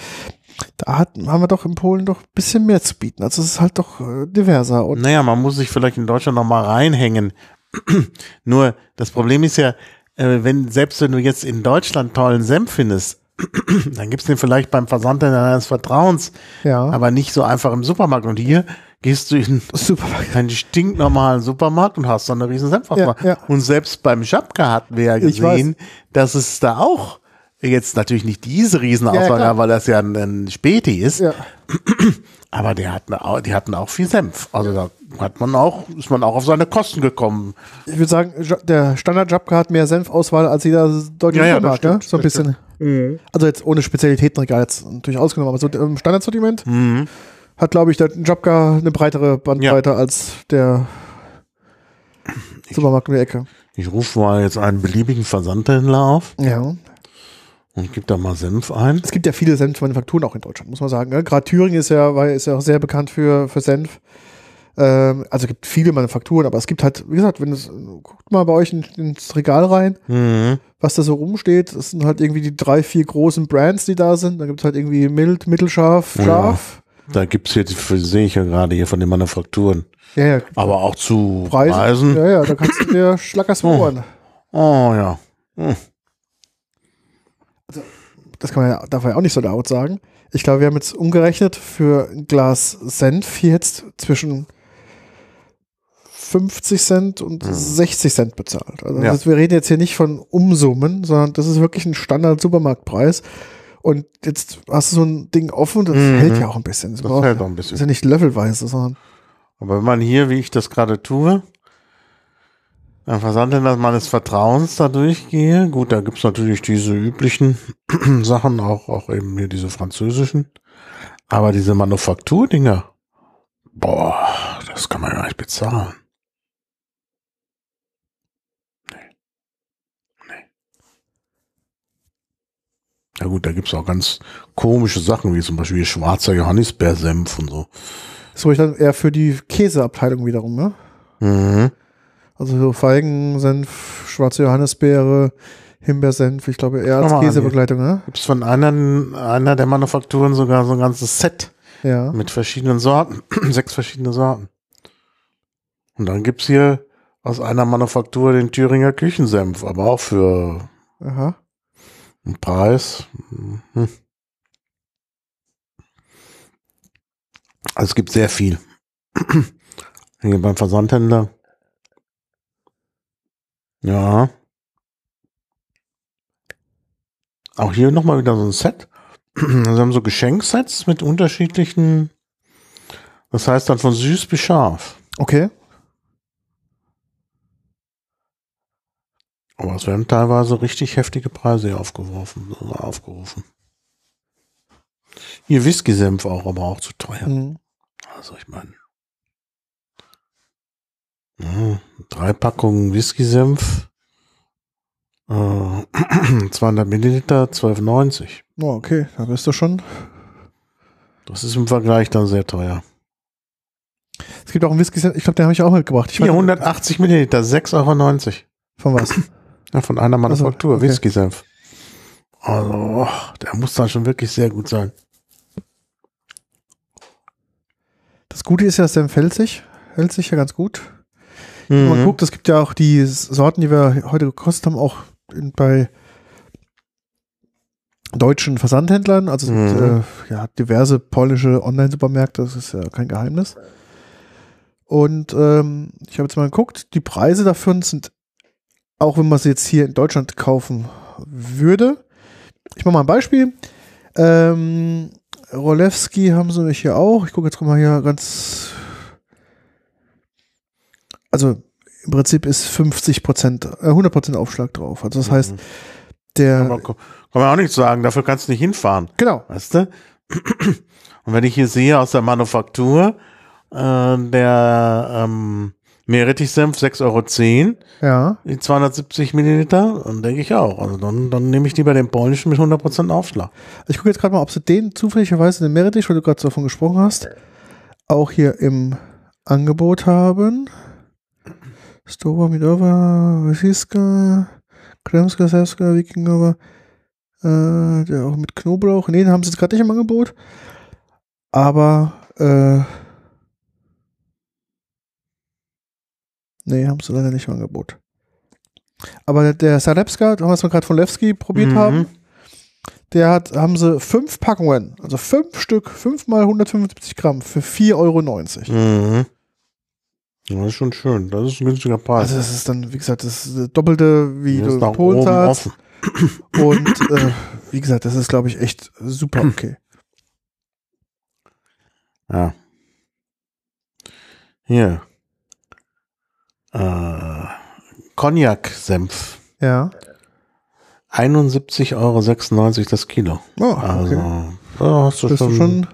hat, haben wir doch in Polen doch ein bisschen mehr zu bieten. Also es ist halt doch äh, diverser. Und
Naja, man muss sich vielleicht in Deutschland noch mal reinhängen. Nur das Problem ist ja, äh, wenn selbst wenn du jetzt in Deutschland tollen Senf findest, dann gibt's den vielleicht beim Versandhändler deines Vertrauens,
ja,
aber nicht so einfach im Supermarkt. Und hier gehst du in
super.
einen stinknormalen Supermarkt und hast so eine riesen Senfauswahl.
Ja, ja.
Und selbst beim Schapka hatten wir ja gesehen, dass es da auch jetzt natürlich nicht diese Riesenauswahl
Ja,
weil das ja ein, ein Späti ist,
Ja.
aber die hatten, auch, die hatten auch viel Senf. Also da hat man auch, ist man auch auf seine Kosten gekommen.
Ich würde sagen, Ja- der standard Jabka hat mehr Senfauswahl als jeder deutsche
Ja, ja,
Supermarkt, ne? So ein bisschen. Also jetzt ohne Spezialitätenregal jetzt natürlich ausgenommen, aber so im Standardsortiment hat, glaube ich, der Jabka eine breitere Bandbreite als der Supermarkt um die Ecke.
Ich rufe mal jetzt einen beliebigen Versandhändler auf
Ja.
Und gebe da mal Senf ein.
Es gibt ja viele Senfmanufakturen auch in Deutschland, muss man sagen. Ne? Gerade Thüringen ist ja, ist ja auch sehr bekannt für, für Senf. Ähm, also es gibt viele Manufakturen, aber es gibt halt, wie gesagt, wenn es, guckt mal bei euch in, ins Regal rein,
Mhm.
was da so rumsteht. Das sind halt irgendwie die drei, vier großen Brands, die da sind. Da gibt es halt irgendwie mild, mittelscharf,
Ja.
scharf.
Da gibt's hier, die sehe ich ja gerade hier von den Manufakturen.
Ja, ja.
Aber auch zu
Preise.
Preisen.
Ja, ja, da kannst du dir Schlackers
Oh. Oh ja. Hm.
Das kann man ja, darf man ja auch nicht so laut sagen. Ich glaube, wir haben jetzt umgerechnet für ein Glas Senf hier jetzt zwischen 50 Cent und 60 Cent bezahlt. Also
Mhm. Ja.
das, wir reden jetzt hier nicht von Umsummen, sondern das ist wirklich ein Standard-Supermarktpreis. Und jetzt hast du so ein Ding offen, das
Mhm.
hält ja auch ein bisschen. Das,
Das hält auch ein
ist
bisschen.
ja nicht löffelweise, sondern
Aber wenn man hier, wie ich das gerade tue, beim Versandhändler meines Vertrauens da durchgehe, gut, da gibt's natürlich diese üblichen Sachen, auch, auch eben hier diese französischen. Aber diese Manufakturdinger, boah, das kann man gar nicht bezahlen. Ja gut, da gibt's auch ganz komische Sachen, wie zum Beispiel schwarzer Johannisbeersenf und so.
so ich dann eher für die Käseabteilung wiederum, ne?
Mhm.
Also so Feigensenf, schwarze Johannisbeere, Himbeersenf, ich glaube eher als Käsebegleitung, ne?
Gibt es von einer, einer der Manufakturen sogar so ein ganzes Set
Ja.
mit verschiedenen Sorten, sechs verschiedene Sorten. Und dann gibt's hier aus einer Manufaktur den Thüringer Küchensenf, aber auch für
Aha.
einen Preis. hm. Also es gibt sehr viel. Hier beim Versandhändler. Ja. Auch hier nochmal wieder so ein Set. Sie haben so Geschenksets mit unterschiedlichen, das heißt dann von süß bis scharf.
Okay.
Aber es werden teilweise richtig heftige Preise hier aufgeworfen, aufgerufen. Hier Whisky-Senf auch, aber auch zu teuer.
Mhm.
Also ich meine. Ja, drei Packungen Whisky-Senf. Äh, 200 Milliliter, 12,90.
Oh, okay, da bist du schon.
Das ist im Vergleich dann sehr teuer.
Es gibt auch einen Whisky, ich glaube, den habe ich auch mitgebracht. Ich weiß-
480 Milliliter, 6,90 Euro.
Von was?
Ja, von einer Manufaktur,
okay.
Whisky-Senf. Also, oh, der muss dann schon wirklich sehr gut sein.
Das Gute ist ja, Senf hält sich. Hält sich ja ganz gut. Wenn man
Mhm.
guckt, es gibt ja auch die Sorten, die wir heute gekostet haben, auch in, bei deutschen Versandhändlern. Also es gibt
Mhm.
äh, ja, diverse polnische Online-Supermärkte, das ist ja kein Geheimnis. Und ähm, ich habe jetzt mal geguckt, die Preise dafür sind, auch wenn man sie jetzt hier in Deutschland kaufen würde. Ich mache mal ein Beispiel. Ähm, Rolewski haben sie mich hier auch. Ich gucke jetzt mal hier ganz. Also im Prinzip ist 50 Prozent, äh, 100 Prozent Aufschlag drauf. Also das heißt, der.
Aber kann man auch nichts sagen, dafür kannst du nicht hinfahren.
Genau.
Weißt du? Und wenn ich hier sehe aus der Manufaktur, äh, der ähm, Meerrettichsenf 6,10 Euro,
Ja.
die 270 Milliliter, dann denke ich auch. Also dann, dann nehme ich lieber den polnischen mit 100% Aufschlag.
Ich gucke jetzt gerade mal, ob sie den zufälligerweise den Meerrettich, weil du gerade davon gesprochen hast, auch hier im Angebot haben. Stova, Midova, Wysiska, Kremska, Sevska, Wikingowa, äh, der auch mit Knoblauch. Nee, den haben sie jetzt gerade nicht im Angebot. Aber, äh, nee, haben sie leider nicht im Angebot. Aber der- Salepska, was wir gerade von Levski probiert
Mhm.
haben, der hat, haben sie fünf Packungen, also fünf Stück, fünf mal 175 Gramm für 4,90 Euro.
Mhm. Ja, das ist schon schön. Das ist ein günstiger Preis.
Also das ist dann, wie gesagt, das das Doppelte, wie
ist
du Polen zahlst. Und äh, wie gesagt, das ist, glaube ich, echt super okay.
Ja. Hier. Äh, Cognac-Senf.
Ja.
71,96 Euro das Kilo.
Oh,
Also,
okay.
da hast du
Bist
schon,
du schon.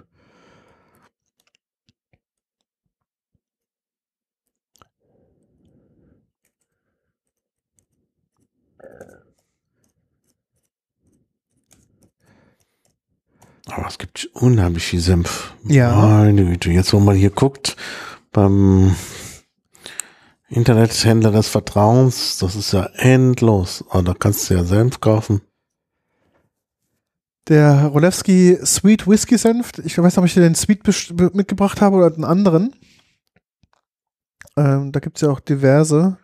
Aber es gibt unheimlich viel Senf.
Ja.
Meine Güte. Jetzt, wo man hier guckt, beim Internethändler des Vertrauens, das ist ja endlos. Aber da kannst du ja Senf kaufen.
Der Rolewski Sweet Whisky Senf. Ich weiß nicht, ob ich dir den Sweet mitgebracht habe oder einen anderen. Ähm, da gibt es ja auch diverse.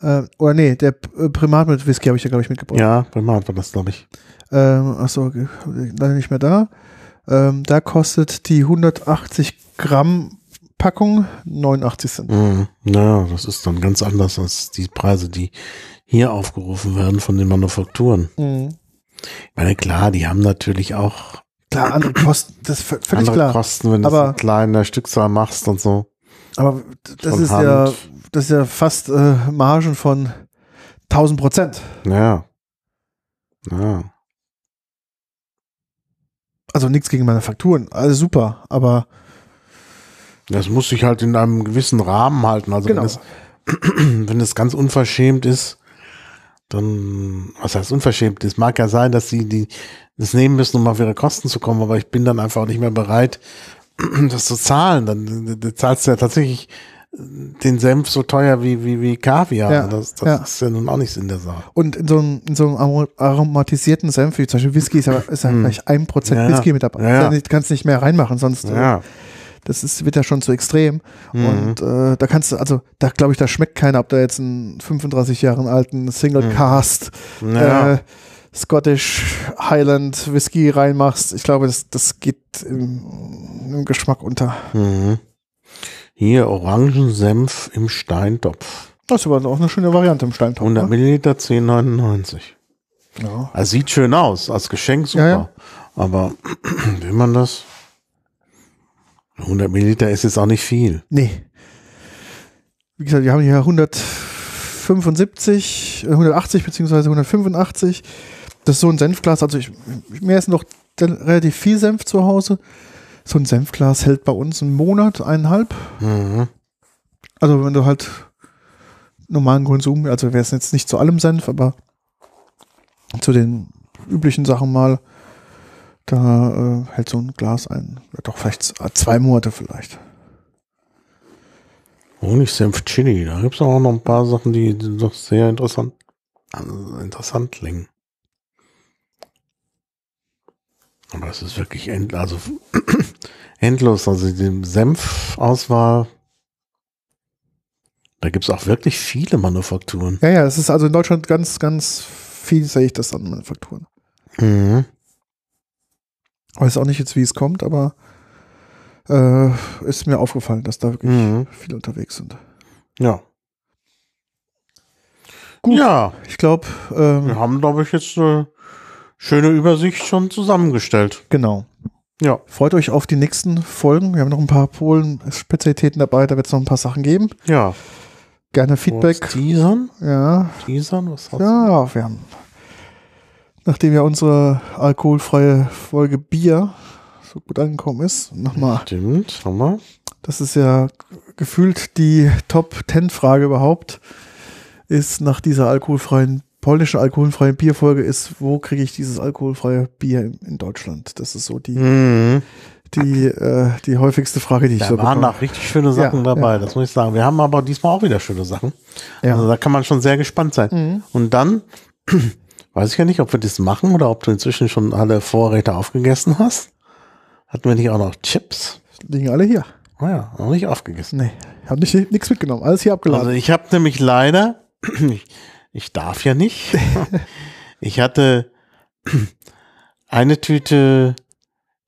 Äh, oder nee, der Primat mit Whisky habe ich ja, glaube ich, mitgebracht.
Ja, Primat war das, glaube ich.
Ähm, achso, leider nicht mehr da. Ähm, da kostet die 180 Gramm Packung 89 Cent.
Mhm. Ja, das ist dann ganz anders als die Preise, die hier aufgerufen werden von den Manufakturen.
Mhm.
Ich meine, klar, die haben natürlich auch
Klar, andere Kosten, das ist völlig
andere
klar.
Kosten, wenn du
Aber-
es in kleiner Stückzahl machst und so.
Aber das
Von
ist
Hand.
ja, das ist ja fast äh, Margen von 1000 Prozent.
Ja. Ja.
Also nichts gegen Manufakturen, alles super, aber
Das muss sich halt in einem gewissen Rahmen halten. Also
genau.
wenn, es, wenn es ganz unverschämt ist, dann, was heißt unverschämt? Es mag ja sein, dass sie die das nehmen müssen, um auf ihre Kosten zu kommen, aber ich bin dann einfach nicht mehr bereit, das zu zahlen. Dann du zahlst du ja tatsächlich den Senf so teuer wie, wie, wie Kaviar.
Ja,
das das
ja.
ist ja nun auch nichts in der Sache.
Und in so einem, in so einem aro- aromatisierten Senf, wie zum Beispiel Whisky, ist ja, ist ja
Hm.
vielleicht ein Prozent. Whisky mit dabei.
Ja, ja.
Nicht- kannst nicht mehr reinmachen, sonst äh,
Ja.
das ist, wird ja schon zu extrem.
Mhm.
Und äh, da kannst du, also da glaube ich, da schmeckt keiner, ob da jetzt einen 35 Jahren alten Single
Mhm.
Cast
Ja.
äh, Scottish Highland Whisky reinmachst. Ich glaube, das, das geht im, im Geschmack unter.
Mhm. Hier Orangensenf im Steintopf.
Das ist aber auch eine schöne Variante im Steintopf.
100
Ne?
Milliliter, 10,99.
Ja.
Also sieht schön aus, als Geschenk super.
Ja, ja.
Aber will man das? 100 Milliliter ist jetzt auch nicht viel.
Nee. Wie gesagt, wir haben hier 175, äh, 180 beziehungsweise 185. Das ist so ein Senfglas. Also ich, mir ist noch relativ viel Senf zu Hause. So ein Senfglas hält bei uns einen Monat, eineinhalb.
Mhm.
Also wenn du halt normalen Konsum, also wäre es jetzt nicht zu allem Senf, aber zu den üblichen Sachen mal, da äh, hält so ein Glas ein. Ja, doch, vielleicht zwei Monate vielleicht.
Honigsenf Chili, da gibt es auch noch ein paar Sachen, die doch sehr interessant, also interessant klingen. Aber das ist wirklich end, also endlos. Also die Senfauswahl, da gibt es auch wirklich viele Manufakturen.
Ja, ja, es ist also in Deutschland ganz, ganz vielseitig das an Manufakturen.
Mhm.
Weiß auch nicht jetzt, wie es kommt, aber äh, ist mir aufgefallen, dass da wirklich
Mhm.
viele unterwegs sind.
Ja.
Gut.
Ja,
Ich glaube, ähm,
wir haben, glaube ich, jetzt eine schöne Übersicht schon zusammengestellt.
genau.
Ja.
Freut euch auf die nächsten Folgen. Wir haben noch ein paar Polen-Spezialitäten dabei, da wird es noch ein paar Sachen geben.
Ja.
Gerne
Was
Feedback.
Teasern?
Ja,
Teasern? Was hast du?
ja, wir haben, nachdem ja unsere alkoholfreie Folge Bier so gut angekommen ist, nochmal
Stimmt, haben wir.
Das ist ja gefühlt die Top-10-Frage überhaupt, ist nach dieser alkoholfreien, polnischen alkoholfreien Bierfolge ist, wo kriege ich dieses alkoholfreie Bier in, in Deutschland? Das ist so die,
Mhm.
die, äh, die häufigste Frage, die ich
Da
so
waren
bekomme.
noch richtig schöne Sachen
Ja,
dabei,
ja.
das muss ich sagen. Wir haben aber diesmal auch wieder schöne Sachen.
Ja.
Also da kann man schon sehr gespannt sein.
Mhm.
Und dann weiß ich ja nicht, ob wir das machen oder ob du inzwischen schon alle Vorräte aufgegessen hast. hatten wir nicht auch noch Chips?
Liegen alle hier.
Naja, noch nicht aufgegessen.
Nee, hab nicht nichts mitgenommen. Alles hier abgeladen.
Also ich habe nämlich leider, ich, darf ja nicht, ich hatte eine Tüte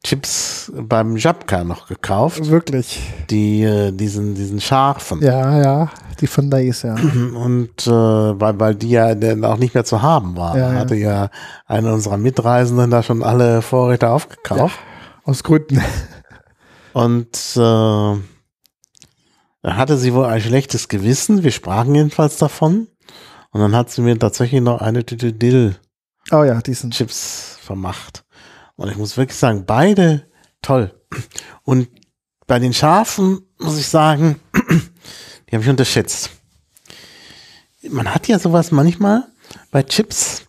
Chips beim Jabka noch gekauft,
Wirklich.
die äh, diesen diesen scharfen
Ja, ja. Die von Days, ja.
und äh, weil weil die ja dann auch nicht mehr zu haben war,
Ja, ja.
hatte ja eine unserer Mitreisenden da schon alle Vorräte aufgekauft
Aus Gründen.
und äh, da hatte sie wohl ein schlechtes Gewissen. Wir sprachen jedenfalls davon und dann hat sie mir tatsächlich noch eine Tüte Dill
Oh ja, die sind.
Chips vermacht. Und ich muss wirklich sagen, beide toll. Und bei den Schafen muss ich sagen, die habe ich unterschätzt. Man hat ja sowas manchmal bei Chips,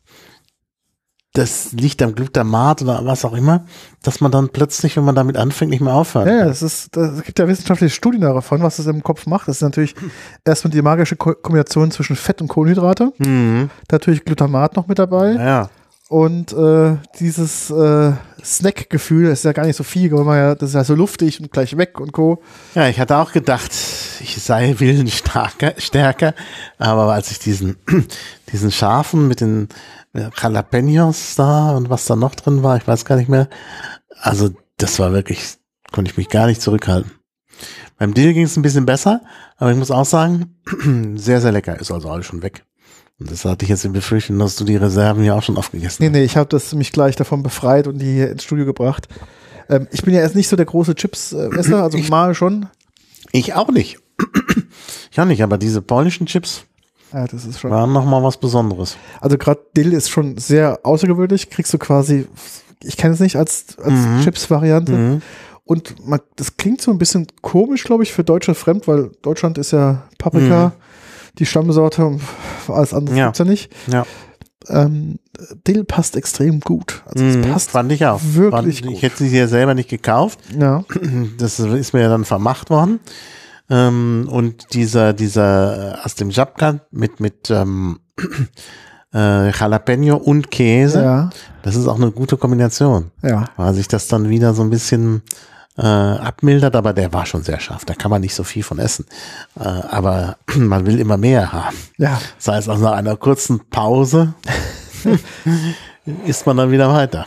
das liegt am Glutamat oder was auch immer, dass man dann plötzlich, wenn man damit anfängt, nicht mehr aufhört.
Ja, das ist, es gibt ja wissenschaftliche Studien davon, was das im Kopf macht. Das ist natürlich erstmal die magische Ko Kombination zwischen Fett und Kohlenhydrate.
Mhm.
Natürlich Glutamat noch mit dabei.
Ja.
Und äh, dieses äh, Snack-Gefühl, ist ja gar nicht so viel, weil man ja, das ist ja so luftig und gleich weg und Co.
Ja, ich hatte auch gedacht, ich sei willenstärker, stärker, aber als ich diesen, diesen Schafen mit den Jalapenos da und was da noch drin war, ich weiß gar nicht mehr, also das war wirklich, konnte ich mich gar nicht zurückhalten. Beim Dill ging es ein bisschen besser, aber ich muss auch sagen, sehr, sehr lecker, ist also alles schon weg. Und das hatte ich jetzt in Befürchtung, dass du die Reserven ja auch schon aufgegessen
Nee, nee, ich habe das mich gleich davon befreit und die hier ins Studio gebracht. Ähm, ich bin ja erst nicht so der große Chips-Esser, also mal schon.
Ich auch nicht. Ich auch nicht, aber diese polnischen Chips
Ja, das ist schon.
waren nochmal was Besonderes.
Also gerade Dill ist schon sehr außergewöhnlich. Kriegst du quasi, ich kenne es nicht als, als
Mhm.
Chips-Variante.
Mhm.
Und man, das klingt so ein bisschen komisch, glaube ich, für Deutsche fremd, weil Deutschland ist ja Paprika, die Stammsorte und alles andere
Mhm. Ja.
gibt's ja nicht.
Ja.
Ähm, Dill passt extrem gut. Also es
Mhm,
passt
Fand ich auch.
wirklich
Fand,
gut.
Ich hätte sie ja selber nicht gekauft.
Ja,
Das ist mir ja dann vermacht worden. Ähm, und dieser, dieser äh, aus dem Jabka mit, mit ähm, äh, Jalapeno und Käse,
ja,
das ist auch eine gute Kombination,
ja.
weil sich das dann wieder so ein bisschen äh, abmildert, aber der war schon sehr scharf. Da kann man nicht so viel von essen. Äh, aber man will immer mehr haben.
Ja,
Das heißt, also nach einer kurzen Pause isst man dann wieder weiter.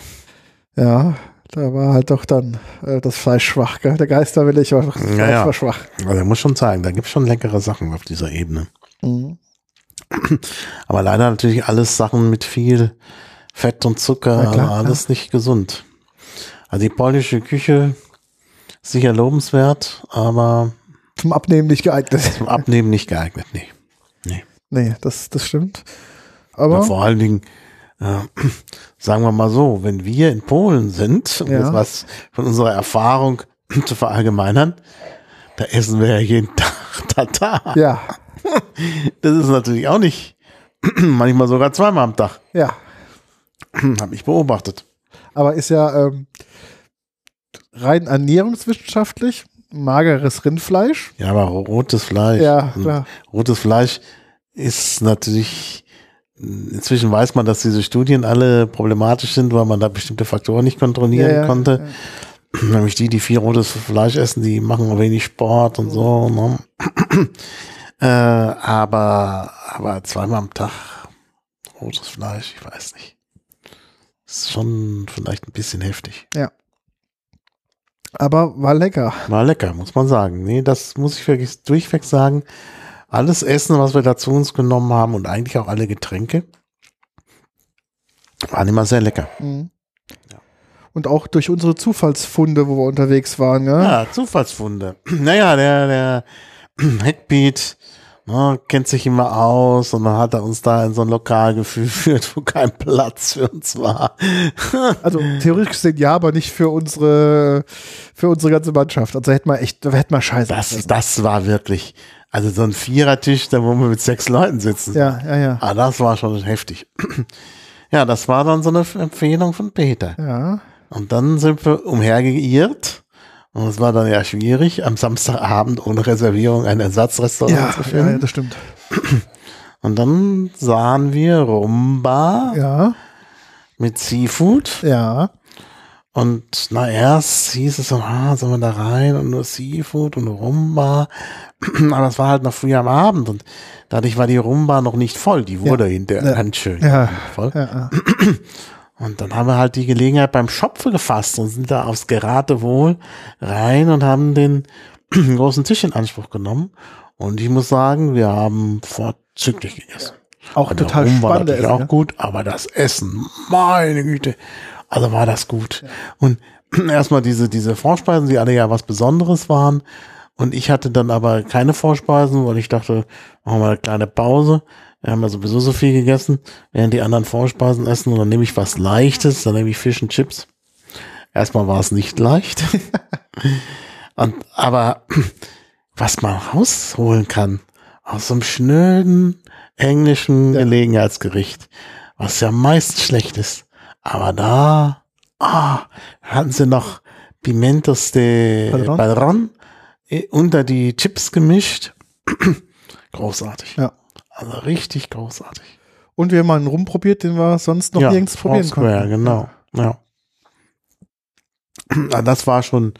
ja, da war halt doch dann äh, das Fleisch schwach, gell? Der Geisterwillig war, das Fleisch
ja.
war schwach.
Also ich muss schon sagen, da gibt es schon leckere Sachen auf dieser Ebene.
Mhm.
Aber leider natürlich alles Sachen mit viel Fett und Zucker,
Ja, klar,
alles nicht gesund. Also die polnische Küche sicher lobenswert, aber
Zum Abnehmen nicht geeignet.
zum Abnehmen nicht geeignet, nee. nee.
Nee, das, das stimmt.
Aber
Aber
vor allen Dingen, äh, sagen wir mal so, wenn wir in Polen sind, um
Ja.
jetzt was von unserer Erfahrung zu verallgemeinern, da essen wir ja jeden Tag Tatar.
ja,
Das ist natürlich auch nicht, manchmal sogar zweimal am Tag,
ja.
habe ich beobachtet.
Aber ist ja ähm, rein ernährungswissenschaftlich mageres Rindfleisch.
Ja, aber rotes Fleisch.
Ja, klar.
Rotes Fleisch ist natürlich, inzwischen weiß man, dass diese Studien alle problematisch sind, weil man da bestimmte Faktoren nicht kontrollieren
Ja, ja,
konnte. Nämlich die, die viel rotes Fleisch essen, die machen wenig Sport und so. Ne? äh, aber, aber zweimal am Tag rotes Fleisch, ich weiß nicht. Ist schon vielleicht ein bisschen heftig.
Aber war lecker.
War lecker, muss man sagen. Nee, das muss ich wirklich durchweg sagen. Alles Essen, was wir da zu uns genommen haben und eigentlich auch alle Getränke, waren immer sehr lecker.
Mhm. Und auch durch unsere Zufallsfunde, wo wir unterwegs waren. Ja?
Ja, Zufallsfunde. Naja, der, der Hackbeat ne, kennt sich immer aus und dann hat er uns da in so ein Lokal geführt, wo kein Platz für uns war.
Also theoretisch gesehen ja, aber nicht für unsere, für unsere ganze Mannschaft. Also hätten wir echt, hätten wir scheiße.
Das, das war wirklich, also so ein Vierertisch, da wo wir mit sechs Leuten sitzen.
ja, ja, ja.
Ah, das war schon heftig. Ja, das war dann so eine Empfehlung von Peter.
Ja,
Und dann sind wir umhergeirrt. Und es war dann ja schwierig, am Samstagabend ohne Reservierung ein Ersatzrestaurant
ja,
zu
ja,
finden.
ja, das stimmt.
Und dann sahen wir Rumba
Ja,
mit Seafood.
ja.
Und na erst hieß es so, ah, sollen wir da rein und nur Seafood und Rumba. Aber das war halt noch früh am Abend und dadurch war die Rumba noch nicht voll. Die wurde hinterher
Ja.
ganz schön
Ja.
voll.
Ja, ja.
Und dann haben wir halt die Gelegenheit beim Schopfe gefasst und sind da aufs Geratewohl rein und haben den großen Tisch in Anspruch genommen. Und ich muss sagen, wir haben vorzüglich gegessen.
Auch
Und
total
Rum war
spannend.
natürlich auch gut, aber das Essen, meine Güte, also war das gut. Und erstmal diese, diese Vorspeisen, die alle ja was Besonderes waren. Und ich hatte dann aber keine Vorspeisen, weil ich dachte, machen wir eine kleine Pause. Wir haben ja sowieso so viel gegessen, während die anderen Vorspeisen essen. Und dann nehme ich was Leichtes, dann nehme ich Fish und Chips. Erstmal war es nicht leicht. und, aber was man rausholen kann aus so einem schnöden englischen
Ja.
Gelegenheitsgericht, was ja meist schlecht ist. Aber da ah, hatten sie noch Pimentos de?
Padron
eh, unter die Chips gemischt. großartig.
Ja.
Also richtig großartig.
Und wir haben mal einen rumprobiert, den wir sonst noch
ja,
nirgends probieren
Foursquare,
konnten.
genau. Ja. Das war schon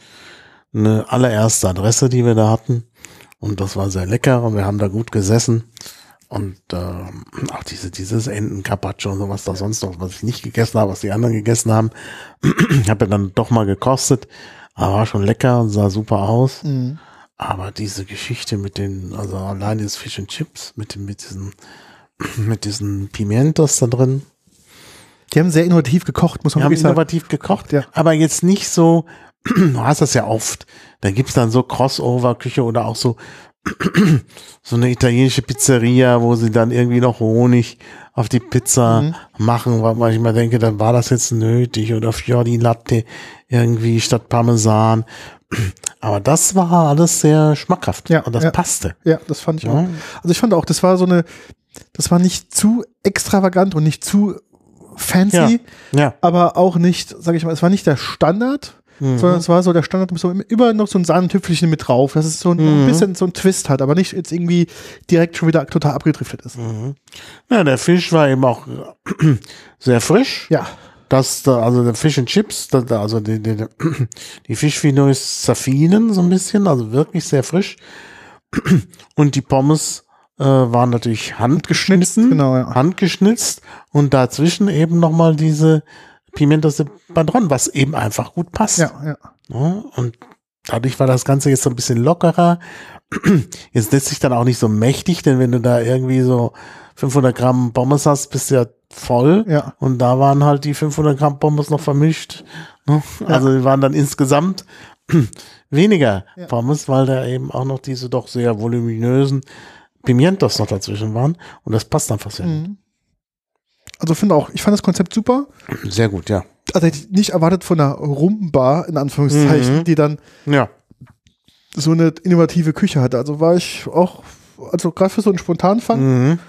eine allererste Adresse, die wir da hatten. Und das war sehr lecker und wir haben da gut gesessen. Und ähm, auch diese, dieses Entencarpaccio und so, was da sonst noch, was ich nicht gegessen habe, was die anderen gegessen haben, ich habe ja dann doch mal gekostet. Aber war schon lecker und sah super aus.
Mhm.
Aber diese Geschichte mit den, also allein dieses Fish and Chips, mit, dem, mit diesen, mit diesen Pimientos da drin,
Die haben sehr innovativ gekocht, muss man
haben
wirklich sagen.
innovativ gekocht,
Ja.
aber jetzt nicht so, du hast das ja oft, da gibt's dann so Crossover-Küche oder auch so, so eine italienische Pizzeria, wo sie dann irgendwie noch Honig auf die Pizza
Mhm.
machen, weil man ich mal denke, dann war das jetzt nötig oder Fiori Latte irgendwie statt Parmesan. Aber das war alles sehr schmackhaft
Ja,
und das
ja.
passte.
Ja, das fand ich auch.
Ja.
Also ich fand auch, das war so eine, das war nicht zu extravagant und nicht zu fancy,
Ja.
aber auch nicht, sag ich mal, es war nicht der Standard,
Mhm.
sondern es war so der Standard so immer noch so ein Sahnentüpfelchen mit drauf, dass es so ein, ein
Mhm.
bisschen so ein Twist hat, aber nicht jetzt irgendwie direkt schon wieder total abgedriftet ist.
Mhm. Ja, der Fisch war eben auch sehr frisch.
Ja,
Das, da, also der Fish and Chips, da, da, also die, die, die Fischfinois zerfielen so ein bisschen, also wirklich sehr frisch. Und die Pommes äh, waren natürlich handgeschnitten,
genau, ja.
handgeschnitzt und dazwischen eben nochmal diese Pimentos de Padron, was eben einfach gut passt.
Ja, ja.
Ja, und dadurch war das Ganze jetzt so ein bisschen lockerer. Jetzt lässt sich dann auch nicht so mächtig, denn wenn du da irgendwie so 500 Gramm Pommes hast, bist du ja voll.
Ja.
Und da waren halt die 500 Gramm Pommes noch vermischt. ne? Also die waren dann insgesamt weniger
Ja.
Pommes, weil da eben auch noch diese doch sehr voluminösen Pimientos noch dazwischen waren. Und das passt einfach sehr,
Mhm. Also finde auch, ich fand das Konzept super.
gut. sehr gut, ja.
Also hätte ich nicht erwartet von einer Rumba, in Anführungszeichen,
Mhm.
die dann
Ja,
so eine innovative Küche hatte. Also war ich auch, also gerade für so einen Spontanfang,
mhm.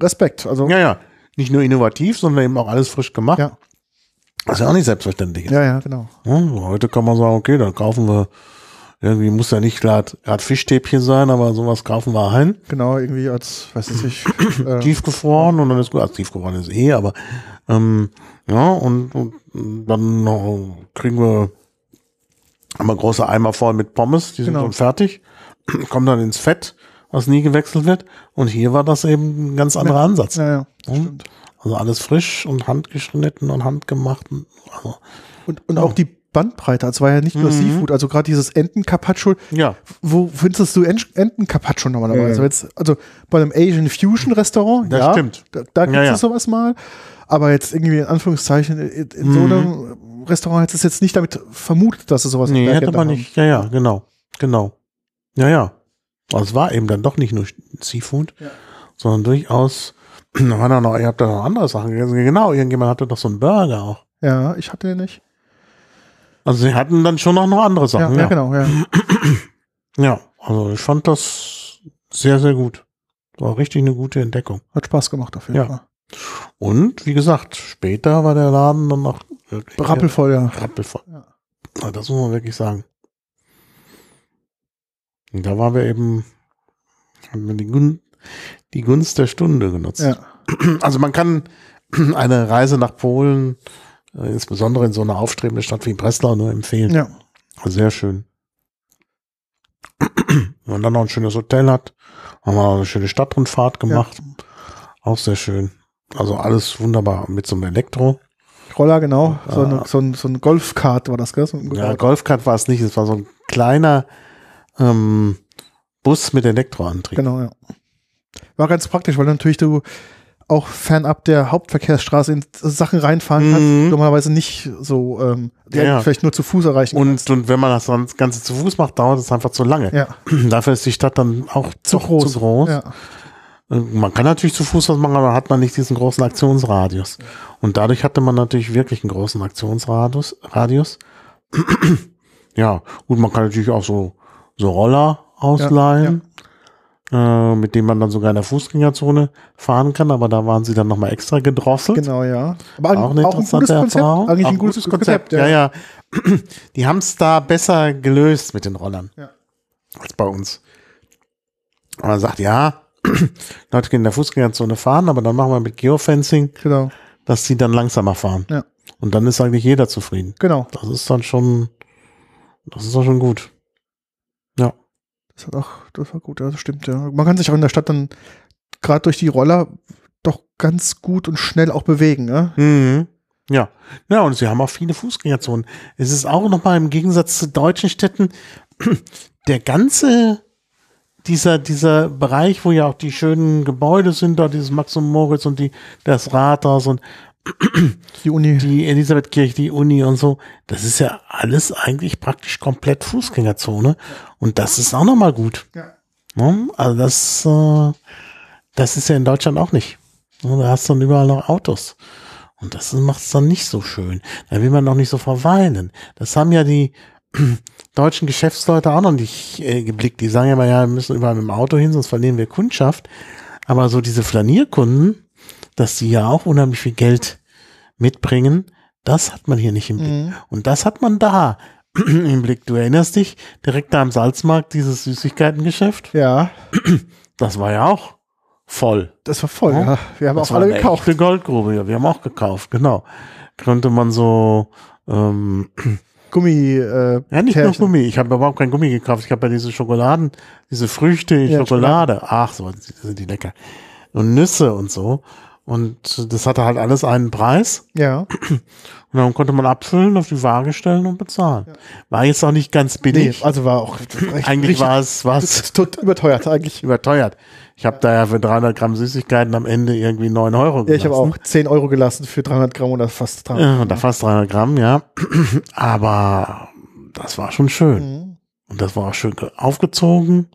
Respekt. Also
ja, ja. Nicht nur innovativ, sondern eben auch alles frisch gemacht.
Ja.
Was ja auch nicht selbstverständlich ist.
ja, ja, genau.
Ja, heute kann man sagen, okay, dann kaufen wir, irgendwie muss ja nicht gerade Fischstäbchen sein, aber sowas kaufen wir ein,
Genau, irgendwie als, weiß ich nicht, äh,
tiefgefroren und dann ist gut, also tiefgefroren ist eh, aber ähm, ja, und, und dann noch kriegen wir einmal große Eimer voll mit Pommes, die sind
Genau.
schon fertig, kommen dann ins Fett, was nie gewechselt wird und hier war das eben ein ganz anderer Ansatz.
ja, ja,
Hm? Also alles frisch und handgeschnitten und handgemacht. Also,
Und, und auch die Bandbreite, also war ja nicht nur
Mhm.
Seafood, also gerade dieses Enten-Carpaccio,
ja,
wo findest du Ent- Enten-Carpaccio normalerweise?
Mhm.
Jetzt, also bei einem Asian Fusion Restaurant,
Das
ja,
stimmt.
da, da gibt
Ja,
es
ja.
sowas mal, aber jetzt irgendwie in Anführungszeichen in, in so
Mhm.
einem Restaurant hättest du jetzt nicht damit vermutet, dass es sowas
Nee, hätte man
haben.
nicht. Ja, ja, genau. Genau. Ja, ja. Aber es war eben dann doch nicht nur Seafood,
Ja.
sondern durchaus, da waren auch noch, ihr habt da noch andere Sachen gegessen. Genau, irgendjemand hatte doch so einen Burger auch.
Ja, ich hatte den nicht.
Also sie hatten dann schon auch noch andere
Ja,
Sachen.
ja,
Ja,
genau, ja.
ja, also ich fand das sehr, sehr gut. War richtig eine gute Entdeckung.
Hat Spaß gemacht auf jeden
Ja.
Fall.
Und wie gesagt, später war der Laden dann noch
Rappelvoll, ja.
rappelvoll.
Ja.
Das muss man wirklich sagen. Und da waren wir eben, haben wir die, Gun die Gunst der Stunde genutzt.
ja.
Also man kann eine Reise nach Polen äh, insbesondere in so einer aufstrebenden Stadt wie Breslau nur empfehlen.
Ja.
Sehr schön. Wenn man dann noch ein schönes Hotel hat, haben wir eine schöne Stadtrundfahrt gemacht. Auch sehr schön. Also alles wunderbar mit so einem Elektro.
Roller, genau. So, eine,
Ah.
so, ein, so ein Golfkart war das, gell? So ein
Ja, Golfkart war es nicht, es war so ein kleiner ähm, Bus mit Elektroantrieb.
Genau, ja. War ganz praktisch, weil natürlich du auch fernab der Hauptverkehrsstraße in Sachen reinfahren kannst,
Mhm.
die du normalerweise nicht so, ähm, die
Ja,
vielleicht nur zu Fuß erreichen
Und, und wenn man das Ganze zu Fuß macht, dauert es einfach zu lange.
Ja,
Dafür ist die Stadt dann auch
zu groß.
Zu groß.
Ja.
Man kann natürlich zu Fuß was machen, aber hat man nicht diesen großen Aktionsradius. Und dadurch hatte man natürlich wirklich einen großen Aktionsradius. Radius. ja, gut, man kann natürlich auch so, so Roller ausleihen, Äh, mit denen man dann sogar in der Fußgängerzone fahren kann, aber da waren sie dann nochmal extra gedrosselt.
Genau, ja. Aber
Auch eine
auch ein
interessante
gutes Konzept.
Erfahrung.
Eigentlich
Auch
ein gutes, Konzept,
ja. ja. Die haben es da besser gelöst mit den Rollern
Ja.
als bei uns. Und man sagt, ja, Leute können in der Fußgängerzone fahren, aber dann machen wir mit Geofencing,
Genau,
dass sie dann langsamer fahren.
Ja.
Und dann ist eigentlich jeder zufrieden.
genau.
Das ist dann schon, das ist dann schon gut. Ja.
Das, hat auch, das war gut, ja, das stimmt, ja. Man kann sich auch in der Stadt dann gerade durch die Roller doch ganz gut und schnell auch bewegen, ne?
Mhm. Ja. Ja, und sie haben auch viele Fußgängerzonen. Es ist auch nochmal im Gegensatz zu deutschen Städten der ganze dieser, dieser Bereich, wo ja auch die schönen Gebäude sind, da dieses Max und Moritz und die, das Rathaus und
Die Uni.
die Elisabethkirche, die Uni und so, das ist ja alles eigentlich praktisch komplett Fußgängerzone. Und das ist auch nochmal gut.
Ja.
Ne? Also das, äh, das ist ja in Deutschland auch nicht. Ne, Da hast du dann überall noch Autos. Und das macht es dann nicht so schön. Da will man noch nicht so verweilen. Das haben ja die deutschen Geschäftsleute auch noch nicht äh, geblickt. Die sagen ja immer, ja, wir müssen überall mit dem Auto hin, sonst verlieren wir Kundschaft. Aber so diese Flanierkunden, dass die ja auch unheimlich viel Geld mitbringen, das hat man hier nicht im Blick.
Mhm.
Und das hat man da im Blick. Du erinnerst dich, direkt da am Salzmarkt, dieses Süßigkeitengeschäft,
Ja,
das war ja auch voll.
das war voll,
Ja.
ja. Wir haben
Das
auch alle gekauft.
echte Goldgrube, ja, wir haben auch gekauft, genau. Könnte man so, ähm,
Gummi, äh,
ja, nicht nur
Pärchen.
Gummi, ich habe überhaupt kein Gummi gekauft, ich habe ja diese Schokoladen, diese Früchte,
Ja,
Schokolade, ach, so sind die lecker. Und Nüsse und so. Und das hatte halt alles einen Preis.
Ja.
Und dann konnte man abfüllen, auf die Waage stellen und bezahlen. War jetzt auch nicht ganz
Nee,
billig.
also war auch recht,
Eigentlich war es, war es
tot überteuert eigentlich.
überteuert. Ich habe da ja für 300 Gramm Süßigkeiten am Ende irgendwie 9 Euro
Ja, ich habe
gelassen.
auch 10 Euro gelassen für 300 Gramm oder fast 300
Ja, da fast 300 Gramm, ja. Aber das war schon schön.
Mhm.
Und das war auch schön ge- aufgezogen.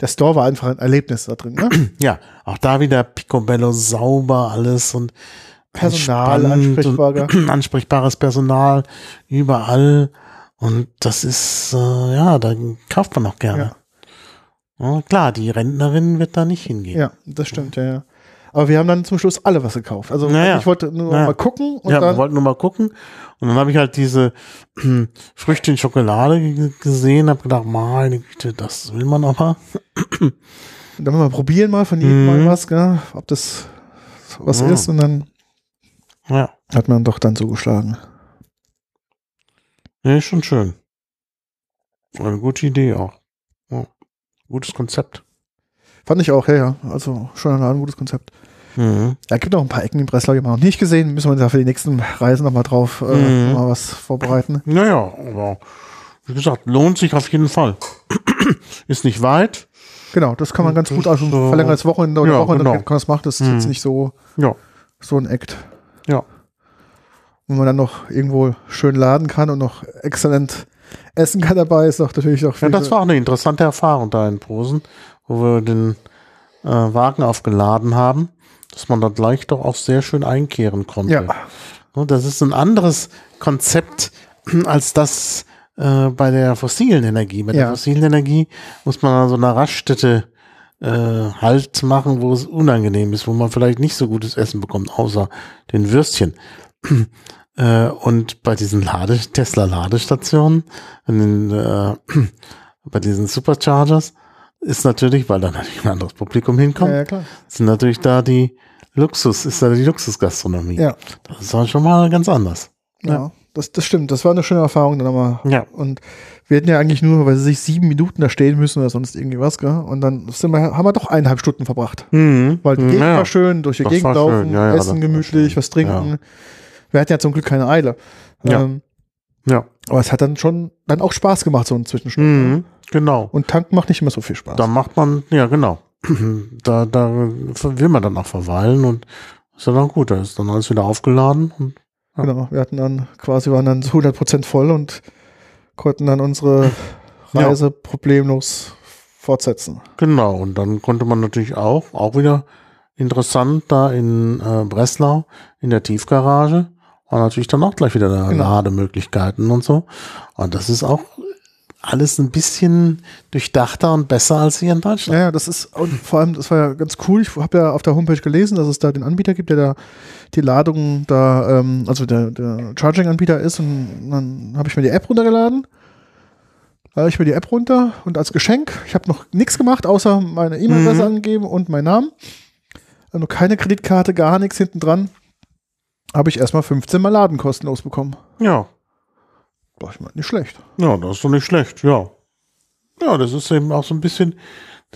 Der Store war einfach ein Erlebnis da drin, ne?
Ja, auch da wieder Picobello sauber alles und
Personal,
und ansprechbares Personal überall. Und das ist, äh, ja, da kauft man auch gerne. Ja. klar, die Rentnerin wird da nicht hingehen.
Ja, das stimmt, ja, ja. Aber wir haben dann zum Schluss alle was gekauft. Also
Naja.
ich wollte nur
Naja.
mal gucken und
ja, wir wollten nur mal gucken. Und dann habe ich halt diese Früchte in Schokolade ge- gesehen, habe gedacht, meine Güte, das will man aber.
dann mal probieren mal von jedem
Mhm.
mal was, gell? ob das was
Ja.
ist und dann
Ja,
hat man doch dann zugeschlagen.
ja ist schon schön. Eine gute Idee auch. Ja. Gutes Konzept.
Fand ich auch, ja, ja. Also schon ein gutes Konzept.
Mhm.
Ja, gibt auch ein paar Ecken in Breslau, die haben wir noch nicht gesehen. Müssen wir uns ja für die nächsten Reisen nochmal drauf äh,
Mhm.
noch mal was vorbereiten.
Naja, aber wie gesagt, lohnt sich auf jeden Fall. ist nicht weit.
Genau, das kann man ganz gut, also
ist so-
verlängertes Wochenende oder
Ja,
Wochenende
genau.
kann man das machen. Das ist
Mhm.
jetzt nicht so,
Ja.
so ein Act.
Ja.
Wenn man dann noch irgendwo schön laden kann und noch exzellent essen kann dabei, ist doch natürlich auch
Ja, das war auch eine interessante Erfahrung da in Posen, wo wir den äh, Wagen aufgeladen haben, dass man da gleich doch auch sehr schön einkehren konnte.
Ja,
Und Das ist ein anderes Konzept als das äh, bei der fossilen Energie. Bei der
Ja.
fossilen Energie muss man an so einer Raststätte äh, Halt machen, wo es unangenehm ist, wo man vielleicht nicht so gutes Essen bekommt, außer den Würstchen. äh, und bei diesen Lade Tesla-Ladestationen, äh, bei diesen Superchargers, ist natürlich, weil da natürlich ein anderes Publikum hinkommt,
ja, ja klar.
sind natürlich da die Luxus, ist ja die Luxusgastronomie.
Ja.
Das ist auch schon mal ganz anders.
Ja,
Ja.
Das, das stimmt. Das war eine schöne Erfahrung dann nochmal.
Ja.
Und wir hätten ja eigentlich nur, weil sie sich sieben Minuten da stehen müssen oder sonst irgendwie was, gell? Und dann sind wir, haben wir doch eineinhalb Stunden verbracht.
Mhm.
Weil die Gegend
ja.
war schön, durch die
Das
Gegend laufen.
Ja, ja,
essen gemütlich, was trinken. Wir hatten ja zum Glück keine Eile.
Ja.
Ähm,
Ja.
aber es hat dann schon dann auch Spaß gemacht, so ein Zwischenstopp.
Mhm. Genau.
Und tanken macht nicht immer so viel Spaß.
Da macht man, ja genau. Da, da will man dann auch verweilen und ist ja dann gut. Da ist dann alles wieder aufgeladen. Und, ja.
Genau, wir hatten dann quasi, waren dann so 100% voll und konnten dann unsere
Ja.
Reise problemlos fortsetzen.
genau. Und dann konnte man natürlich auch, auch wieder interessant, da in äh, Breslau in der Tiefgarage war natürlich dann auch gleich wieder da
Genau.
Lademöglichkeiten und so. Und das ist auch alles ein bisschen durchdachter und besser als hier in Deutschland.
Ja, ja, das ist, und vor allem, das war ja ganz cool. Ich habe ja auf der Homepage gelesen, dass es da den Anbieter gibt, der da die Ladung da, ähm, also der, der Charging-Anbieter ist. Und dann habe ich mir die App runtergeladen. Habe ich mir die App runter und als Geschenk, ich habe noch nichts gemacht, außer meine E-Mail-Adresse
Mhm.
angegeben und meinen Namen. Also keine Kreditkarte, gar nichts hinten dran. Habe ich erstmal 15 Mal Laden kostenlos bekommen.
Ja.
Ich mal nicht schlecht.
Ja, das ist doch nicht schlecht, ja. Ja, das ist eben auch so ein bisschen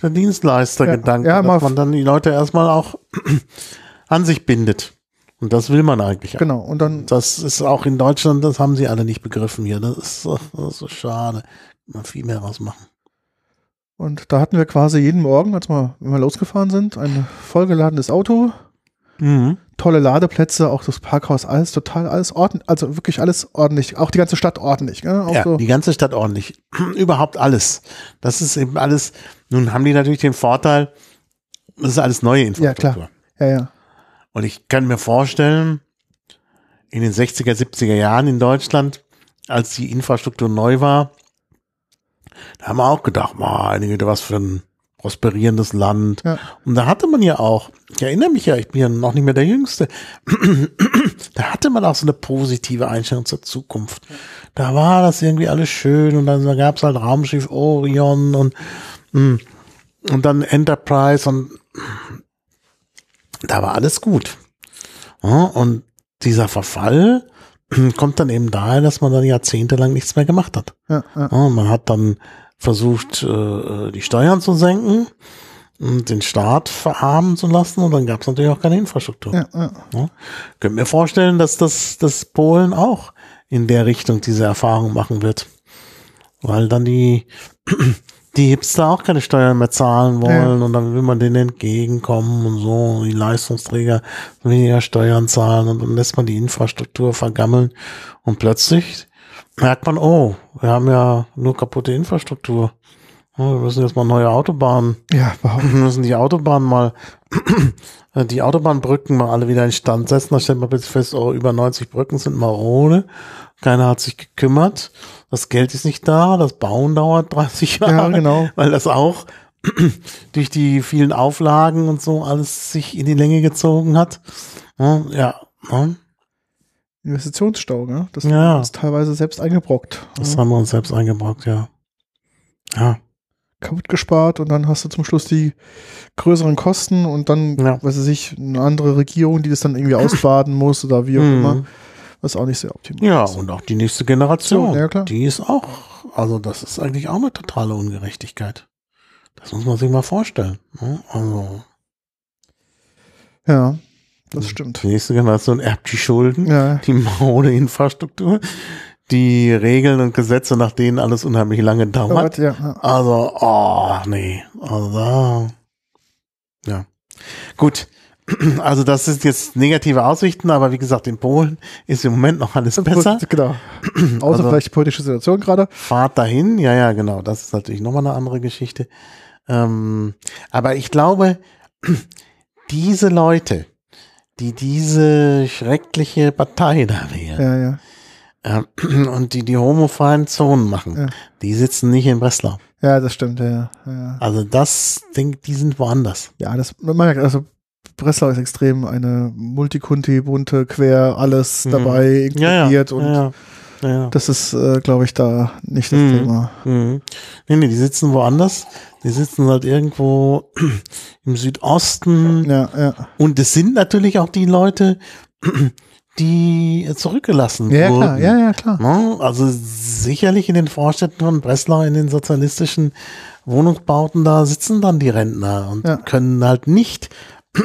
der Dienstleistergedanke,
Ja, ja,
dass man dann die Leute erstmal auch an sich bindet. Und das will man eigentlich.
Genau. Und dann
Das ist auch in Deutschland, das haben sie alle nicht begriffen hier. Das ist so, das ist so schade. Mal viel mehr rausmachen.
Und da hatten wir quasi jeden Morgen, als wir, wenn wir losgefahren sind, ein vollgeladenes Auto,
Mhm.
tolle Ladeplätze, auch das Parkhaus, alles total, alles ordentlich, also wirklich alles ordentlich, auch die ganze Stadt ordentlich. Auch
Ja,
so,
die ganze Stadt ordentlich. Überhaupt alles. Das ist eben alles. Nun haben die natürlich den Vorteil, das ist alles neue Infrastruktur.
ja, ja.
Und ich kann mir vorstellen, in den 60er, 70er Jahren in Deutschland, als die Infrastruktur neu war, da haben wir auch gedacht, meine Güte, was für ein prosperierendes Land.
Ja.
Und da hatte man ja auch, ich erinnere mich ja, ich bin ja noch nicht mehr der Jüngste, da hatte man auch so eine positive Einstellung zur Zukunft. Da war das irgendwie alles schön und dann gab es halt Raumschiff Orion und, mm, und dann Enterprise und da war alles gut. Und dieser Verfall kommt dann eben daher, dass man dann jahrzehntelang nichts mehr gemacht hat.
ja. Ja,
man hat dann versucht, äh, die Steuern zu senken und den Staat verarmen zu lassen und dann gab es natürlich auch keine Infrastruktur.
ja, ja.
Ja. Könnt mir vorstellen, dass das dass Polen auch in der Richtung diese Erfahrung machen wird. Weil dann die, die Hipster auch keine Steuern mehr zahlen wollen und dann will man denen entgegenkommen und so, die Leistungsträger weniger Steuern zahlen und dann lässt man die Infrastruktur vergammeln und plötzlich merkt man, oh, wir haben ja nur kaputte Infrastruktur. Oh, Wir müssen jetzt mal neue Autobahnen
Ja, überhaupt.
wir müssen die Autobahn mal, die Autobahnbrücken mal alle wieder in Stand setzen. Da stellt man plötzlich fest, oh, über 90 Brücken sind marode. Keiner hat sich gekümmert. Das Geld ist nicht da. Das Bauen dauert 30 Jahre.
Ja, genau.
Weil das auch durch die vielen Auflagen und so alles sich in die Länge gezogen hat. Ja, ja. Ja.
Investitionsstau, ne? Das
Ja.
haben wir uns teilweise selbst eingebrockt.
Das
ja.
haben wir uns selbst eingebrockt, ja. Ja.
Kaputt gespart und dann hast du zum Schluss die größeren Kosten und dann,
Ja.
weiß ich nicht, eine andere Regierung, die das dann irgendwie ausbaden muss oder wie auch
Mhm.
immer, was auch nicht sehr optimal
Ja,
ist.
und auch die nächste Generation.
Ja, klar.
Die ist auch, also das ist eigentlich auch eine totale Ungerechtigkeit. Das muss man sich mal vorstellen. ne? Also
Ja, das stimmt.
die nächste Generation erbt die Schulden,
Ja,
die marode Infrastruktur, die Regeln und Gesetze, nach denen alles unheimlich lange dauert.
ja, ja.
Also, oh, nee. Also. Ja. Gut. Also das sind jetzt negative Aussichten, aber wie gesagt, in Polen ist im Moment noch alles besser.
Genau. Außer
Also-
vielleicht die politische Situation gerade.
Fahrt dahin, ja, ja, genau. Das ist natürlich nochmal eine andere Geschichte. Ähm, aber ich glaube, diese Leute, die diese schreckliche Partei da wählen
Ja, ja.
ähm, und die die homophoben Zonen machen,
Ja.
die sitzen nicht in Breslau.
Ja, das stimmt, ja, ja.
Also das, denk, die sind woanders.
Ja, das, man merkt, also Breslau ist extrem eine Multikunti, bunte, quer, alles
Mhm.
dabei inkludiert und
ja.
Das ist, äh, glaube ich, da nicht das
Mhm.
Thema.
Mhm. Nee, nee, die sitzen woanders. Die sitzen halt irgendwo im Südosten.
Ja, ja.
Und es sind natürlich auch die Leute, die zurückgelassen
Ja, ja,
wurden.
klar, ja, ja, klar.
Ne? Also sicherlich in den Vorstädten von Breslau, in den sozialistischen Wohnungsbauten, da sitzen dann die Rentner und
Ja.
können halt nicht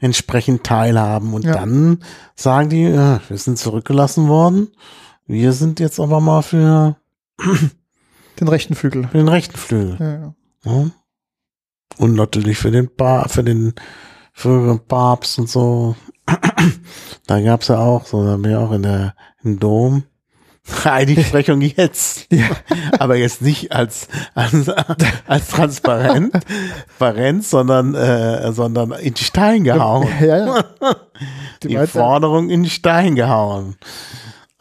entsprechend teilhaben. Und
Ja.
dann sagen die, ja, wir sind zurückgelassen worden. Wir sind jetzt aber mal für,
Den rechten Flügel.
für den rechten Flügel.
Ja, ja.
Und natürlich für den pa für den früheren Papst und so. Da gab's ja auch, so da haben wir auch in der im Dom Heiligsprechung jetzt.
Ja.
Aber jetzt nicht als als, als transparent, transparent, sondern äh, sondern in Stein gehauen.
Ja, ja. Die
Die Forderung in Stein gehauen.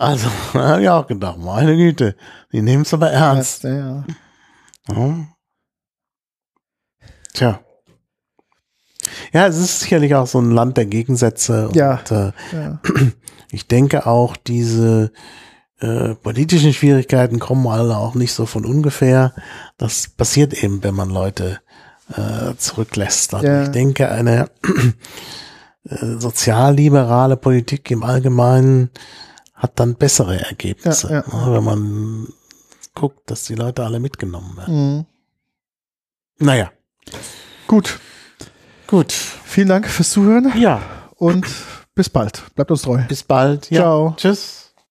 Also, hab ich auch gedacht, meine Güte, die nehmen es aber ernst.
Ja, ja.
Ja. Tja. Ja, es ist sicherlich auch so ein Land der Gegensätze.
Ja.
Und, äh,
ja.
ich denke auch, diese äh, politischen Schwierigkeiten kommen alle auch nicht so von ungefähr. Das passiert eben, wenn man Leute äh, zurücklässt. Also
Ja.
ich denke, eine äh, sozialliberale Politik im Allgemeinen hat dann bessere Ergebnisse,
Ja, ja.
ne, wenn man guckt, dass die Leute alle mitgenommen werden.
Mhm.
Naja,
Gut.
gut.
Vielen Dank fürs Zuhören
Ja,
und bis bald. Bleibt uns treu.
bis bald. Ja.
Ciao.
Tschüss.